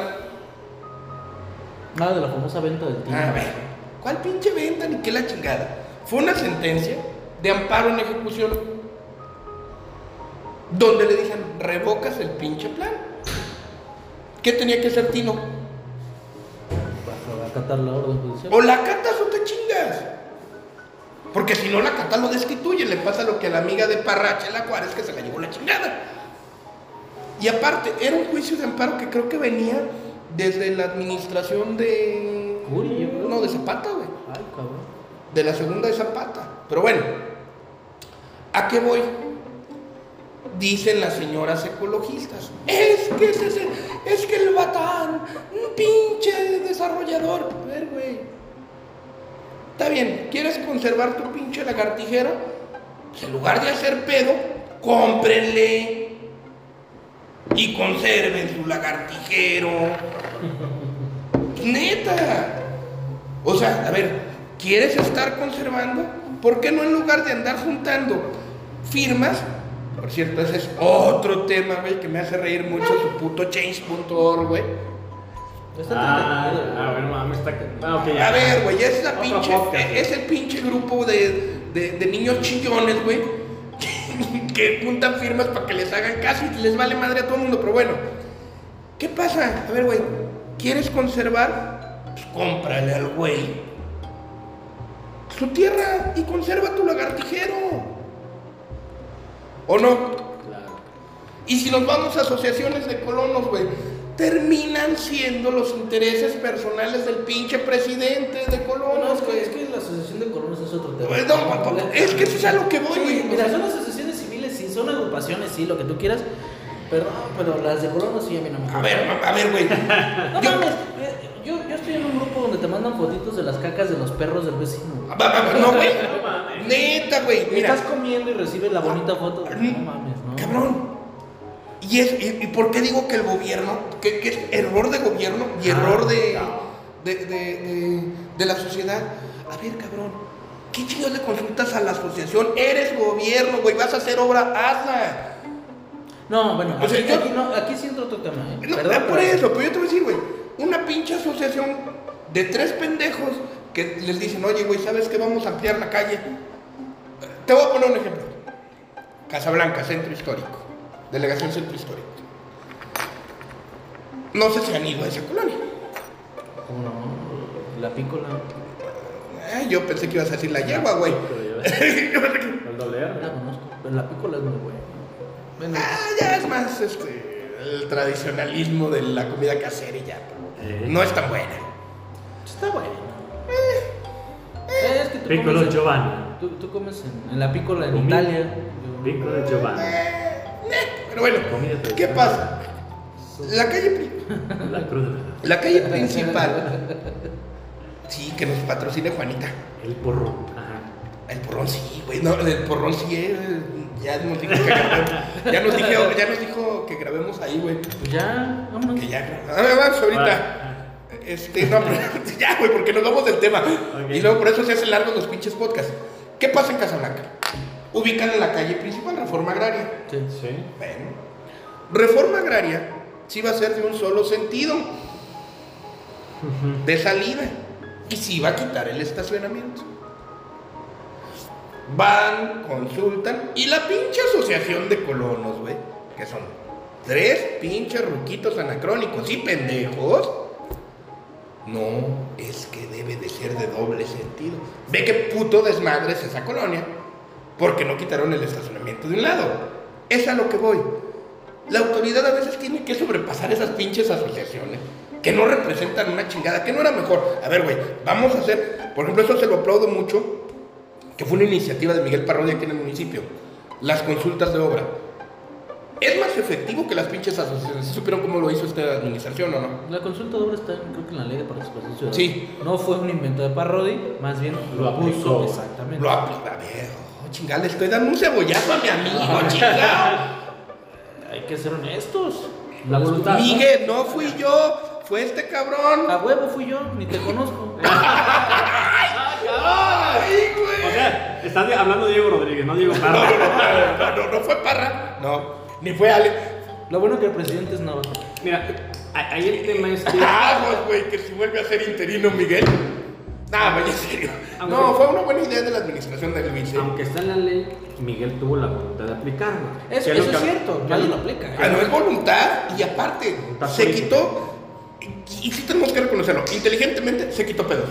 Nada de la famosa venta del tiempo. A ver, ¿cuál pinche venta ni qué la chingada? Fue una sentencia de amparo en ejecución donde le dicen revocas el pinche plan. ¿Qué tenía que hacer Tino? Para acatar la orden judicial. O la catas o te chingas. Porque si no la cata lo destituye, le pasa lo que a la amiga de Parracha, la Juárez, que se la llevó la chingada. Y aparte, era un juicio de amparo que creo que venía desde la administración de. Creo. No, de Zapata, güey. Ay, cabrón. De la segunda de Zapata. Pero bueno, ¿a qué voy? Dicen las señoras ecologistas. Es que ese es, el- es que el batán, un pinche desarrollador. A ver, güey. Está bien, ¿quieres conservar tu pinche lagartijero? Pues en lugar de hacer pedo, cómprenle. Y conserven su lagartijero. Neta. O sea, a ver, ¿quieres estar conservando? ¿Por qué no en lugar de andar juntando firmas? Por cierto, ese es otro tema, güey, que me hace reír mucho su puto change.org, güey. Está Ah, ah, bueno, mames, está. Ah, ok, ya. A ver, güey, es la pinche, es el pinche grupo de, de, de niños chillones, güey, que juntan firmas para que les hagan caso y les vale madre a todo el mundo, pero bueno, ¿qué pasa? A ver, güey, ¿quieres conservar? Pues cómprale al güey su tierra y conserva tu lagartijero. ¿O no? Claro. Y si nos vamos a asociaciones de colonos, güey, terminan siendo los intereses personales del pinche presidente de No, colonos, es que, es que la asociación de colonos es otro tema. Pues, no, papá, es que eso es a lo que voy, Sí, güey. mira, son asociaciones son agrupaciones, sí, lo que tú quieras. Pero, pero las de colonos sí a mí no me A ver, a ver, güey. (laughs) No Yo- mames, eh, yo, yo estoy en un grupo donde te mandan fotitos de las cacas de los perros del vecino. Va, va, va, No, güey. (laughs) No. Neta, güey. Mira, Estás comiendo y recibes la bonita foto. No mames, ¿no? cabrón. Y, es, y, y por qué digo que el gobierno, que, que es error de gobierno y error de, de, de, de- de la sociedad? A ver, cabrón, ¿qué chingados le consultas a la asociación? Eres gobierno, güey, vas a hacer obra, hazla. No, bueno, O sea, aquí, yo- aquí no, aquí sí entra otro tema, ¿eh? No, Perdón, por pero- eso, pero yo te voy a decir, güey, una pinche asociación de tres pendejos que les dicen, oye, güey, ¿sabes qué? Vamos a ampliar la calle. Te voy a poner un ejemplo. Casablanca, centro histórico. Delegación centro histórico. No sé si han ido a esa colonia. ¿Cómo no? La pícola. Eh, yo pensé que ibas a decir la yegua, güey. El (laughs) doble R. La conozco, pero la pícola es muy buena. Bueno, Ah, ya es más este, el tradicionalismo de la comida casera y ya. Eh. No es tan buena. está bueno. Eh, es que tú Piccolo comes, en, Giovanna. tú, tú comes en, en la pícola en Comida. Italia. Piccolo Giovanna. Pero bueno, Comida ¿qué pasa? La calle, La la calle (laughs) principal. Sí, que nos patrocine Juanita. El porro. Ajá. El porrón sí, güey. No, el porrón sí, eh, ya nos dijo que grabemos. Ya nos dijo, ya nos dijo que grabemos ahí, güey. Pues ya, vámonos. Que ya grabamos. A ver, vamos ahorita. Este, no, pero (laughs) ya, güey, porque nos vamos del tema. Y luego por eso se hacen largos los pinches podcasts. ¿Qué pasa en Casablanca? Ubican en la calle principal Reforma Agraria. Sí. Sí. Bueno, reforma agraria sí va a ser de un solo sentido, de salida, y sí va a quitar el estacionamiento. Van, consultan, y la pinche asociación de colonos, güey, que son tres pinches ruquitos anacrónicos y pendejos, no, es que debe de ser de doble sentido. Ve qué puto desmadre es esa colonia, porque no quitaron el estacionamiento de un lado. Es a lo que voy. La autoridad a veces tiene que sobrepasar esas pinches asociaciones que no representan una chingada, que no era mejor. A ver, güey, vamos a hacer, por ejemplo, eso se lo aplaudo mucho, que fue una iniciativa de Miguel Parrodia aquí en el municipio, las consultas de obra. Es más efectivo que las pinches asociaciones. ¿Sí ¿Supieron cómo lo hizo esta administración o no? La consulta doble está, creo que en la ley de participación ciudadana. Sí. No fue un invento de Parrodi, más bien Lo lo puso exactamente. Lo aplicó. A ver, oh, chingada, le estoy dando un cebollazo a mi amigo, chingado. Hay que ser honestos. La voluntad. Miguel, no fui yo, fue este cabrón. A huevo fui yo, ni te conozco. (laughs) Ay, güey. O sea, estás de- hablando de Diego Rodríguez, no Diego No, Parra. no, no, no, no fue Parra, no, ni fue Ale. Lo bueno que el presidente es Nava. Mira, ahí el tema es que. Vamos, güey, que si vuelve a ser interino Miguel. Nah, güey, en serio. Aunque- No, fue una buena idea de la administración del Luis. ¿eh? Aunque está en la ley, Miguel tuvo la voluntad de aplicarlo. Eso, eso es que- cierto, nadie lo- aplica. Ah, no es voluntad y aparte Voluntad se política. quitó, y sí tenemos que reconocerlo, inteligentemente se quitó pedos.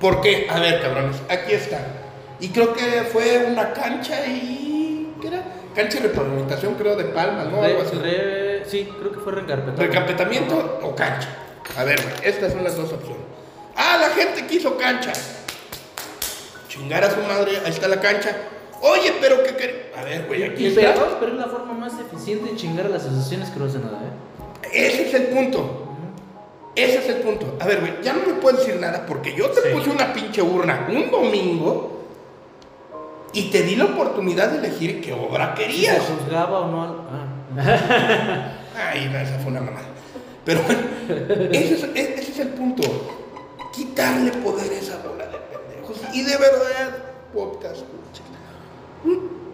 ¿Por qué? A ver, cabrones, aquí está. Y creo que fue una cancha y. ¿Qué era? Cancha de repavimentación, creo, de palmas, ¿no? Algo así. re- sí, creo que fue reencarpetado. ¿Recampetamiento o cancha? A ver, güey, estas son las dos opciones. Ah, la gente quiso cancha. Chingar a su madre, ahí está la cancha. Oye, pero que quer- A ver, güey, aquí Y está. perdón, pero es la forma más eficiente de chingar a las asociaciones que no hacen nada, ¿eh? Ese es el punto. Ese es el punto. A ver, güey, ya no me puedes decir nada porque yo te Sí. puse una pinche urna un domingo y te di la oportunidad de elegir qué obra Si se querías. juzgaba o no. Ah. Ay, no, esa fue una mamada. Pero bueno, ese es, e- ese es el punto. Quitarle poder a esa bola de pendejos. Y de verdad, podcast,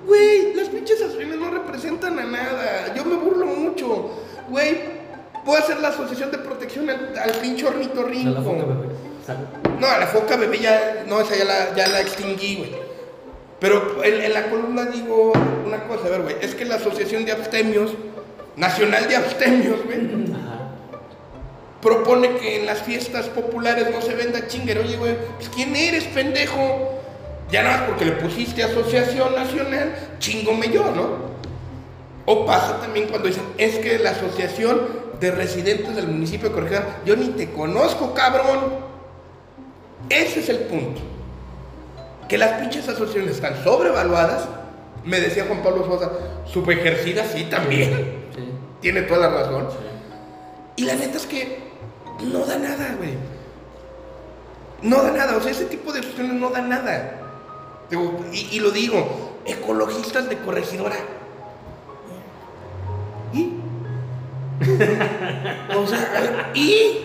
Güey, las pinches asociaciones no representan a nada. Yo me burlo mucho. Güey, puedo hacer la asociación de protección al, al pinche De ornito la foca, bebé. No, a la foca bebé ya, no, esa ya la, ya la extinguí, güey. Pero en, en la columna digo una cosa, a ver, güey, es que la Asociación de Abstemios, Nacional de Abstemios, güey, propone que en las fiestas populares no se venda chinguero. Oye, güey, pues ¿quién eres, pendejo? Ya nada más porque le pusiste Asociación Nacional, chingome yo, ¿no? O pasa también cuando dicen, es que la Asociación de Residentes del municipio de Corregidora, yo ni te conozco, cabrón. Ese es el punto. Que las pinches asociaciones están sobrevaluadas. Me decía Juan Pablo Sosa, subejercidas, sí, también. Sí. Tiene toda la razón. Y la neta es que no da nada, güey. No da nada. O sea, ese tipo de asociaciones no da nada. Y lo digo, ecologistas de corregidora. O sea, ¿y?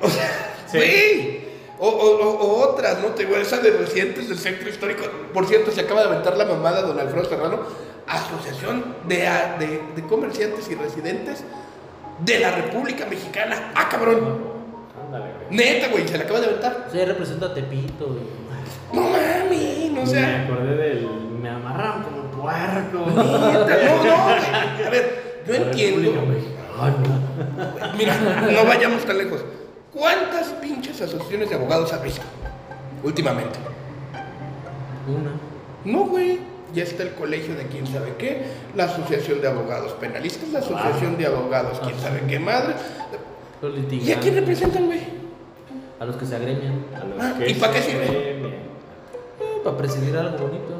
O sea, Sí. güey. O, o- o- o otras, ¿no? Te digo, esa de residentes del centro histórico. Por cierto, se acaba de aventar la mamada don Alfredo Serrano. Asociación de, a- de, de comerciantes y residentes de la República Mexicana. Ah, cabrón. Ándale, güey. Neta, güey, se la acaba de aventar. Sí, representa a Tepito. y- No mami, no Me sea. acordé del. Me amarraron como puerco. Neta, no, no, güey. A ver, yo La entiendo. Mira, no vayamos tan lejos. ¿Cuántas pinches asociaciones de abogados has visto últimamente? Una. No, güey. Ya está el colegio de quién sabe qué, la asociación de abogados penalistas, la asociación de abogados quién sabe qué madre. ¿Y a quién representan, güey? A los que se agremian. A los Ah, que ¿y pa' qué sirve? Eh, para presidir algo bonito.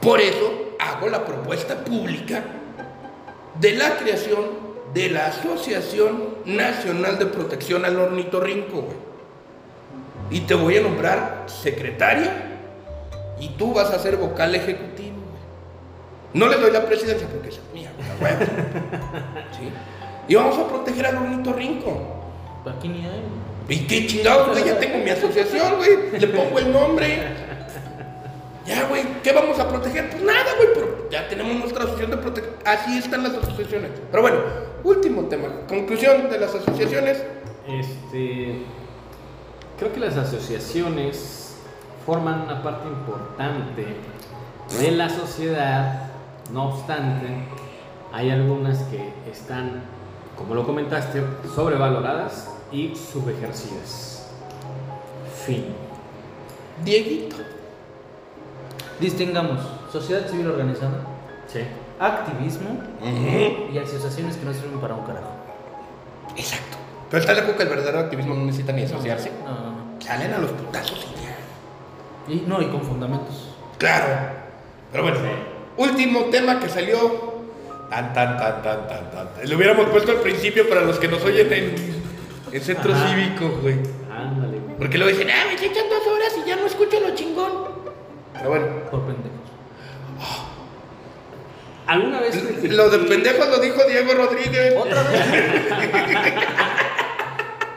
Por eso hago la propuesta pública de la creación de la Asociación Nacional de Protección al Ornitorrinco, güey. Y te voy a nombrar secretaria y tú vas a ser vocal ejecutivo, güey. No le doy la presidencia porque esa es mía, güey. (laughs) ¿Sí? Y vamos a proteger al ornitorrinco. Aquí ni hay. ¿Y qué chingados, güey? Ya tengo mi asociación, güey. Le pongo el nombre. Ya, güey, ¿qué vamos a proteger? Pues nada, güey, pero ya tenemos nuestra asociación de protección. Así están las asociaciones. Pero bueno, último tema. Conclusión de las asociaciones. Este, creo que las asociaciones forman una parte importante de la sociedad, no obstante, hay algunas que están, como lo comentaste, sobrevaloradas y subejercidas. Fin. Dieguito. Distingamos sociedad civil organizada, Sí. activismo y asociaciones que no sirven para un carajo. Exacto. Pero está acuerdo que el verdadero activismo no necesita ni asociarse. No, no, no. Salen a los putazos y ya. Y, no, y con fundamentos. Claro. Pero bueno, último tema que salió. Tan, tan, tan, tan, tan, tan. Lo hubiéramos puesto al principio para los que nos oyen en, en centro Ajá. cívico, güey. Ándale. güey. Porque luego dicen, ah, me echan dos horas y ya no escucho lo chingón. Pero bueno, Por pendejos. ¿Alguna vez critiqué- lo de pendejos lo dijo Diego Rodríguez. ¿Otra vez? (laughs)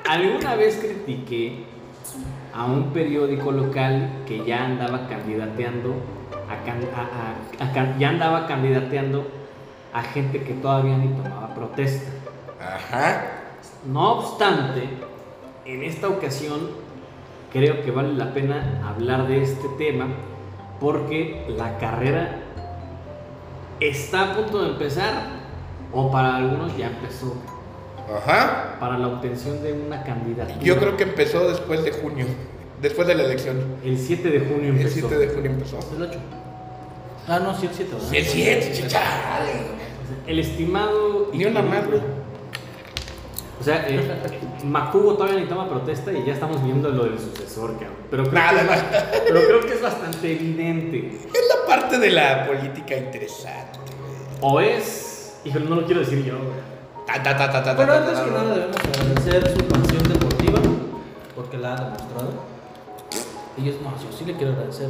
¿Alguna vez critiqué a un periódico local que ya andaba candidateando a, can- a- a- a can- ya andaba candidateando a gente que todavía ni tomaba protesta? Ajá. No obstante, en esta ocasión creo que vale la pena hablar de este tema porque la carrera está a punto de empezar o para algunos ya empezó Ajá. para la obtención de una candidatura. Yo creo que empezó después de junio. Después de la elección. el 7 de junio El empezó. 7 de junio empezó. El 8. Ah, no, sí, el 7. El 7, chale. El estimado Ni una güey. O sea, eh, Macubo todavía ni toma protesta y ya estamos viendo lo del sucesor, cabrón. Pero creo, Nada que, es más. bast- pero creo que es bastante evidente. Es la parte de la política interesante. O es. Híjole, no lo quiero decir yo, güey. Ta, ta, ta, ta, ta, Bueno, ta, antes que nada debemos agradecer su pasión deportiva, porque la ha demostrado. Y yo, no, yo sí le quiero agradecer.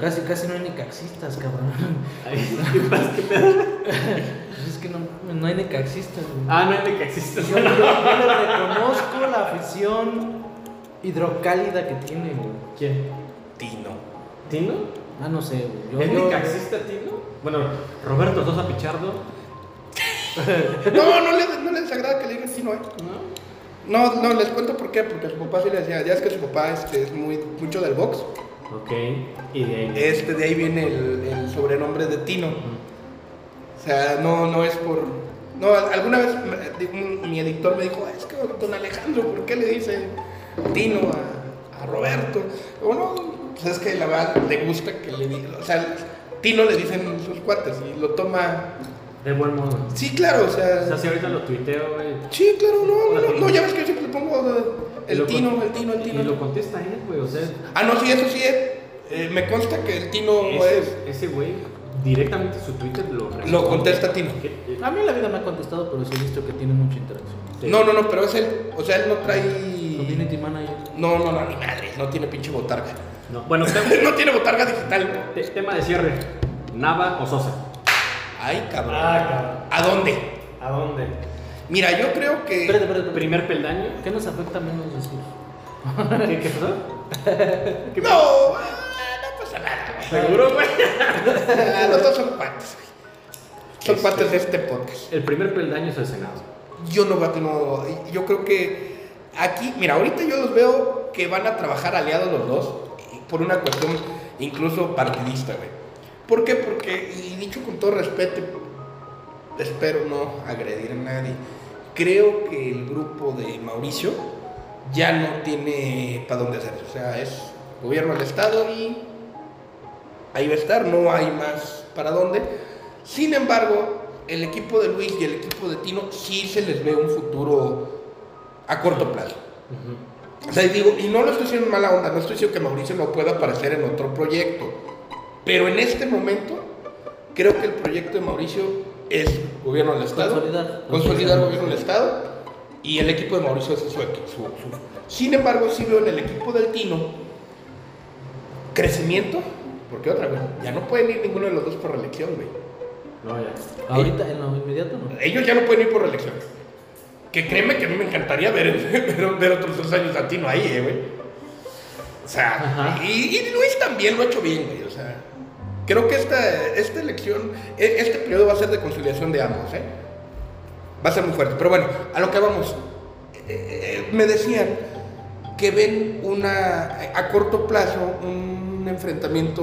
Casi, casi no hay necaxistas, cabrón. Ay, ¿qué pasa? ¿Qué pedo? es que no, no hay necaxistas, güey. Ah, no que existe. Yo, yo- yo le reconozco la afición hidrocálida que tiene, güey. ¿Quién? Tino. ¿Tino? Ah, no sé, güey. Yo- ¿Es yo- necaxista Tino? Bueno, Roberto Sosa Pichardo. (laughs) No, no les, no les desagrada que le digan Tino, eh. ¿No? No, no, les cuento por qué, porque su papá sí le decía, ya es que su papá este, es muy, mucho del box. Ok. Y de ahí. Este, de ahí viene el, el sobrenombre de Tino. O sea, no, no es por... No, alguna vez me- mi editor me dijo, es que don Alejandro, ¿por qué le dice Tino a, a Roberto? Bueno, pues es que la verdad le gusta que le digan, o sea, Tino le dicen sus cuates y lo toma... De buen modo. Sí, claro, o O sea, sea... si ahorita lo tuiteo, güey. Sí, claro, no, no, no, ya ves que yo siempre le pongo eh, el Tino, el Tino, el Tino. Y lo contesta él, güey. O sea, Ah, no, sí, eso sí es. Eh, me consta que el Tino ese, es... ese güey directamente su Twitter lo responde. Lo contesta Tino. ¿Qué? A mí en la vida me ha contestado, pero sí he visto que tiene mucha interacción. Sí. No, no, no, pero es él. O sea, él no trae. Community manager. No, no, no, ni madre. No tiene pinche botarga. No. Bueno, (laughs) no tiene botarga digital. te- tema de cierre. Nava o Sosa. Ay, cabrón. Ah, ¿A dónde? ¿A dónde? Mira, yo creo que. Espérate, espérate, espérate. Primer peldaño. ¿Qué nos afecta menos decir? (laughs) ¿Qué, qué pasó? (laughs) No, ah, no pasa nada, güey. ¿Seguro, güey? Ah, Los dos son cuates, güey. Son Este- cuates de este podcast. El primer peldaño es el Senado. Yo no veo que no. Yo creo que aquí, mira, ahorita yo los veo que van a trabajar aliados los dos por una cuestión incluso partidista, güey. ¿Por qué? Porque, y dicho con todo respeto, espero no agredir a nadie, creo que el grupo de Mauricio ya no tiene para dónde hacerse. O sea, es gobierno del Estado y ahí va a estar, no hay más para dónde. Sin embargo, el equipo de Luis y el equipo de Tino sí se les ve un futuro a corto plazo. O sea, y digo, y no lo estoy diciendo en mala onda, no estoy diciendo que Mauricio no pueda aparecer en otro proyecto. Pero en este momento, creo que el proyecto de Mauricio es gobierno del Estado. Consolidar. Consolidar gobierno del Estado. Y el equipo de Mauricio es su, su- su- Sin embargo, sí veo en el equipo del Tino crecimiento. Porque otra vez, ya no pueden ir ninguno de los dos por reelección, güey. No, ya. Ahorita, en lo inmediato, no. Ellos ya no pueden ir por reelección. Que créeme que a mí me encantaría ver, (laughs) ver, ver otros dos años a Tino ahí, eh, güey. O sea, y, y Luis también lo ha hecho bien, güey. O sea, creo que esta, esta elección, e- este periodo va a ser de conciliación de ambos, ¿eh? Va a ser muy fuerte. Pero bueno, a lo que vamos. Eh, eh, me decían que ven una, a corto plazo, un enfrentamiento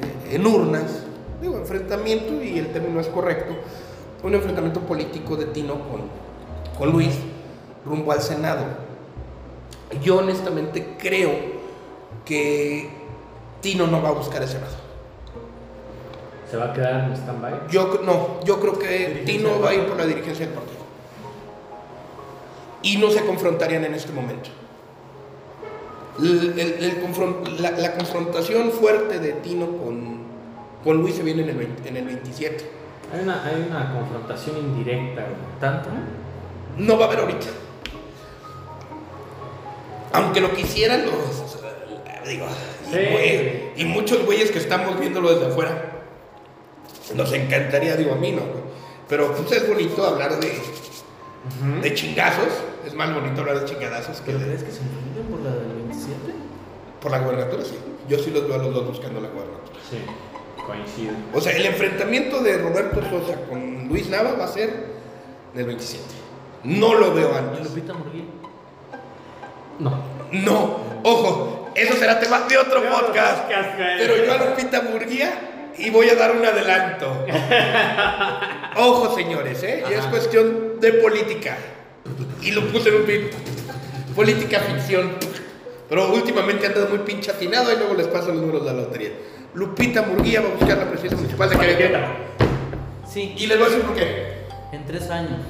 eh, en urnas, digo enfrentamiento y el término es correcto, un enfrentamiento político de Tino con, con Luis rumbo al Senado. Yo honestamente creo que Tino no va a buscar el Senado. ¿Se va a quedar en stand-by? Yo no, yo creo que Tino va a ir por la dirigencia del partido. Y no se confrontarían en este momento. El- el- el confron- la, la confrontación fuerte de Tino con, con Luis se viene en el, 20 en el 27. Hay una, hay una confrontación indirecta. ¿Tanto? No va a haber ahorita. Aunque lo quisieran los... Digo, y, Sí. güey, y muchos güeyes que estamos viéndolo desde afuera, nos encantaría, digo a mí no, pero pues es bonito hablar de, de chingazos, es más bonito hablar de chingadazos que ¿Pero de- crees que se enfrenten por la del 27? por la gobernatura, sí. Yo sí los veo a los dos buscando la gobernatura. Sí, coincido. O sea, el enfrentamiento de Roberto Sosa con Luis Nava va a ser del 27. No lo veo ¿Y antes. Lupita Murguía? No. No, ojo, eso será tema de otro podcast. Pero yo a Lupita Murguía y voy a dar un adelanto. Ojo, señores, ¿eh? Ya es cuestión de política. Y lo puse en un tweet. Política ficción. Pero últimamente anda muy pinche atinado y luego les paso los números de la lotería. Lupita Murguía va a buscar la presidencia municipal de Querétaro. Sí, Y les voy a decir por qué. en tres años.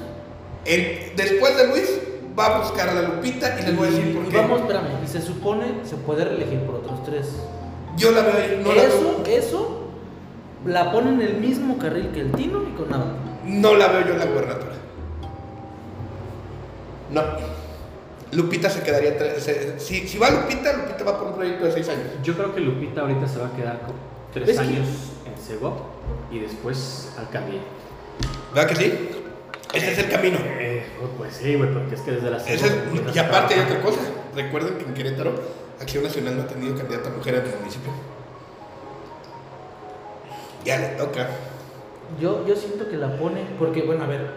En- después de Luis, va a buscar a la Lupita y les voy a decir por Y qué. vamos, espérame, y se supone se puede reelegir por otros tres. Yo la veo ahí, no la eso, veo. eso la ponen en el mismo carril que el Tino y con nada. No la veo yo en la gubernatura. No. Lupita se quedaría. se- si, si va Lupita, Lupita va por un proyecto de seis años. Yo creo que Lupita ahorita se va a quedar con tres Es que- años en Segov y después al camino. ¿Verdad que sí? Ese es el camino. Eh, pues sí, güey, porque es que desde la Ese Segov es- empiezas y aparte hay otra cosa. Recuerden que en Querétaro, Acción Nacional no ha tenido candidata mujer en el municipio. Ya le toca. Yo, yo siento que la pone, porque bueno, a ver, eh,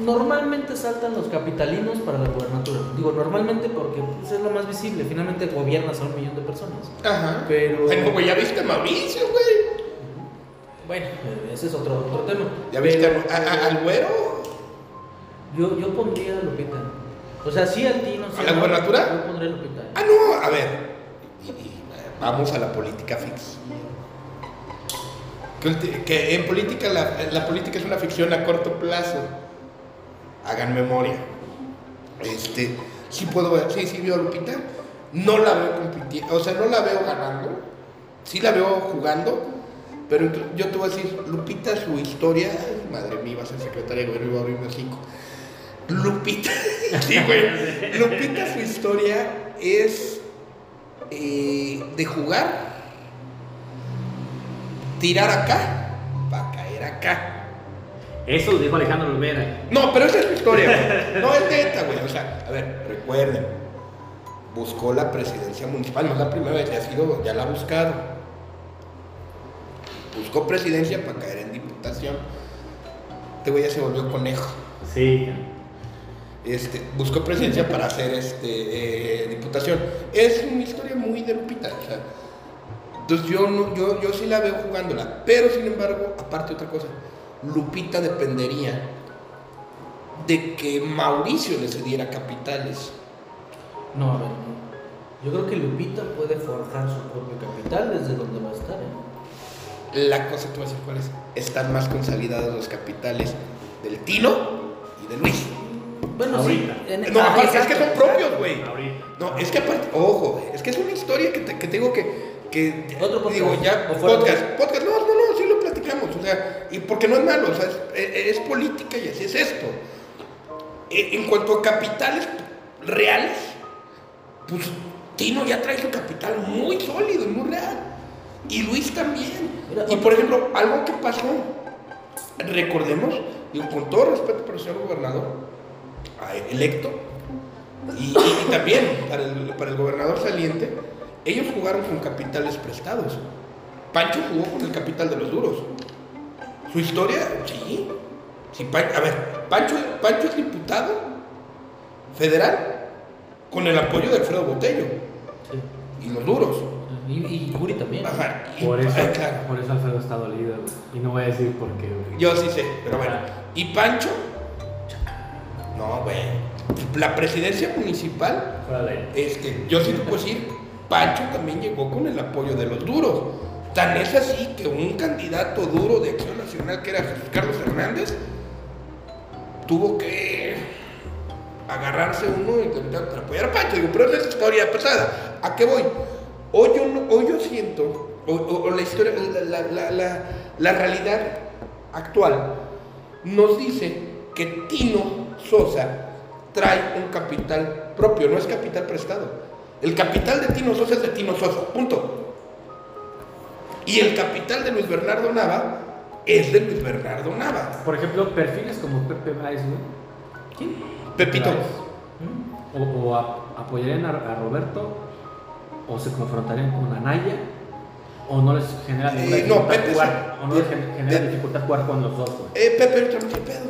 normalmente saltan los capitalinos para la gubernatura. Digo normalmente porque pues, es lo más visible, finalmente gobiernas a un millón de personas. Ajá. Pero... Bueno, güey, ya viste a Mauricio, güey. Bueno, eh, ese es otro, otro tema. Ya viste Pero, a- a- al güero. Yo, yo pondría a Lupita. O sea, sí al Tino. sí ¿A la no, gubernatura? Yo pondría a Lupita. Ah, no, a ver. Y- y, vamos a la política ficción. Que, en política, la, política es una ficción a corto plazo. Hagan memoria. Este, sí puedo ver, sí, sí veo a Lupita. No la veo compitiendo, o sea, no la veo ganando. Sí la veo jugando. Pero yo te voy a decir, Lupita, su historia, madre mía, va a ser secretaria de gobierno va a abrir México. Lupita, (laughs) sí, güey. Lupita, su historia es eh, de jugar, tirar acá, para caer acá. Eso lo dijo Alejandro Olvera. No, pero esa es la historia, güey. (laughs) No, es neta, güey. O sea, a ver, recuerden. Buscó la presidencia municipal, no es la primera vez, ya ha sido, ya la ha buscado. Buscó presidencia para caer en diputación. Este güey ya se volvió conejo. Sí. Este, buscó presidencia para hacer este, eh, diputación. Es una historia muy de Lupita. o sea, entonces yo, no, yo, yo sí la veo jugándola. Pero sin embargo, aparte otra cosa, Lupita dependería de que Mauricio le cediera capitales. No, a ver, no. Yo creo que Lupita puede forjar su propio capital desde donde va a estar. ¿eh? La cosa que voy a decir cuál es, están más consolidados los capitales del Tino y de Luis. Bueno, Ahorita. sí. en- No, ah, aparte, es que son propios, güey. Ahorita. No, es que aparte, ojo, es que es una historia que te, que te digo que, que Otro podcast. digo ya ¿O fuera podcast, podcast, no, no, no, sí lo platicamos, o sea, y porque no es malo, o sea, es, es- es política y así es esto. E- En cuanto a capitales reales, pues Tino ya trae su capital muy sólido y muy real. Y Luis también. Mira, Y por ejemplo, algo que pasó, recordemos, digo, con todo respeto para el señor gobernador, electo, y, y- y también para el, para el gobernador saliente, ellos jugaron con capitales prestados. Pancho jugó con el capital de los duros. Su historia, sí. sí a ver, Pancho, Pancho es diputado federal con el apoyo de Alfredo Botello Sí. y los duros. Y, y Curi también. Ajá, y- Por eso, claro. por eso Alfredo está dolido. Y no voy a decir por qué, güey. Yo sí sé, pero bueno. ¿Y Pancho? No, güey. La presidencia municipal ahí. Este, yo sí te puedo decir, Pancho también llegó con el apoyo de los duros. Tan es así que un candidato duro de Acción Nacional, que era Jesús Carlos Hernández, tuvo que agarrarse uno y intentar para apoyar a Pancho. Digo, pero es la historia pasada. ¿A qué voy? Hoy yo, siento, o, la historia, la realidad actual nos dice que Tino Sosa trae un capital propio, no es capital prestado. El capital de Tino Sosa es de Tino Sosa, punto. Y el capital de Luis Bernardo Nava es de Luis Bernardo Nava. Por ejemplo, perfiles como Pepe Baez, güey. Pepito. O, o a- apoyarían a, a Roberto, o se confrontarían con Anaya, o no les genera ninguna Eh, no, dificultad Pepe jugar, se- o no les gen- genera de- dificultad jugar con los dos, güey. Eh, Pepe ahorita no tiene pedo.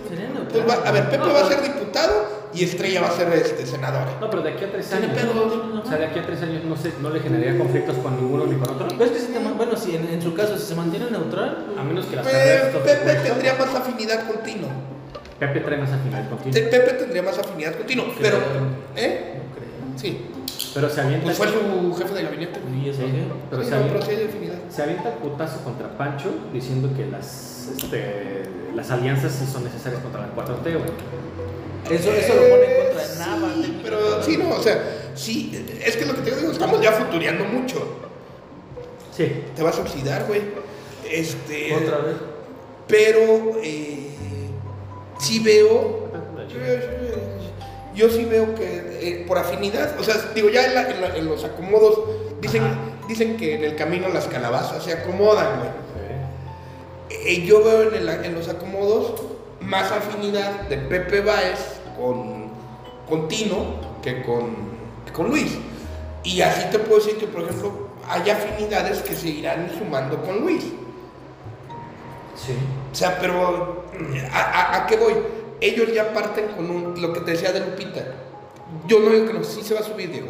Pues va- a ver, Pepe No, va a ser diputado y Estrella va a ser este, senadora. No, pero de aquí a tres Tiene años. pedo. O sea, de aquí a tres años no, se, no le generaría conflictos con ninguno ni con otro. Pero es que si te bueno, si en, en su caso si se mantiene neutral, A menos que las Pe- carreras. Pepe tendría más afinidad con Tino. Pepe trae más afinidad Te- contigo. Pepe tendría más afinidad con Tino, pero... ¿Eh? no creo. Sí. Pero se avienta. Pues fue su jefe de gabinete. ¿Y eso Sí, qué? pero Sí, se avienta- se el putazo contra Pancho diciendo que las, este, las alianzas sí son necesarias contra la 4T, güey. Eso, eso lo pone en contra de Nava. Sí, pero sí, no, o sea, sí, es que lo que te digo, estamos ya futureando mucho. Sí. Te vas a oxidar, güey. Este. Otra vez. Pero, eh, sí veo. Yo sí veo que eh, por afinidad, o sea, digo, ya en, la- en la- en los acomodos, dicen, dicen que en el camino las calabazas se acomodan, güey. Eh, yo veo en, el- en los acomodos más afinidad de Pepe Báez con, con Tino que con, que con Luis. Y así te puedo decir que, por ejemplo, hay afinidades que se irán sumando con Luis. Sí. O sea, pero ¿a, a- a qué voy? Ellos ya parten con un- lo que te decía de Lupita. Yo no digo que no, sí se va a subir, Diego.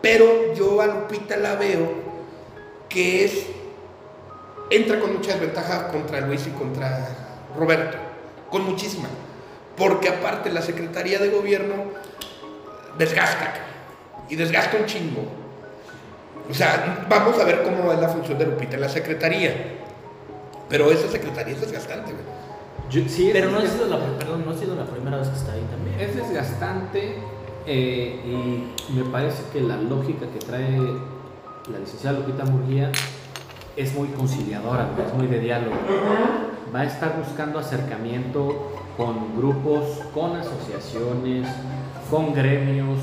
Pero yo a Lupita la veo que es. Entra con mucha desventaja contra Luis y contra Roberto. Con muchísima. Porque aparte la Secretaría de Gobierno desgasta. Y desgasta un chingo. O sea, vamos a ver cómo es la función de Lupita la Secretaría. Pero esa Secretaría es desgastante, güey. Yo- sí, es- Pero no ha sido la, perdón, no ha sido la primera vez que está ahí también. Es desgastante eh, y me parece que la lógica que trae la licenciada Lupita Murguía es muy conciliadora, es muy de diálogo. Va a estar buscando acercamiento con grupos, con asociaciones, con gremios,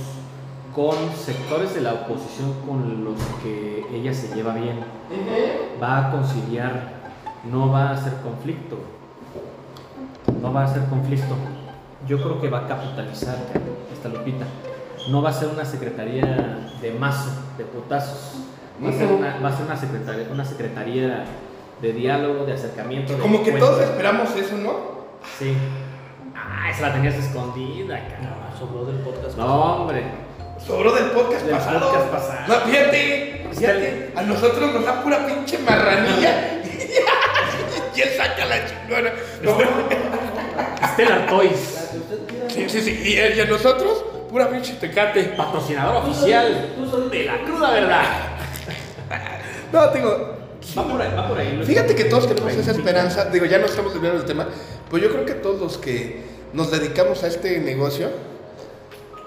con sectores de la oposición con los que ella se lleva bien. Va a conciliar, no va a hacer conflicto. No va a ser conflicto. Yo creo que va a capitalizar cabrón, esta Lupita. No va a ser una secretaría de mazo, de putazos. Va a ser una, va a ser una secretaría, una secretaría de diálogo, de acercamiento. de Como que encuentro. todos esperamos eso, ¿no? Sí. Ah, esa la tenías escondida, cabrón. No, sobró del podcast. No, hombre. Sobró del podcast Del pasado. podcast pasado. No, fíjate, fíjate, a nosotros nos da pura pinche marranilla. (laughs) y él saca la chingona. No, Stellar Toys, sí, sí, sí. Y, y a nosotros, pura pinche tecate. patrocinador oficial Tú solito. de la cruda verdad. (laughs) No, digo, Va por ahí, va por ahí. Fíjate que todos tenemos esa esperanza. Digo, ya no estamos desviando del tema. Pero yo creo que todos los que nos dedicamos a este negocio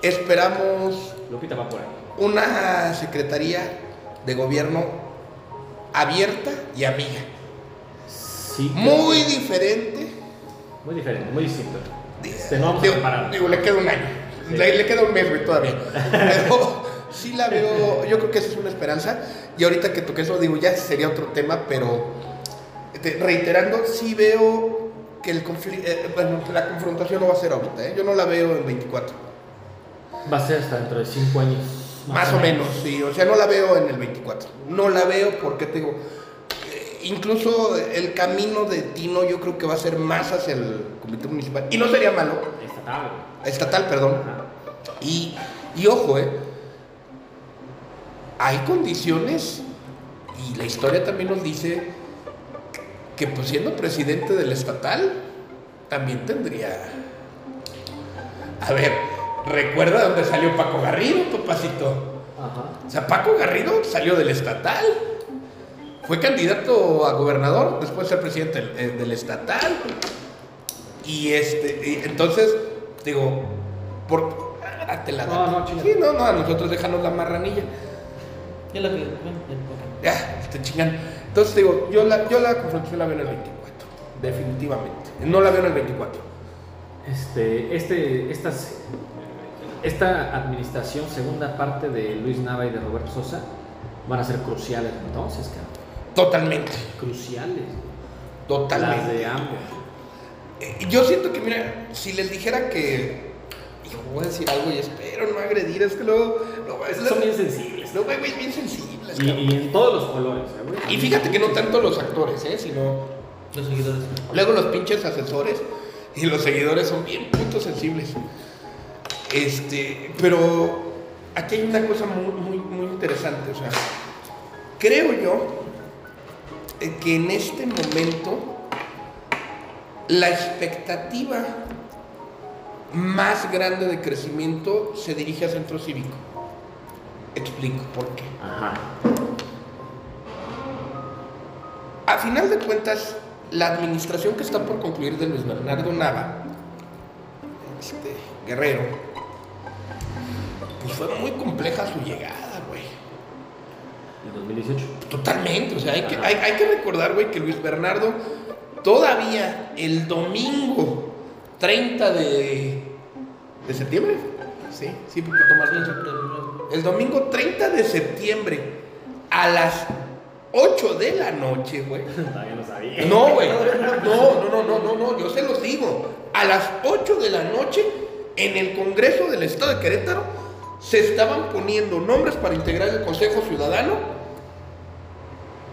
esperamos Lupita va por ahí. una secretaría de gobierno abierta y amiga. Sí. Muy diferente. Muy diferente, muy distinto. Este, no vamos a Digo, comparar. digo, le queda un año. Sí. Le, le queda un mes, güey, todavía. (laughs) Pero sí la veo, yo creo que esa es una esperanza. Y ahorita que toqué eso, digo, ya sería otro tema, pero este, reiterando, sí veo que el eh, bueno, la confrontación no va a ser ahorita. ¿eh? Yo no la veo en 24. Va a ser hasta dentro de 5 años. Más o menos, sí. O sea, no la veo en el 24. No la veo porque te digo, incluso el camino de Tino yo creo que va a ser más hacia el comité municipal. Y no sería malo, Estatal. estatal, perdón. Y, y ojo, eh, hay condiciones, y la historia también nos dice que pues siendo presidente del estatal, también tendría... A ver, recuerda dónde salió Paco Garrido, papacito. Ajá. O sea, Paco Garrido salió del estatal. Fue candidato a gobernador, después de ser presidente del, eh, del estatal. Y este, y entonces, digo, por. ah, te la No, no, chinga. Sí, no, no, a nosotros déjanos la marranilla. Ya la ya, Ya, te chingan. Entonces, digo, yo la, yo la confrontación la veo en el 24. Definitivamente. No la veo en el 24. Este, este, estas, esta administración, segunda parte de Luis Nava y de Roberto Sosa, van a ser cruciales entonces, cabrón. Totalmente. Cruciales. Las Totalmente. de ambos. Eh, Yo siento que, mira, si les dijera que. Hijo, voy a decir algo y espero no agredir, es que luego. es Son bien sensibles. No, güey, bien sensibles, Y, en todos los colores, ¿eh, güey. Y fíjate que no tanto los actores, ¿eh? Sino. Los seguidores. Luego los pinches asesores y los seguidores son bien putos sensibles. Este. Pero. Aquí hay una cosa muy, muy, muy interesante, o sea. Creo yo que en este momento la expectativa más grande de crecimiento se dirige a centro cívico. Explico por qué. Ajá. A final de cuentas, la administración que está por concluir de Luis Bernardo Nava, este, Guerrero, pues fue muy compleja su llegada, En 2018. Totalmente, o sea, hay que, hay, hay que recordar, güey, que Luis Bernardo todavía el domingo 30 de, de septiembre, sí, sí, porque tomas el domingo 30 de septiembre a las 8 de la noche, güey. (laughs) No sabía. No, güey. (laughs) No, no, no, no, no, no, yo se los digo. A las 8 de la noche, en el Congreso del Estado de Querétaro, se estaban poniendo nombres para integrar el Consejo Ciudadano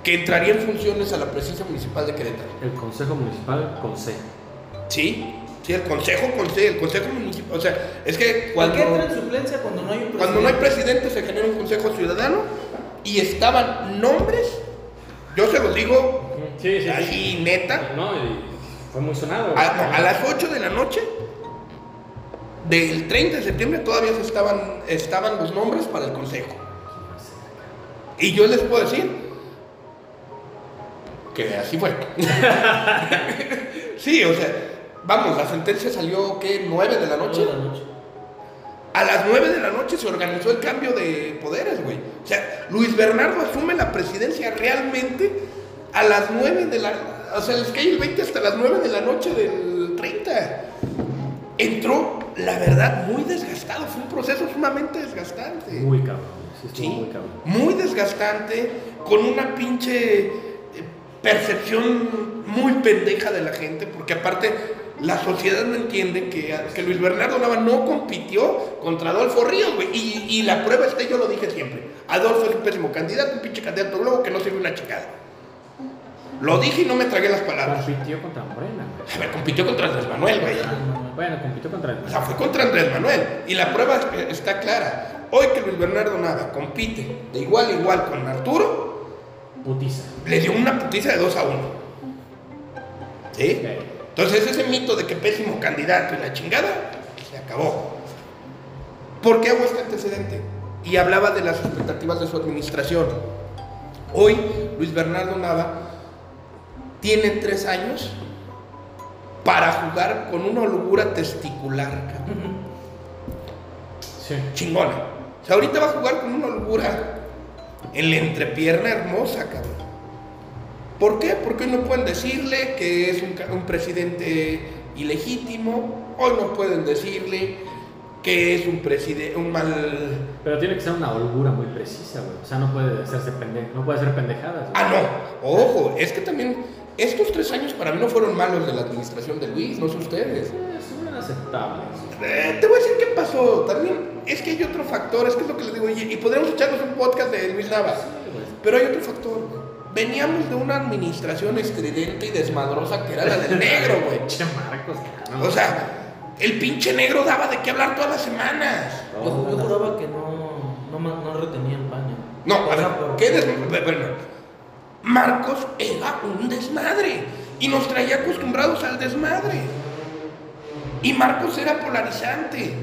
que entraría en funciones a la presidencia municipal de Querétaro. El Consejo Municipal con C. Sí, sí, el Consejo con C, el Consejo Municipal. O sea, es que ¿Por cuando, qué entra en suplencia cuando no hay un presidente? cuando no hay presidente se genera un Consejo Ciudadano y estaban nombres, yo se los digo Sí, sí, así neta, No, y fue muy sonado. A, no, a las 8 de la noche del 30 de septiembre todavía estaban, estaban los nombres para el consejo. Y yo les puedo decir que así fue. (laughs) sí, o sea, vamos, la sentencia salió, ¿qué? ¿9 de la noche? Toda la noche. A las 9 de la noche se organizó el cambio de poderes, güey. O sea, Luis Bernardo asume la presidencia realmente a las 9 de la... O sea, les cae el 20 hasta las 9 de la noche del 30. Entró, la verdad, muy desgastado. Fue un proceso sumamente desgastante. Muy cabrón. Sí, muy cabrón. muy desgastante, con una pinche eh, percepción muy pendeja de la gente, porque aparte la sociedad no entiende que, que Luis Bernardo Nava no compitió contra Adolfo Ríos, güey. Y, y la prueba está, yo lo dije siempre. Adolfo es un pésimo candidato, un pinche candidato globo que no sirve una chingada. Lo dije y no me tragué las palabras. Compitió contra Morena. A ver, compitió contra Andrés Manuel, güey. Bueno, compitió contra el. O sea, fue contra Andrés Manuel. Y la prueba es- está clara. Hoy que Luis Bernardo Nava compite de igual a igual con Arturo, Putiza. le dio una putiza de 2 a 1. ¿Sí? Entonces ese mito de que pésimo candidato y la chingada, se acabó. ¿Por qué hago este antecedente? Y hablaba de las expectativas de su administración. Hoy Luis Bernardo Nava tiene tres años para jugar con una holgura testicular, cabrón. Sí. chingona. O sea, ahorita va a jugar con una holgura en la entrepierna hermosa, cabrón. ¿Por qué? Porque hoy no pueden decirle que es un, presidente ilegítimo, hoy no pueden decirle que es un presidente, un mal... Pero tiene que ser una holgura muy precisa, güey. O sea, no puede hacerse pendejo, no puede hacer pendejadas. güey. Ah, no, ojo, es que también estos tres años para mí no fueron malos de la administración de Luis, no sé ustedes. Son aceptables. Eh, te voy a decir qué pasó. También es que hay otro factor, es que es lo que les digo. Y, y podríamos echarnos un podcast de Luis Navas. Pero hay otro factor. Veníamos de una administración estridente y desmadrosa que era la del negro, güey. (laughs) O sea, el pinche negro daba de qué hablar todas las semanas. Yo, yo juraba que no, no, no retenía el paño. No, a ver, ¿qué desmadre? Bueno, Marcos era un desmadre y nos traía acostumbrados al desmadre. Y Marcos era polarizante.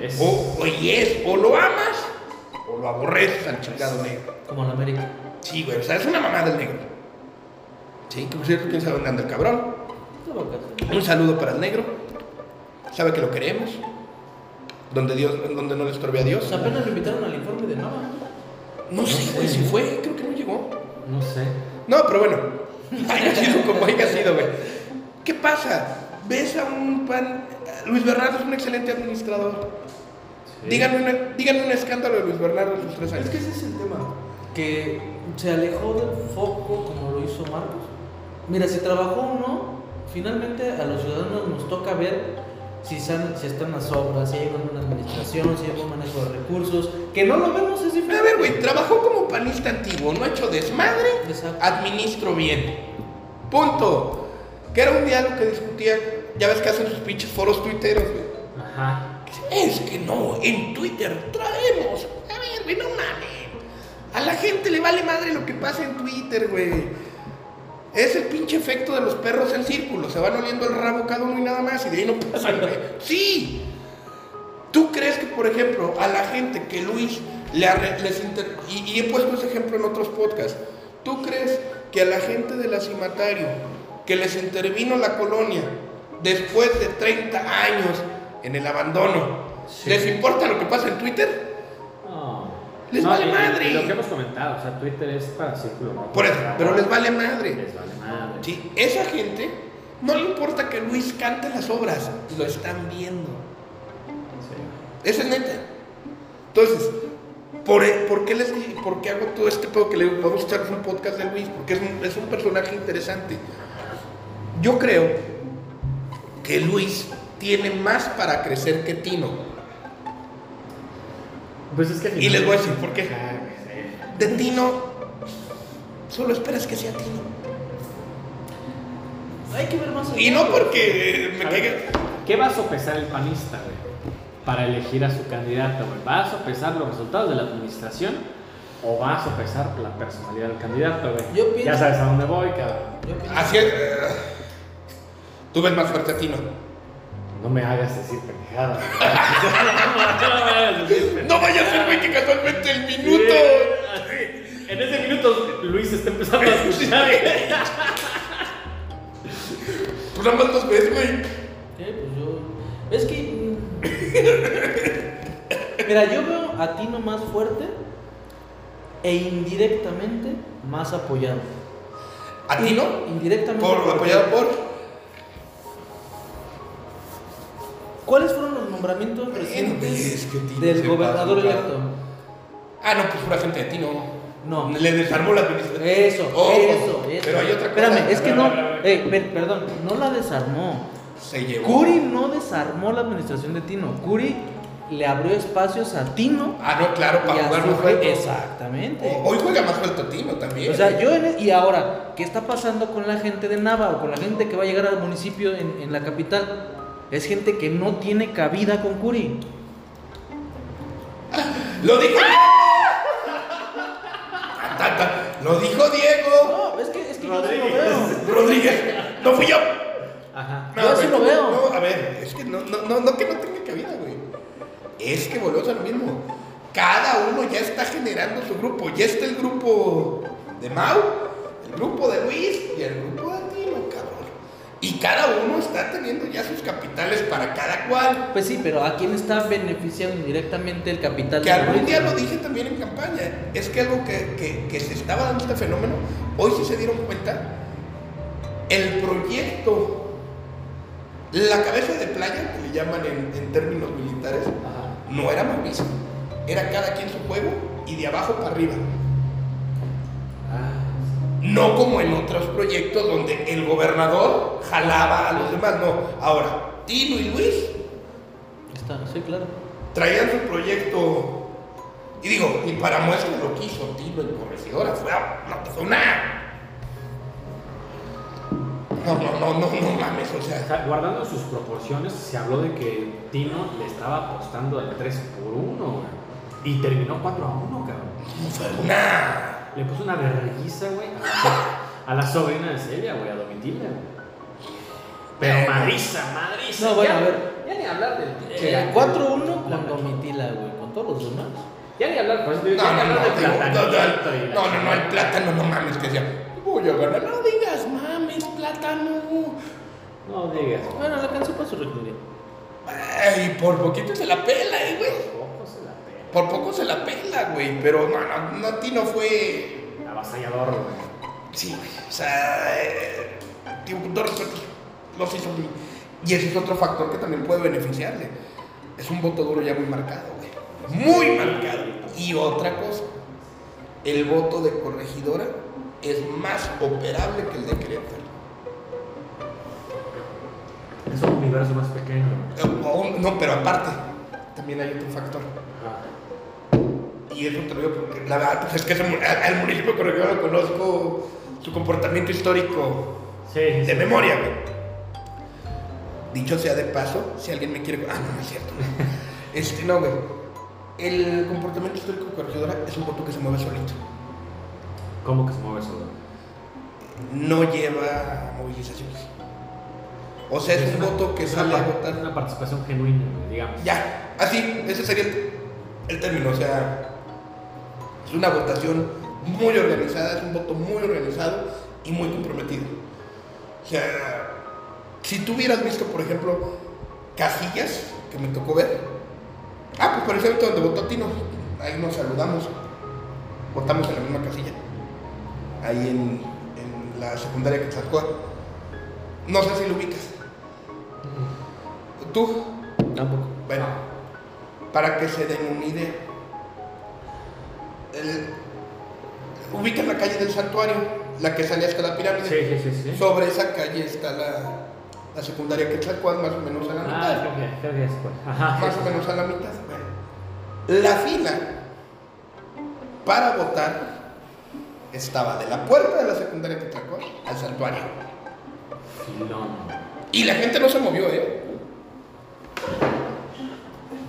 Es. O, o y es, o lo amas o lo aborreces al chingado negro. Como en América. Sí, güey, o sea, es una mamada el negro. Sí, que por cierto, quién sabe dónde anda el cabrón. Un saludo para el negro. Sabe que lo queremos. Donde Dios, donde no le estorbe a Dios. Pues apenas lo invitaron al informe de Nava. No sé, güey, si fue, creo que no. No sé. No, pero bueno, (laughs) haya sido como haya sido, güey. ¿Qué pasa? Ves a un pan. Luis Bernardo es un excelente administrador. Sí. Díganme, una- díganme un escándalo de Luis Bernardo en sus tres años. Es que ese es el tema. Que se alejó del foco como lo hizo Marcos. Mira, si trabajó o no, finalmente a los ciudadanos nos toca ver si están, si están las obras, si hay una administración, si hay buen manejo de recursos. Que no lo vemos es diferente. A ver, güey, trabajó como panista antiguo, no ha hecho desmadre, Exacto. administro bien. Punto. Que era un diálogo que discutía, ya ves que hacen sus pinches foros tuiteros, güey. Ajá. Es que no, en Twitter traemos. A ver, güey, no mames. A la gente le vale madre lo que pasa en Twitter, güey. Es el pinche efecto de los perros en círculo. Se van oliendo el rabo cada uno y nada más. Y de ahí no pasan, güey. (laughs) Sí. ¿Tú crees que, por ejemplo, a la gente que Luis le arre- les inter- y, y he puesto ese ejemplo en otros podcasts, ¿tú crees que a la gente del acimatario que les intervino la colonia después de 30 años en el abandono, Sí. les importa lo que pasa en Twitter? No. Les No, vale y- madre. y lo que hemos comentado, o sea, Twitter es para círculo rojo. Por eso, pero les vale madre. Les vale madre. Sí, esa gente no le importa que Luis cante las obras, lo están viendo. Sí. Esa es neta. Entonces, ¿por, por qué les por qué hago todo este pedo que le vamos a echar un podcast de Luis? Porque es un, es un personaje interesante. Yo creo que Luis tiene más para crecer que Tino. Pues es que Y les voy a decir por qué. De Tino, solo esperas que sea Tino. Hay que ver más allá. Y no porque me caiga. ¿Qué va a sopesar el panista, güey? Para elegir a su candidato, güey. ¿Va a sopesar los resultados de la administración o va a sopesar la personalidad del candidato, güey? Yo pienso- Ya sabes a dónde voy, cabrón. Yo pienso- Así es. Tú ves más fuerte a Tino. No me hagas decir pendejadas. (laughs) no vaya a ser, güey, que casualmente el minuto. En ese minuto Luis está empezando a escuchar. Pues nada más dos veces, güey. Eh, pues yo. Es que. Mira, yo veo a Tino más fuerte e indirectamente más apoyado. ¿A Tino? Indirectamente. Por, apoyado por. ¿Cuáles fueron los nombramientos recientes es que Tino del gobernador pasó, electo? Ah, no, pues pura gente de Tino. No. Le desarmó la administración. Eso, Ojo, eso, eso. Pero hay otra cosa. Espérame, es que no. eh, per- perdón, no la desarmó. se llevó. Curi no desarmó la administración de Tino. Curi le abrió espacios a Tino. Ah, no, claro, para jugar más. Exactamente. O- Hoy juega más suelto Tino también. O sea, yo en e- y ahora, ¿qué está pasando con la gente de Nava o con la gente que va a llegar al municipio en, en la capital? Es gente que no tiene cabida con Curi. Lo dijo. Lo dijo Diego No, es que, es que yo sí lo veo. Rodríguez. No fui yo. Ajá. Yo así güey, lo veo. No, a ver, es que no, no, no, no que no tenga cabida, güey. Es que volvemos a lo mismo. Cada uno ya está generando su grupo. Ya está el grupo de Mau, el grupo de Luis y el grupo. Y cada uno está teniendo ya sus capitales para cada cual. Pues sí, pero ¿a quién está beneficiando indirectamente el capital? Que algún día lo dije también en campaña. Es que algo que, que- que se estaba dando este fenómeno, hoy sí se dieron cuenta. El proyecto, la cabeza de playa, que le llaman en, en términos militares, Ajá. no era Mauricio. Era cada quien su juego y de abajo para arriba. No como en otros proyectos donde el gobernador jalaba a los demás. No, ahora, Tino y Luis Está, sí, claro. traían su proyecto y digo, y para muestra lo que hizo Tino en Corregidora fue, una... No, no, no, no, no mames, o O sea, sea, guardando sus proporciones, se habló de que Tino le estaba apostando al 3 por 1, güey. Y terminó 4 a 1, cabrón. Fue una... Le puso una vergüenza, güey, a, la sobrina de Celia, güey, a Domitila, güey. Pero madriza, madriza. No, bueno, Ya- a ver. Ya ni hablar del. Eh, la- 4-1 la- con Domitila, güey. Con todos los demás. Ya ni hablar, por eso digo, No, ya ni no, no, no, platanito no, no, no, el plátano, no mames, que decía, voy a ganar, no digas mames, plátano. No digas. Bueno, la canción para su regiduría. Ay, por poquito se la pela, eh, güey. Ojo, se la pega. Por poco se la pela, güey, pero no, no, no, Tino fue... Avasallador, güey. Sí, güey, o sea, eh, tío, los hizo Y ese es otro factor que también puede beneficiarle. Es un voto duro ya muy marcado, güey. Muy marcado. Y otra cosa, el voto de corregidora es más operable que el de Querétaro. Es un universo más pequeño. Eh, No, pero aparte, también hay otro factor. Y eso te lo digo porque la verdad pues es que al municipio de Corregidora lo conozco su comportamiento histórico Sí, sí, de sí. memoria, güey. Dicho sea de paso, si alguien me quiere. Ah, no, no es cierto. (laughs) Este, no, güey. El comportamiento histórico de Corregidora es un voto que se mueve solito. ¿Cómo que se mueve solo? No lleva movilizaciones. O sea, es, un una- voto que es una sale a votar. Una participación genuina, digamos. Ya, así, ese sería el, el término. O sea, es una votación muy organizada, es un voto muy organizado y muy comprometido. O sea, si tú hubieras visto, por ejemplo, casillas que me tocó ver, ah, pues precisamente donde votó Tino, ahí nos saludamos, votamos en la misma casilla, ahí en, en la secundaria que No sé si lo ubicas. ¿Tú? Tampoco. Bueno, para que se den una idea. El, ubican la calle del santuario, la que sale hasta la pirámide. Sí, sí, sí. sí. Sobre esa calle está la, la secundaria Quetzalcóatl, más o menos a la Ah, mitad. creo que, creo que es pues. Ajá. más o menos a la mitad. Bueno, la fila para votar estaba de la puerta de la secundaria Quetzalcóatl al santuario. Filón. Y la gente no se movió, ¿eh?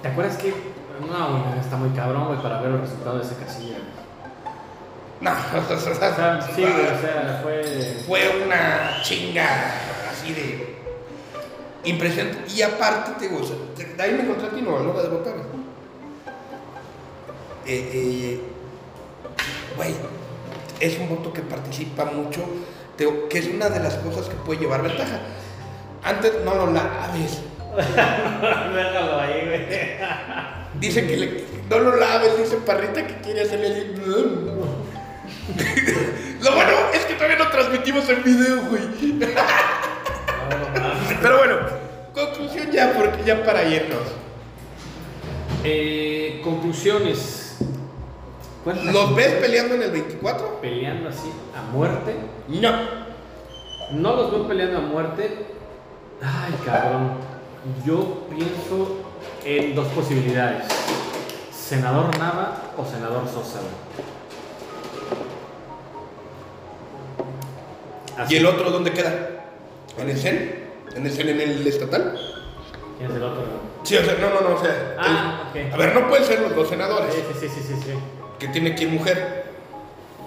¿Te acuerdas que.? No, güey, está muy cabrón, güey, para ver los resultados de esa casilla. güey. No, (laughs) O sea, sí, güey, o sea, fue. fue una chinga así de impresionante. Y aparte, te digo, o sea, de ahí me encontré a a la hora de votar. Eh, eh, Güey, es un voto que participa mucho, te que es una de las cosas que puede llevar ventaja. Antes no lo laves. (laughs) Déjalo ahí, güey. Dice que le- no lo laves, dice Parrita que quiere hacerle así. (laughs) Lo bueno es que todavía no transmitimos en video, güey. (laughs) Pero bueno, conclusión ya, porque ya para irnos. Eh, conclusiones. ¿Cuál es la ¿Los ves peleando en el 24? Peleando así a muerte. No. No los veo peleando a muerte, Ay, cabrón. Yo pienso en dos posibilidades. Senador Nava o senador Sosa. Así. ¿Y el otro dónde queda? ¿En el CEN? ¿En el CEN en el estatal? ¿Quién es el otro? Sí, o sea, no, no, no, o sea. Ah, el- ok. A ver, no pueden ser los dos senadores. Sí, sí, sí, sí, sí, sí. Que tiene que ir mujer.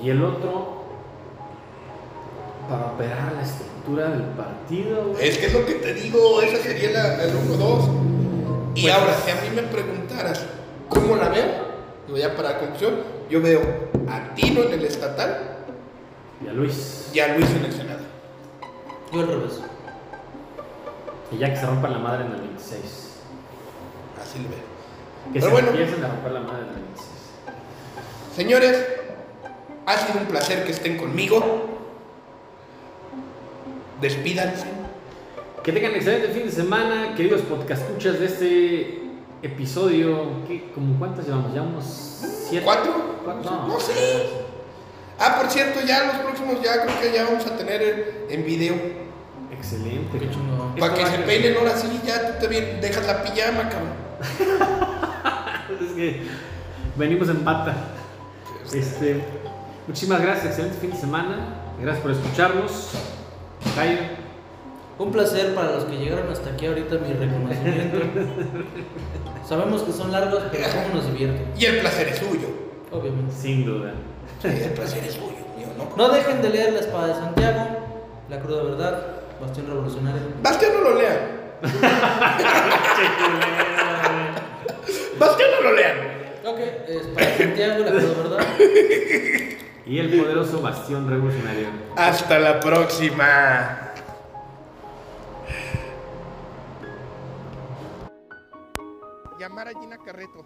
Y el otro para operar la estructura del partido. güey. Es que es lo que te digo, esa sería la, el 1-2. Y ahora, si a mí me preguntaras cómo la veo, digo ya para la conclusión, yo veo a Tino en el estatal Y a Luis. y a Luis en el Senado. Yo al revés. Y ya que se rompa la madre en el 26. Así lo veo. Que Pero se bueno. empiecen a romper la madre en el 26. Señores, ha sido un placer que estén conmigo. Despídanse. Que tengan excelente fin de semana, queridos podcascuchas de este episodio. ¿Qué, como ¿Cuántas llevamos? ¿Ya unos siete? ¿Cuatro? ¿Cuatro? No sé. Ah, por cierto, ya los próximos ya creo que ya vamos a tener en video. Excelente. Qué chingón. Para que se peinen ahora sí, ya tú te bien- dejas la pijama, cabrón. (laughs) Es que venimos en pata. Este, muchísimas gracias, excelente fin de semana. Gracias por escucharnos. Cayo. Un placer para los que llegaron hasta aquí ahorita mi reconocimiento. Sabemos que son largos, pero cómo nos divierte. Y el placer es suyo. Obviamente. Sin duda. Sí, el placer es suyo, mío, ¿no? No dejen de leer La Espada de Santiago, La Cruda Verdad, Bastión Revolucionario. Bastián no lo lean. (laughs) Bastián no lo lean. Ok, Espada de Santiago, La Cruda Verdad. Y el poderoso bastión revolucionario. Hasta la próxima. Llamar a Gina Carreto.